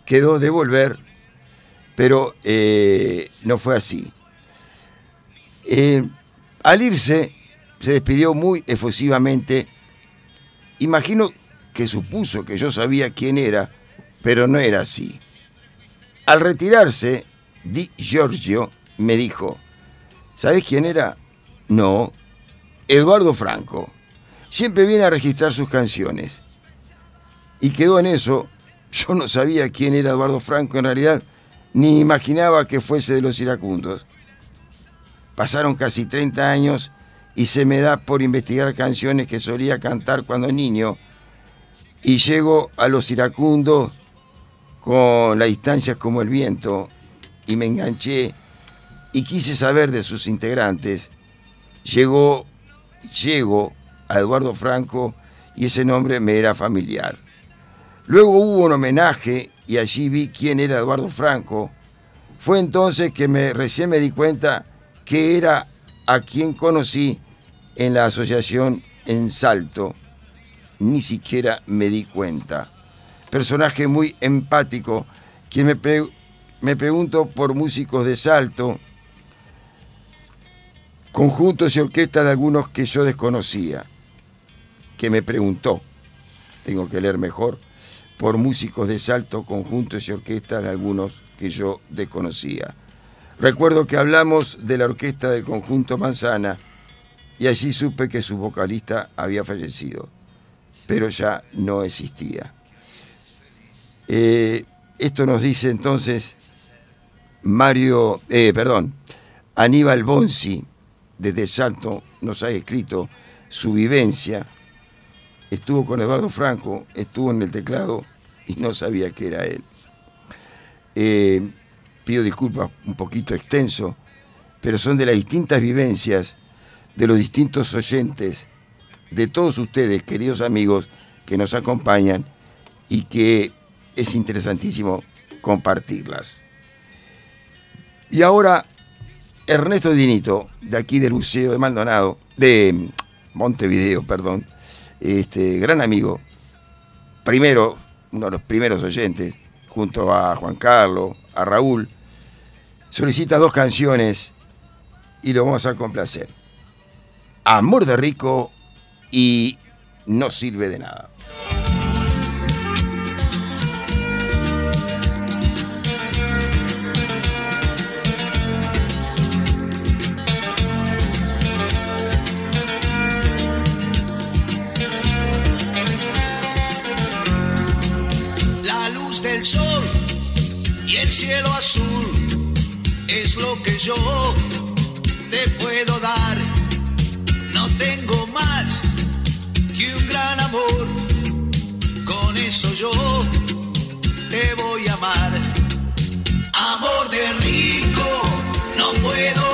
Quedó de volver, pero eh, no fue así. Eh, al irse, se despidió muy efusivamente. Imagino que supuso que yo sabía quién era, pero no era así. Al retirarse, Di Giorgio me dijo, ¿sabes quién era? No, Eduardo Franco. Siempre viene a registrar sus canciones. Y quedó en eso. Yo no sabía quién era Eduardo Franco en realidad, ni imaginaba que fuese de los iracundos. Pasaron casi 30 años y se me da por investigar canciones que solía cantar cuando niño. Y llego a los iracundos con las distancias como el viento y me enganché y quise saber de sus integrantes. Llegó, llego a Eduardo Franco y ese nombre me era familiar. Luego hubo un homenaje y allí vi quién era Eduardo Franco. Fue entonces que me, recién me di cuenta que era a quien conocí en la asociación en Salto. Ni siquiera me di cuenta. Personaje muy empático, quien me, pre- me preguntó por músicos de Salto, conjuntos y orquestas de algunos que yo desconocía, que me preguntó, tengo que leer mejor, por músicos de Salto, conjuntos y orquestas de algunos que yo desconocía. Recuerdo que hablamos de la orquesta del conjunto Manzana y allí supe que su vocalista había fallecido, pero ya no existía. Eh, esto nos dice entonces Mario, eh, perdón, Aníbal Bonzi, desde Salto, nos ha escrito su vivencia. Estuvo con Eduardo Franco, estuvo en el teclado y no sabía que era él. Eh, pido disculpas un poquito extenso, pero son de las distintas vivencias de los distintos oyentes, de todos ustedes, queridos amigos, que nos acompañan y que es interesantísimo compartirlas. Y ahora, Ernesto Dinito, de aquí del Museo de Maldonado, de Montevideo, perdón, este gran amigo, primero, uno de los primeros oyentes, junto a Juan Carlos, a Raúl, solicita dos canciones y lo vamos a complacer. Amor de rico y no sirve de nada. el sol y el cielo azul es lo que yo te puedo dar. No tengo más que un gran amor, con eso yo te voy a amar. Amor de rico, no puedo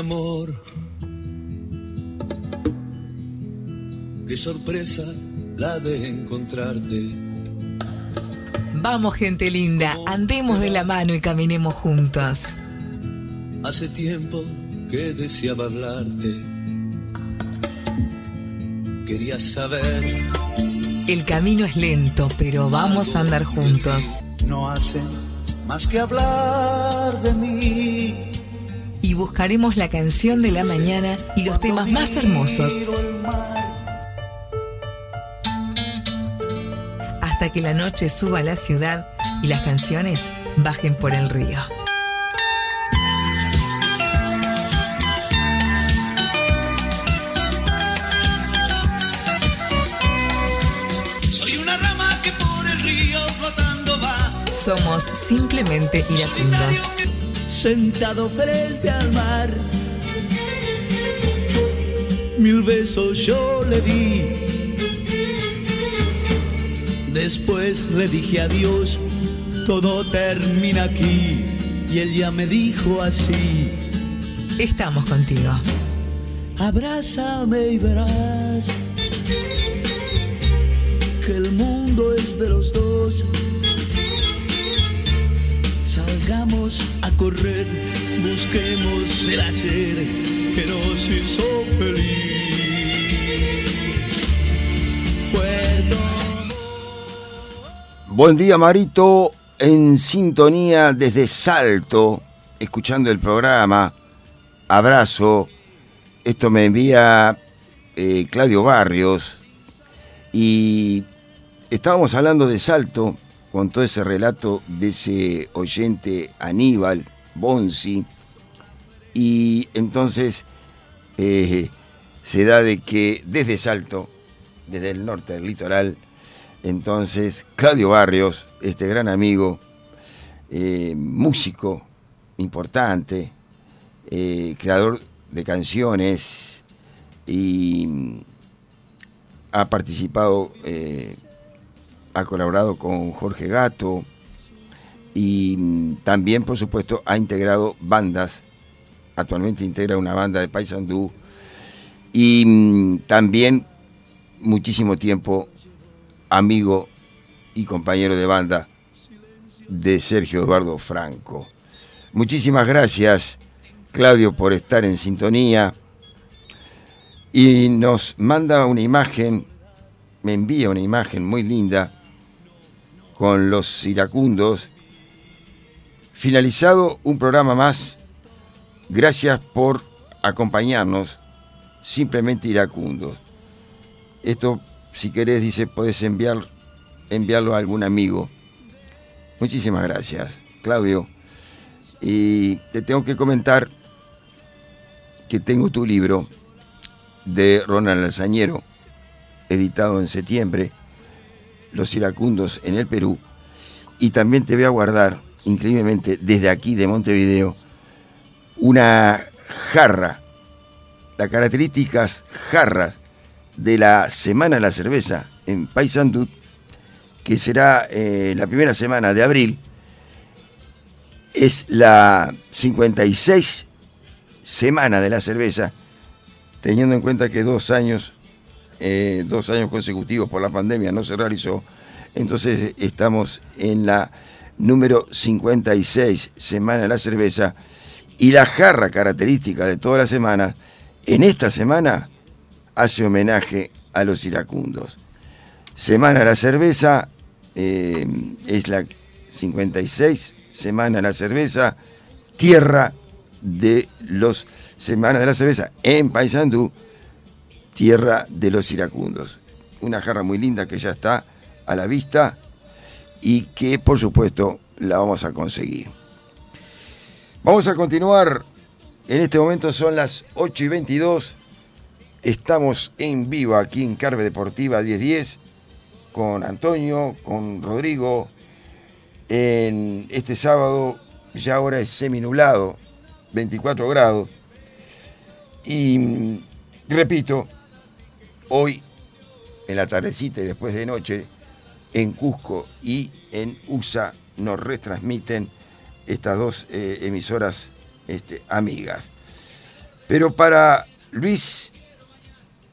amor. Qué sorpresa la de encontrarte. Vamos gente linda, andemos de la mano y caminemos juntos. Hace tiempo que deseaba hablarte. Quería saber. El camino es lento, pero vamos a andar juntos. No hacen más que hablar de mí Buscaremos la canción de la mañana y los temas más hermosos. Hasta que la noche suba a la ciudad y las canciones bajen por el río. Somos simplemente iracundos. Sentado frente al mar. Mil besos yo le di. Después le dije adiós. Todo termina aquí. Y él ya me dijo así. Estamos contigo. Abrázame y verás que el mundo es de los dos. Salgamos correr, busquemos el hacer que nos hizo feliz. Buen día, Marito, en sintonía desde Salto, escuchando el programa. Abrazo. Esto me envía eh, Claudio Barrios. Y estábamos hablando de Salto con todo ese relato de ese oyente Aníbal Bonzi. Y entonces eh, se da de que desde Salto, desde el norte del litoral, entonces Claudio Barrios, este gran amigo, eh, músico importante, eh, creador de canciones y ha participado, ha colaborado con Jorge Gato y también, por supuesto, ha integrado bandas. Actualmente integra una banda de Paysandú y mm, también muchísimo tiempo amigo y compañero de banda de Sergio Eduardo Franco. Muchísimas gracias, Claudio, por estar en sintonía. Y nos manda una imagen, me envía una imagen muy linda con los iracundos. Finalizado un programa más, gracias por acompañarnos, simplemente iracundos. Esto, si querés, dice, podés enviar, enviarlo a algún amigo. Muchísimas gracias, Claudio. Y te tengo que comentar que tengo tu libro de Ronald Alzañero, editado en septiembre, Los iracundos en el Perú. Y también te voy a guardar, increíblemente, desde aquí de Montevideo, una jarra, las características jarras de la Semana de la Cerveza en Paysandú, que será eh, la primera semana de abril, es la 56 semana de la cerveza, teniendo en cuenta que dos años, eh, dos años consecutivos por la pandemia no se realizó, entonces estamos en la número 56 semana de la cerveza y la jarra característica de todas las semanas, en esta semana hace homenaje a los iracundos. Semana de la cerveza eh, es la 56 semana de la cerveza, tierra de los Semana de la Cerveza en Paysandú, tierra de los iracundos. Una jarra muy linda que ya está a la vista y que por supuesto la vamos a conseguir. Vamos a continuar. En este momento son las 8 y 22. Estamos en vivo aquí en Carve Deportiva 1010 con Antonio, con Rodrigo. En este sábado ya ahora es seminulado, 24 grados. Y repito, hoy en la tardecita y después de noche, en Cusco y en USA nos retransmiten estas dos eh, emisoras este, amigas. Pero para Luis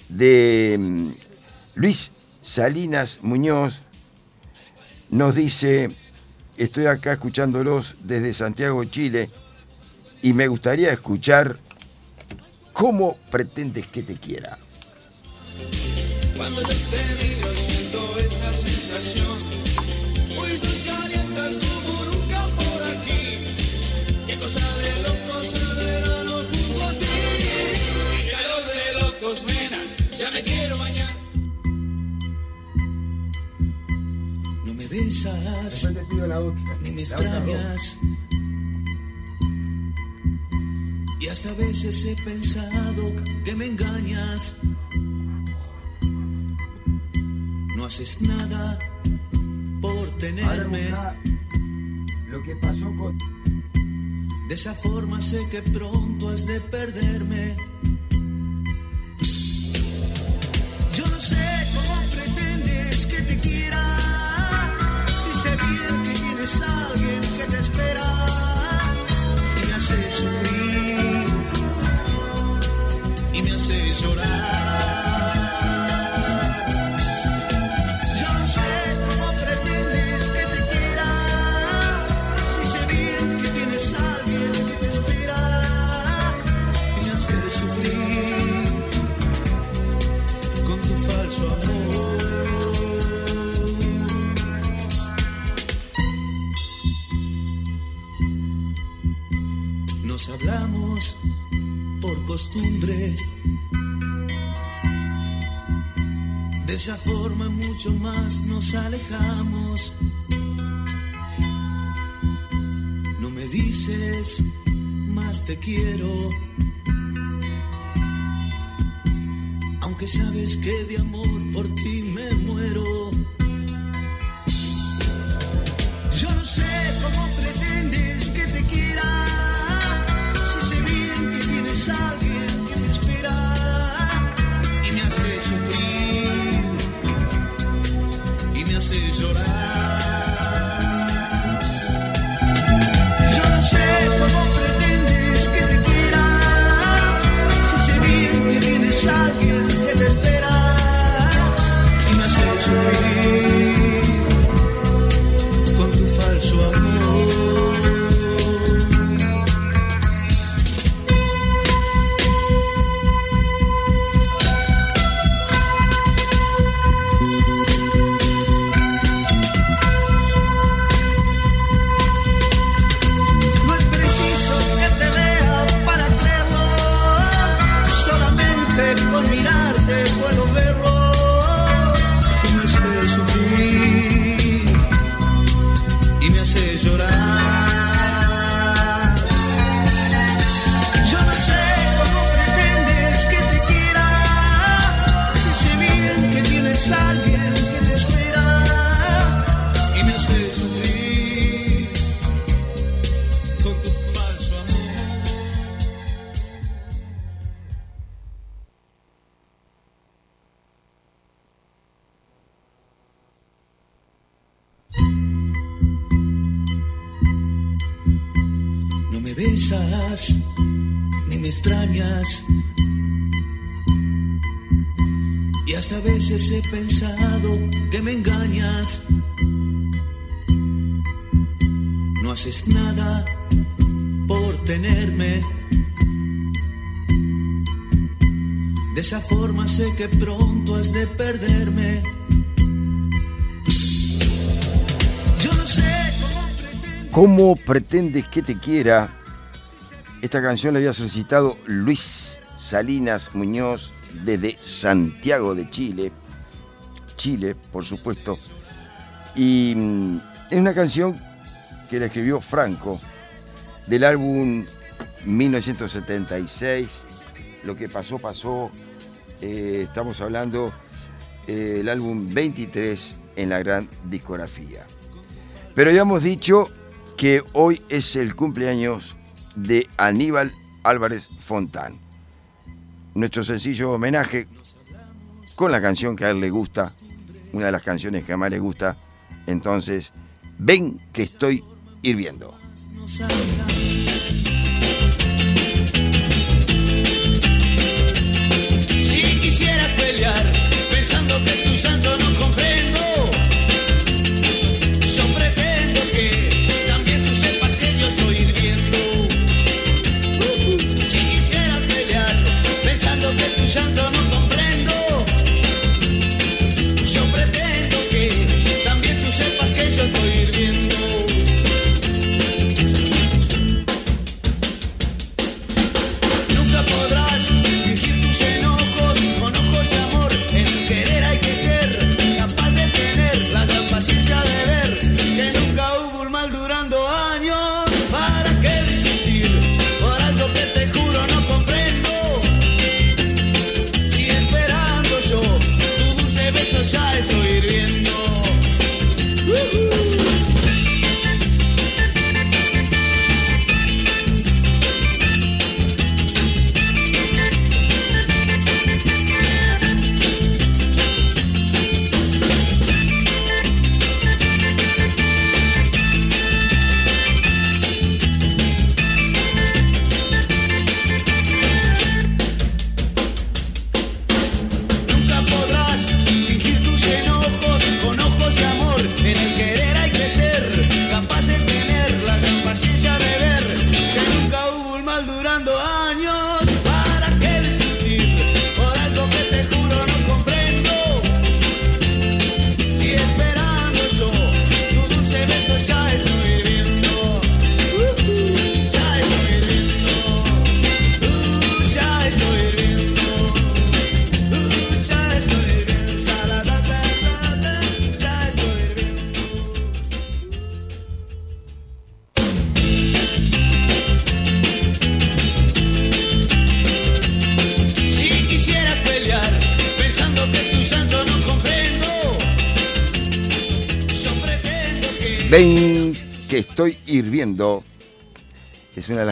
de mm, Luis Salinas Muñoz nos dice, estoy acá escuchándolos desde Santiago, Chile, y me gustaría escuchar cómo pretendes que te quiera. Cuando yo te miro siento esa sensación. Hoy soy caliente como nunca por aquí. Qué cosa de locos el verano junto a ti. Qué calor de locos, nena, ya me quiero bañar. No me besas, ni me extrañas. Y hasta a veces he pensado que me engañas. Haces nada por tenerme. Lo que pasó con... De esa forma sé que pronto has de perderme. Yo no sé cómo pretendes que te quiera. Si sé bien que tienes a alguien que te espera. Costumbre. De esa forma mucho más nos alejamos. No me dices más te quiero. Aunque sabes que de amor por ti me muero. Yo no sé cómo pretendes que te quiera. Forma ¿Cómo pretendes que te quiera? Esta canción la había solicitado Luis Salinas Muñoz desde Santiago de Chile. Chile, por supuesto. Y mm, es una canción que la escribió Franco del álbum 1976. Lo que pasó, pasó. Eh, estamos hablando del álbum 23 en la gran discografía. Pero ya hemos dicho que hoy es el cumpleaños de Aníbal Álvarez Fontán. Nuestro sencillo homenaje con la canción que a él le gusta, una de las canciones que a más le gusta. Entonces, ven que estoy hirviendo. Quisieras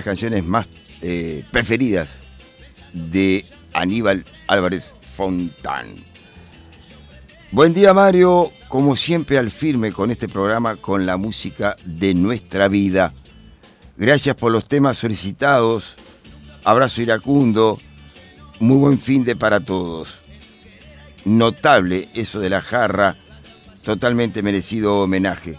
canciones más eh, preferidas de Aníbal Álvarez Fontán. Buen día Mario, como siempre al firme con este programa con la música de nuestra vida. Gracias por los temas solicitados. Abrazo iracundo. Muy buen fin de para todos. Notable eso de la jarra. Totalmente merecido homenaje.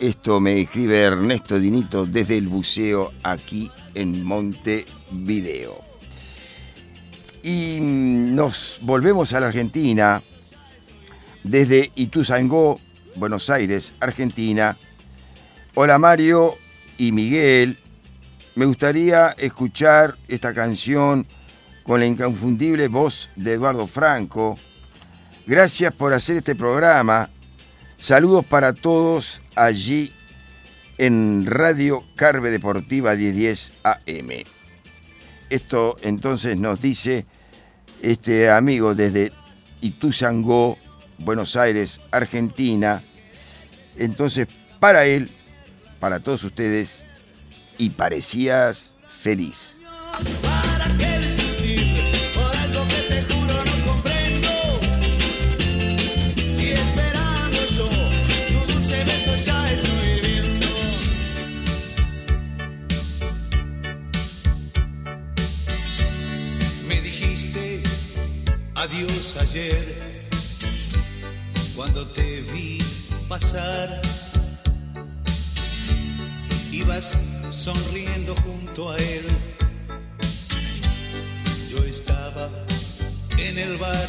Esto me escribe Ernesto Dinito desde el buceo aquí en Montevideo. Y mm, nos volvemos a la Argentina desde Ituzangó, Buenos Aires, Argentina. Hola Mario y Miguel. Me gustaría escuchar esta canción con la inconfundible voz de Eduardo Franco. Gracias por hacer este programa. Saludos para todos allí en Radio Carve Deportiva 1010 AM. Esto entonces nos dice este amigo desde Ituzangó, Buenos Aires, Argentina. Entonces, para él, para todos ustedes, y parecías feliz. ¿Para adiós ayer cuando te vi pasar. Ibas sonriendo junto a él. Yo estaba en el bar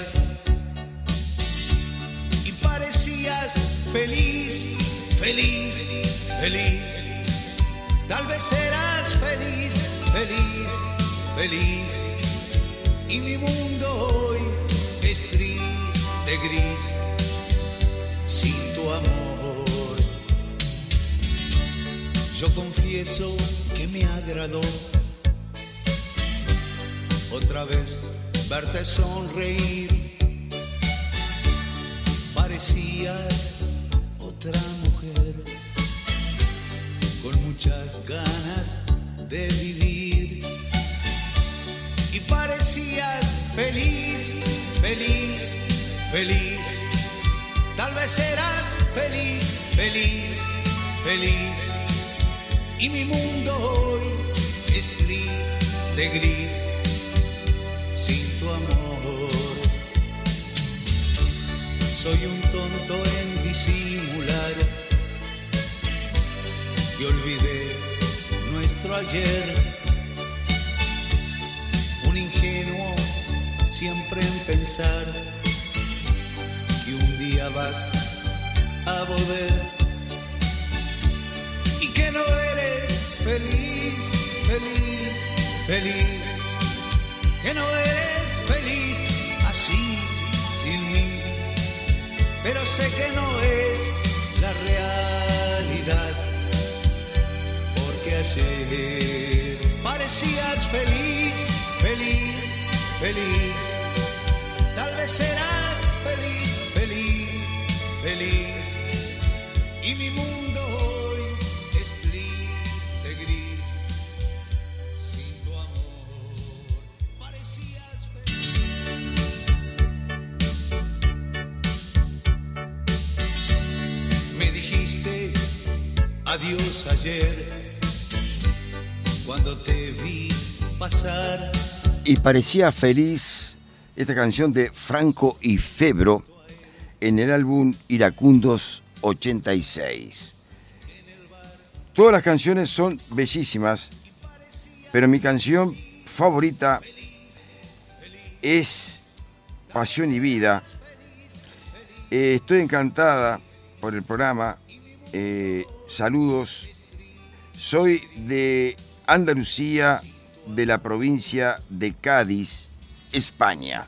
y parecías feliz, feliz, feliz. Tal vez serás feliz, feliz, feliz. Y mi mundo hoy es triste, gris, sin tu amor. Yo confieso que me agradó otra vez verte sonreír. Parecías otra mujer con muchas ganas de vivir. Parecías feliz, feliz, feliz. Tal vez serás feliz, feliz, feliz. Y mi mundo hoy es triste, gris, sin tu amor. Soy un tonto en disimular que olvidé nuestro ayer. Un ingenuo siempre en pensar que un día vas a volver y que no eres feliz, feliz, feliz, que no eres feliz así, sin mí, pero sé que no es la realidad, porque ayer parecías feliz, feliz, feliz, tal vez serás feliz, feliz, feliz, y mi mundo hoy es triste, gris, sin tu amor, parecías Me dijiste adiós ayer cuando te vi pasar. Y parecía feliz esta canción de Franco y Febro en el álbum Iracundos 86. Todas las canciones son bellísimas, pero mi canción favorita es Pasión y Vida. Eh, estoy encantada por el programa. Eh, saludos. Soy de Andalucía, de la provincia de Cádiz, España.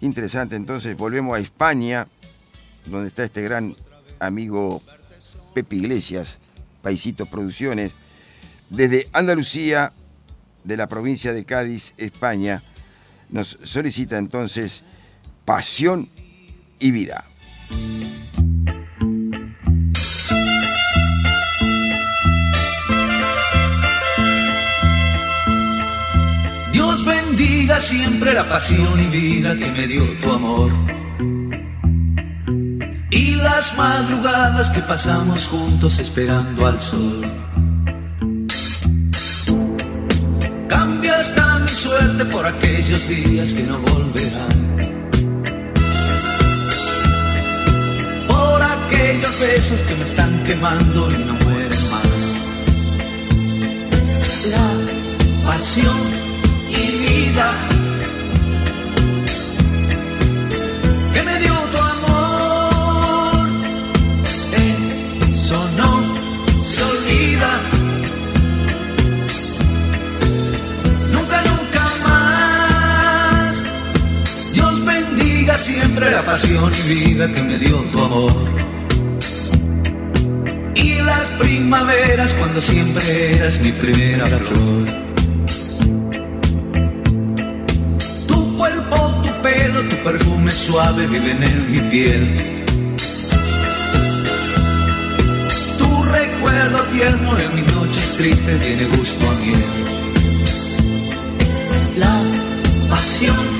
Interesante, entonces volvemos a España, donde está este gran amigo Pepe Iglesias, Paisitos Producciones. Desde Andalucía, de la provincia de Cádiz, España, nos solicita entonces Pasión y Vida. Siempre la pasión y vida que me dio tu amor. Y las madrugadas que pasamos juntos esperando al sol. Cambia hasta mi suerte por aquellos días que no volverán. Por aquellos besos que me están quemando y no mueren más. La pasión que me dio tu amor. Eso no se olvida. Nunca, nunca más. Dios bendiga siempre la pasión y vida que me dio tu amor. Y las primaveras cuando siempre eras mi primera flor. Perfume suave viven en mi piel. Tu recuerdo tierno en mis noches tristes tiene gusto a miel. La pasión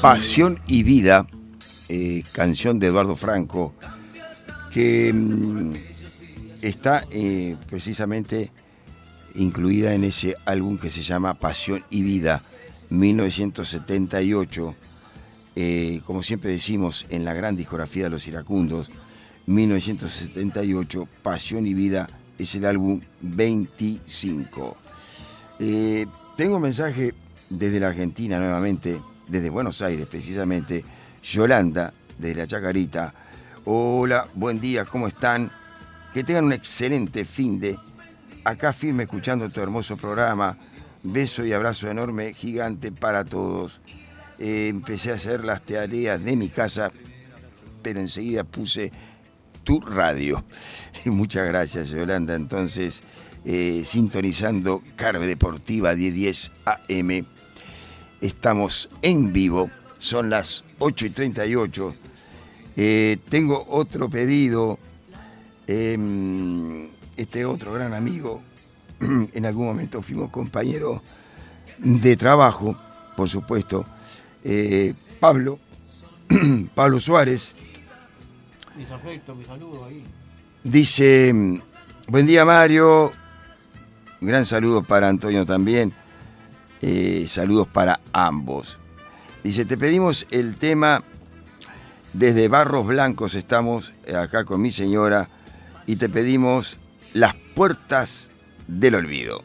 Pasión y vida, eh, canción de Eduardo Franco, que mm, está eh, precisamente incluida en ese álbum que se llama Pasión y Vida, 1978. eh, como siempre decimos, en la gran discografía de los iracundos, 1978, Pasión y Vida es el álbum 25. Eh, tengo un mensaje desde la Argentina nuevamente, desde Buenos Aires precisamente, Yolanda, desde la Chacarita. Hola, buen día, ¿cómo están? Que tengan un excelente fin de... Acá firme escuchando tu hermoso programa. Beso y abrazo enorme, gigante para todos. Eh, empecé a hacer las tareas de mi casa, pero enseguida puse tu radio. Muchas gracias, Yolanda. Entonces, eh, sintonizando Carve Deportiva 1010 AM. Estamos en vivo, son las 8 y 38. Eh, tengo otro pedido. Em, este otro gran amigo, en algún momento fuimos compañeros de trabajo, por supuesto. Eh, Pablo, Pablo Suárez, Mis afectos, mis saludos ahí. Dice, buen día Mario, gran saludo para Antonio también, eh, saludos para ambos. Dice, te pedimos el tema, desde Barros Blancos estamos eh, acá con mi señora, y te pedimos las puertas del olvido.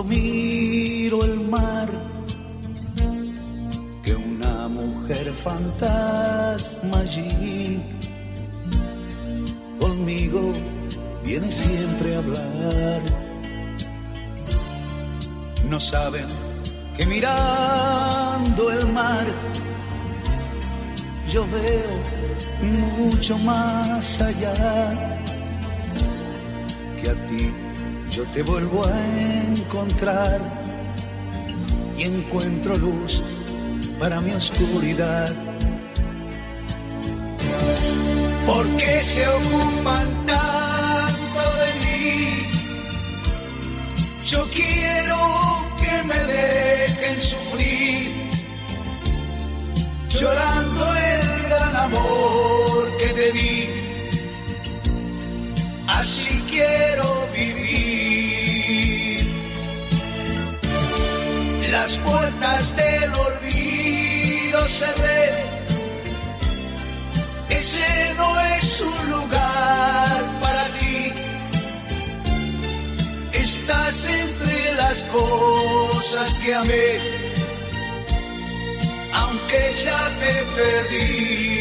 Miro el mar que una mujer fantasma allí conmigo viene siempre a hablar. No saben que mirando el mar yo veo mucho más allá que a ti yo te vuelvo a encontrar y encuentro luz para mi oscuridad. ¿Por qué se ocupan tanto de mí? Yo quiero que me dejen sufrir, llorando el gran amor que te di. Así quiero Las puertas del olvido cerré. Ese no es un lugar para ti. Estás entre las cosas que amé, aunque ya te perdí.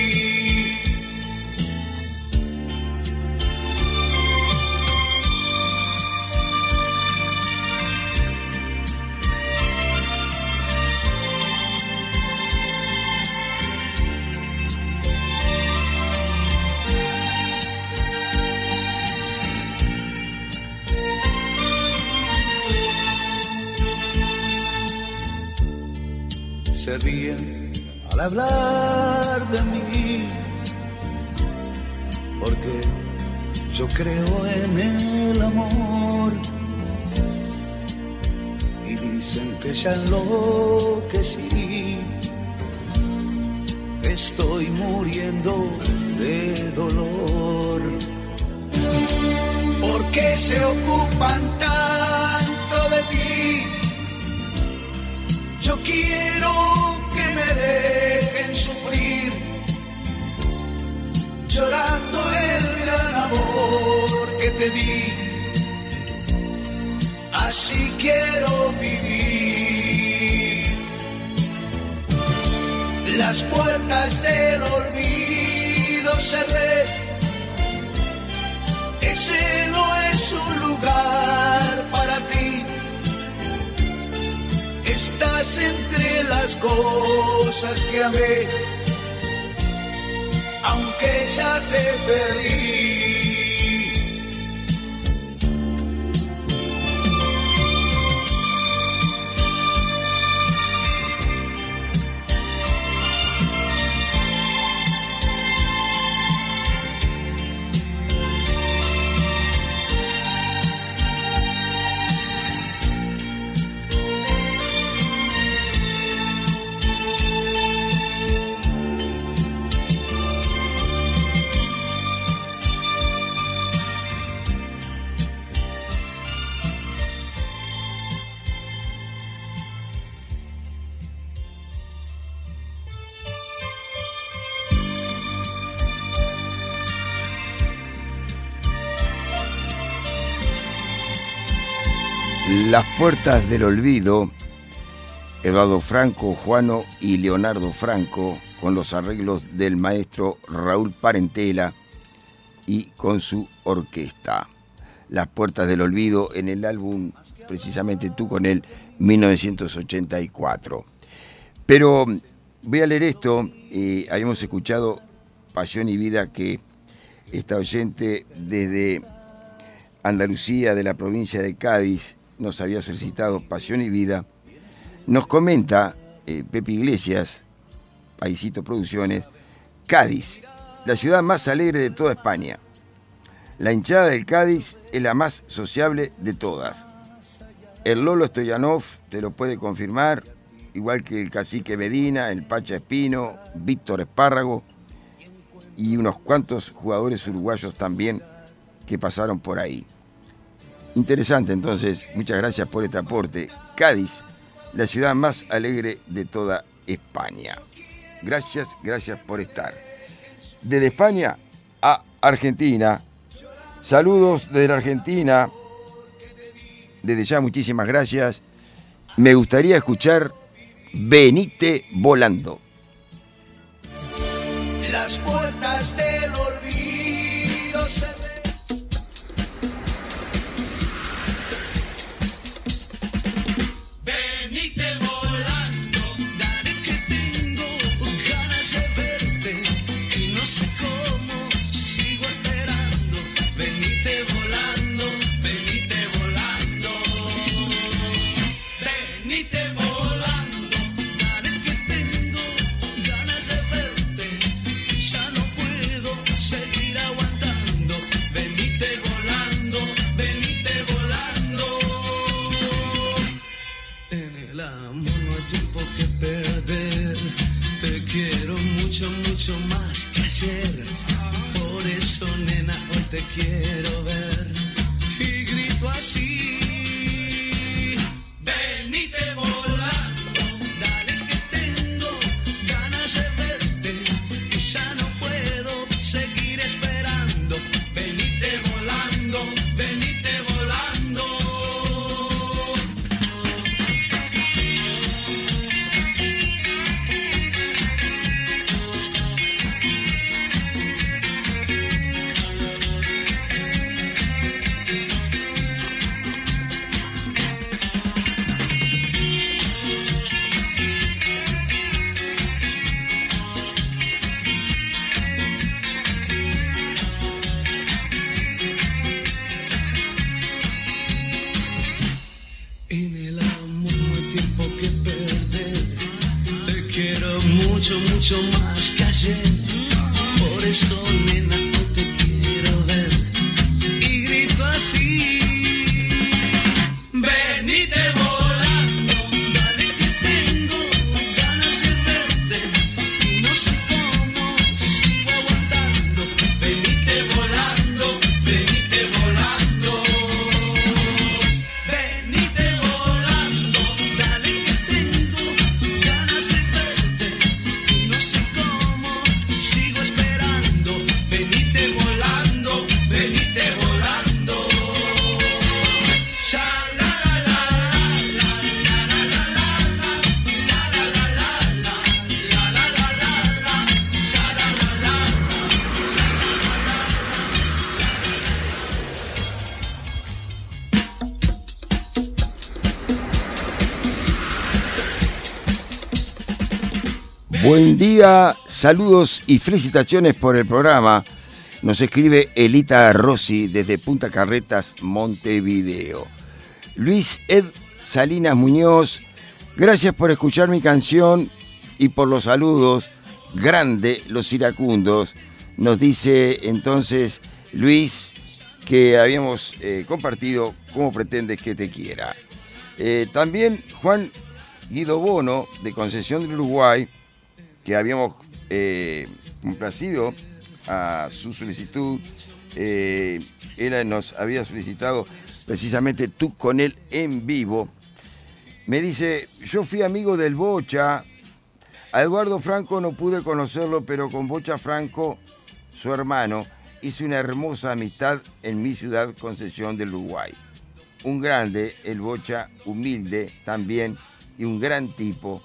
Se ríen al hablar de mí, porque yo creo en el amor. Y dicen que ya enloquecí, que estoy muriendo de dolor. ¿Por qué se ocupan Así quiero vivir. Las puertas del olvido cerré. Ese no es un lugar para ti estás entre las cosas que amé, aunque ya te perdí. Puertas del olvido, Eduardo Franco, Juano y Leonardo Franco, con los arreglos del maestro Raúl Parentela y con su orquesta. Las puertas del olvido en el álbum, precisamente tú con él, 1984. Pero voy a leer esto, eh, habíamos escuchado Pasión y Vida que esta oyente desde Andalucía, de la provincia de Cádiz, nos había solicitado Pasión y Vida, nos comenta eh, Pepe Iglesias, Paisito Producciones, Cádiz, la ciudad más alegre de toda España. La hinchada del Cádiz es la más sociable de todas. El Lolo Stoyanov te lo puede confirmar, igual que el cacique Medina, el Pacha Espino, Víctor Espárrago y unos cuantos jugadores uruguayos también que pasaron por ahí. Interesante entonces, muchas gracias por este aporte. Cádiz, la ciudad más alegre de toda España. Gracias, gracias por estar. desde España a Argentina. Saludos desde la Argentina. Desde ya, muchísimas gracias. Me gustaría escuchar Venite volando. Las puertas saludos y felicitaciones por el programa. Nos escribe Elita Rossi desde Punta Carretas, Montevideo. Luis Ed Salinas Muñoz, gracias por escuchar mi canción y por los saludos. Grande los iracundos. Nos dice entonces Luis que habíamos eh, compartido cómo pretendes que te quiera. Eh, también Juan Guido Bono, de Concesión del Uruguay, que habíamos eh, complacido a su solicitud. Eh, él nos había solicitado precisamente tú con él en vivo. Me dice, yo fui amigo del Bocha. A Eduardo Franco no pude conocerlo, pero con Bocha Franco, su hermano, hice una hermosa amistad en mi ciudad, Concesión del Uruguay. Un grande, el Bocha, humilde también y un gran tipo.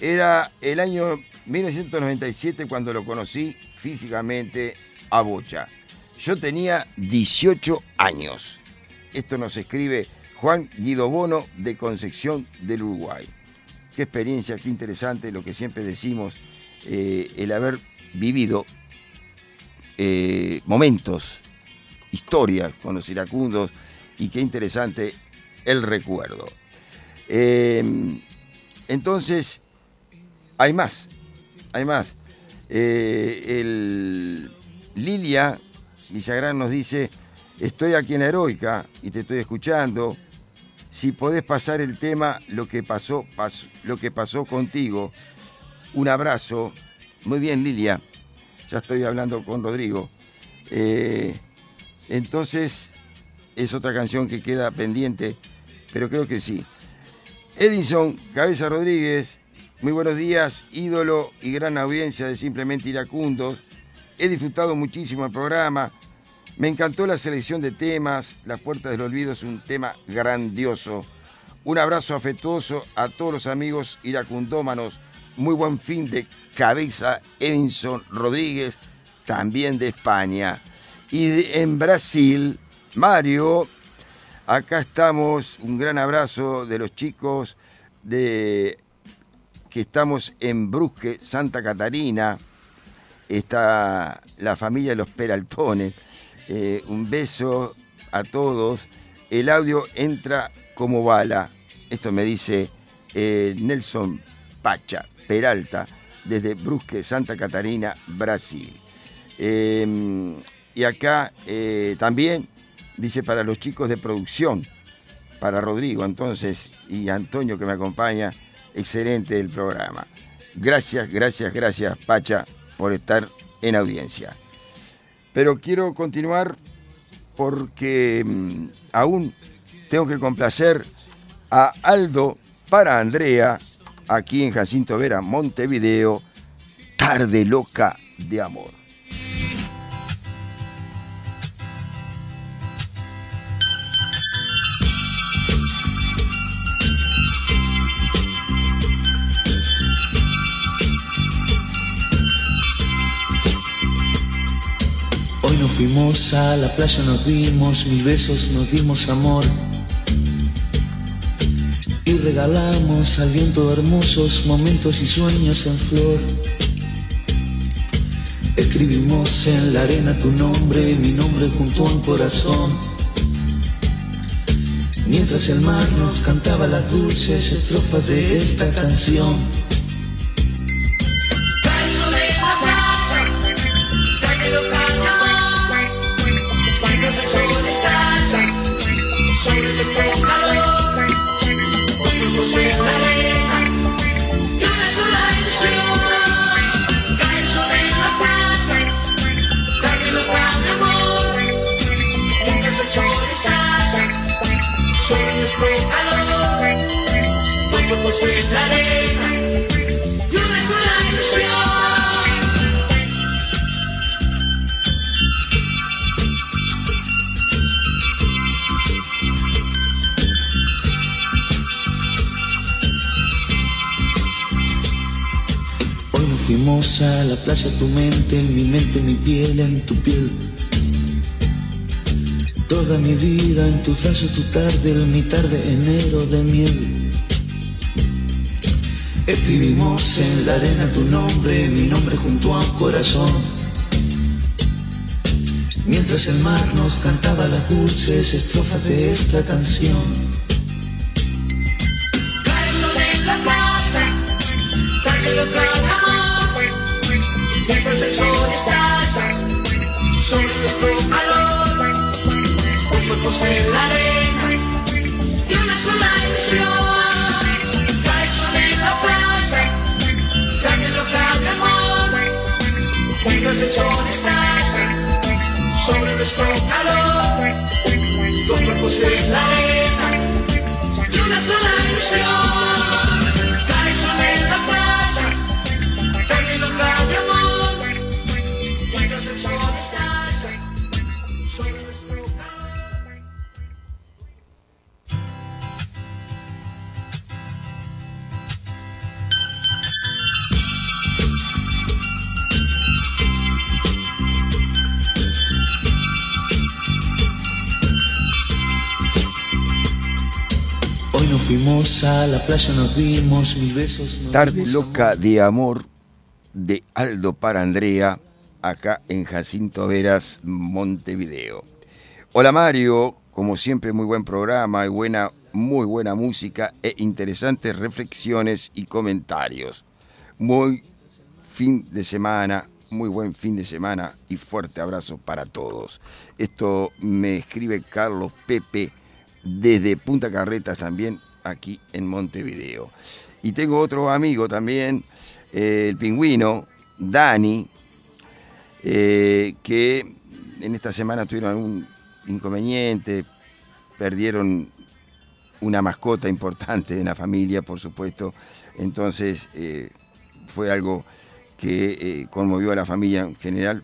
Era el año 1997 cuando lo conocí físicamente a Bocha. Yo tenía 18 años. Esto nos escribe Juan Guido Bono de Concepción del Uruguay. Qué experiencia, qué interesante lo que siempre decimos, eh, el haber vivido eh, momentos, historias con los iracundos y qué interesante el recuerdo. Eh, entonces, hay más, hay más. Eh, el Lilia Villagrán nos dice, estoy aquí en Heroica y te estoy escuchando. Si podés pasar el tema, lo que pasó, pas- lo que pasó contigo. Un abrazo. Muy bien, Lilia. Ya estoy hablando con Rodrigo. Eh, entonces, es otra canción que queda pendiente, pero creo que sí. Edison Cabeza Rodríguez, muy buenos días, ídolo y gran audiencia de Simplemente Iracundos. he disfrutado muchísimo el programa. Me encantó la selección de temas. Las Puertas del Olvido es un tema grandioso. Un abrazo afectuoso a todos los amigos iracundómanos. Muy buen fin de cabeza, Edinson Rodríguez, también de España. Y en Brasil, Mario, acá estamos. Un gran abrazo de los chicos de estamos en Brusque, Santa Catarina. Está la familia de los Peraltones. Eh, un beso a todos. El audio entra como bala. Esto me dice eh, Nelson Pacha Peralta desde Brusque, Santa Catarina, Brasil. Eh, y acá eh, también dice para los chicos de producción, para Rodrigo entonces y Antonio que me acompaña, excelente el programa. Gracias, gracias, gracias Pacha por estar en audiencia. Pero quiero continuar porque mm, aún tengo que complacer a Aldo para Andrea, aquí en Jacinto Vera, Montevideo, Tarde Loca de Amor. Fuimos a la playa, nos dimos mil besos, nos dimos amor. Y regalamos al viento hermosos momentos y sueños en flor. Escribimos en la arena tu nombre, mi nombre junto a un corazón. Mientras el mar nos cantaba las dulces estrofas de esta canción. Hoy nos fuimos a la playa, tu mente, en mi mente, mi piel, en tu piel. Toda mi vida en tus brazos, tu tarde, en mi tarde, enero de miel. Escribimos en la arena tu nombre, mi nombre junto a un corazón. Mientras el mar nos cantaba las dulces estrofas de esta canción. Mientras el sol estalla cuerpos en la arena y una sola ilusión. Calzo de la playa, tarde loca de amor. Mientras el sol estalla sobre nuestro calor. Con cuerpos en la arena y una sola ilusión. Calzo de la playa, tarde loca de amor. Fuimos a la playa, nos dimos mil besos. Tarde Loca de Amor de Aldo para Andrea, acá en Jacinto Veras, Montevideo. Hola Mario, como siempre muy buen programa y buena, muy buena música e interesantes reflexiones y comentarios. Muy fin de semana, muy buen fin de semana y fuerte abrazo para todos. Esto me escribe Carlos Pepe desde Punta Carretas también aquí en Montevideo. Y tengo otro amigo también, eh, el pingüino, Dani, eh, que en esta semana tuvieron algún inconveniente, perdieron una mascota importante de la familia, por supuesto. Entonces eh, fue algo que conmovió a la familia en general,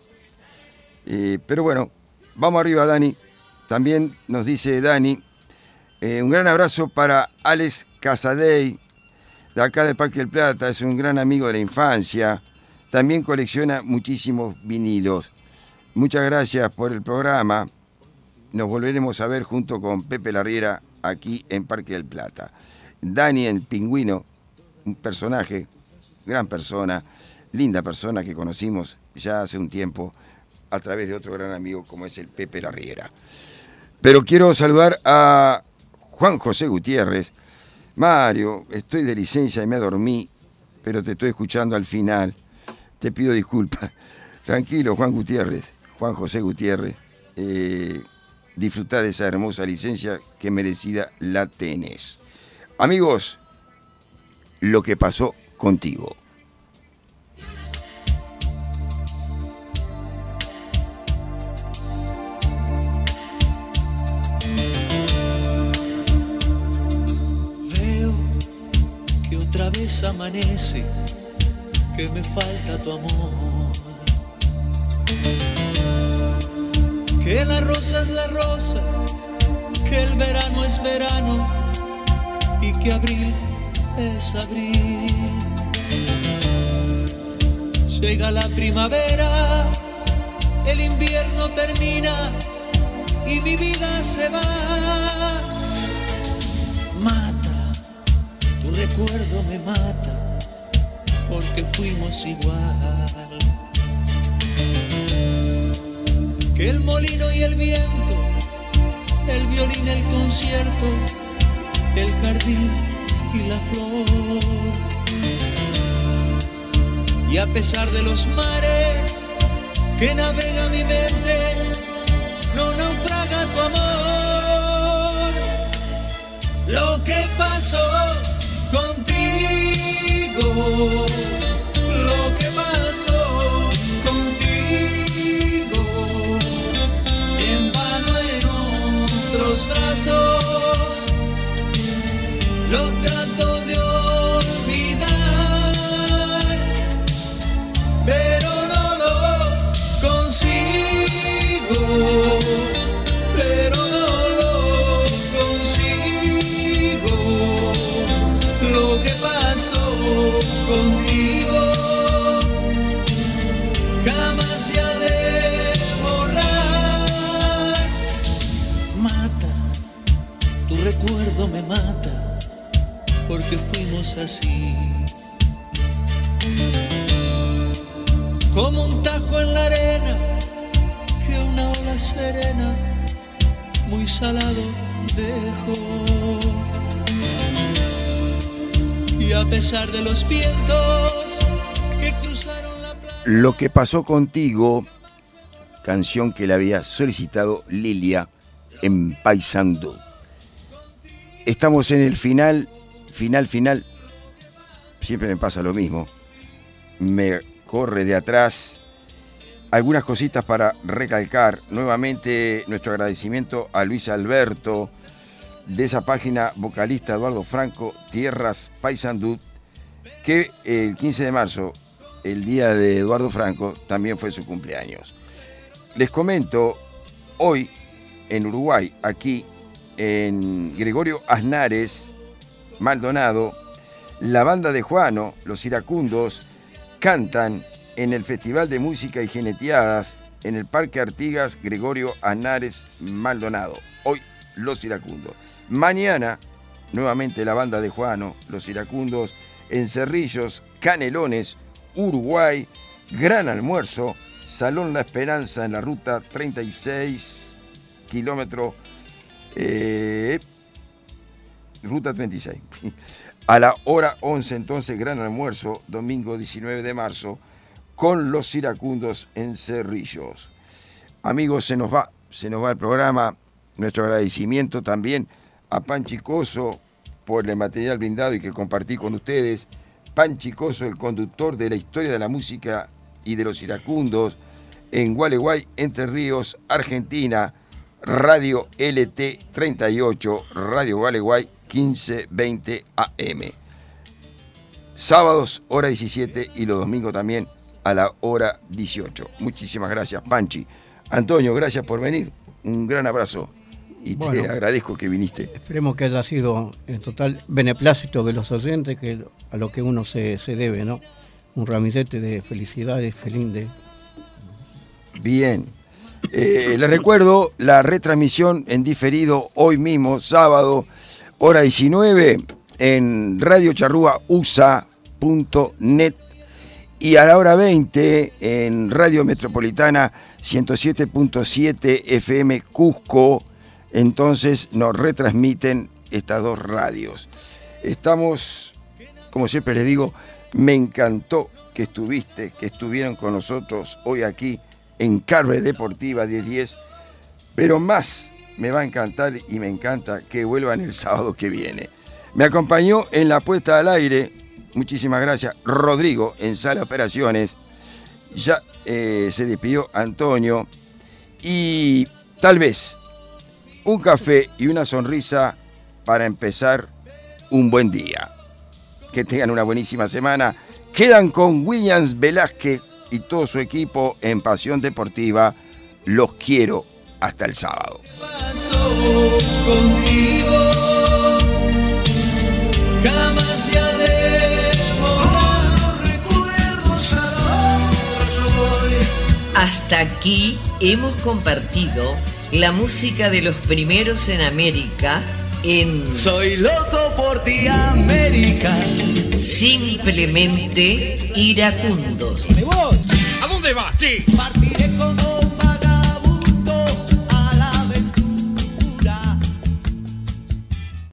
pero bueno, vamos arriba, Dani. También nos dice Dani, eh, un gran abrazo para Alex Casadei, de acá del Parque del Plata, es un gran amigo de la infancia. También colecciona muchísimos vinilos. Muchas gracias por el programa. Nos volveremos a ver junto con Pepe Larriera aquí en Parque del Plata. Dani el Pingüino, un personaje, gran persona, linda persona que conocimos ya hace un tiempo a través de otro gran amigo como es el Pepe Larriera. Pero quiero saludar a Juan José Gutiérrez. Mario, estoy de licencia y me dormí, pero te estoy escuchando al final. Te pido disculpas. Tranquilo, Juan Gutiérrez, Juan José Gutiérrez. Eh, de esa hermosa licencia que merecida la tenés. Amigos, lo que pasó contigo. Vez amanece, que me falta tu amor. Que la rosa es la rosa, que el verano es verano y que abril es abril. Llega la primavera, el invierno termina y mi vida se va. Recuerdo me mata, porque fuimos igual. Que el molino y el viento, el violín, el concierto, el jardín y la flor. Y a pesar de los mares que navega mi mente, no naufraga tu amor. Lo que pasó lo que pasó contigo, en vano en otros brazos, lo salado dejó. Y a pesar de los vientos que cruzaron la Lo que pasó contigo, canción que le había solicitado Lilia en Paysandú. Estamos en el final, final, final. Siempre me pasa lo mismo. Me corre de atrás. Algunas cositas para recalcar. Nuevamente nuestro agradecimiento a Luis Alberto de esa página vocalista Eduardo Franco, Tierras Paysandú, que el 15 de marzo, el día de Eduardo Franco, también fue su cumpleaños. Les comento, hoy en Uruguay, aquí en Gregorio Aznares, Maldonado, la banda de Juano, los iracundos, cantan en el Festival de Música y Geneteadas en el Parque Artigas Gregorio Aznares, Maldonado. Hoy los iracundos. Mañana, nuevamente la banda de Juano, los iracundos, en Cerrillos, Canelones, Uruguay, gran almuerzo, Salón La Esperanza en la ruta 36, kilómetro, eh, ruta 36. A la hora 11 entonces, gran almuerzo, domingo 19 de marzo, con los iracundos en Cerrillos. Amigos, se nos va, se nos va el programa. Nuestro agradecimiento también a Panchi Coso por el material brindado y que compartí con ustedes. Panchi Coso, el conductor de la historia de la música y de los iracundos en Gualeguay, Entre Ríos, Argentina. Radio LT 38, Radio Gualeguay 1520 AM. Sábados, hora 17 y los domingos también a la hora 18. Muchísimas gracias, Panchi. Antonio, gracias por venir. Un gran abrazo y te Bueno. agradezco que viniste. Esperemos que haya sido en total beneplácito de los oyentes, que a lo que uno se, se debe, ¿no? Un ramillete de felicidades, feliz de... Bien. Eh, les recuerdo la retransmisión en diferido hoy mismo, sábado, hora 19, en radiocharrúausa.net y a la hora 20 en Radio Metropolitana 107.7 FM Cusco. Entonces nos retransmiten estas dos radios. Estamos, como siempre les digo, me encantó que estuviste, que estuvieron con nosotros hoy aquí en Carve Deportiva 1010, pero más me va a encantar y me encanta que vuelvan el sábado que viene. Me acompañó en la puesta al aire, muchísimas gracias, Rodrigo en Sala Operaciones, ya eh, se despidió Antonio y tal vez un café y una sonrisa para empezar un buen día. Que tengan una buenísima semana. Quedan con Williams Velázquez y todo su equipo en Pasión Deportiva. Los quiero hasta el sábado. pasó de Hasta aquí hemos compartido la música de los primeros en América en Soy loco por ti, América. Simplemente iracundos. ¿A dónde vas, che? Partiré como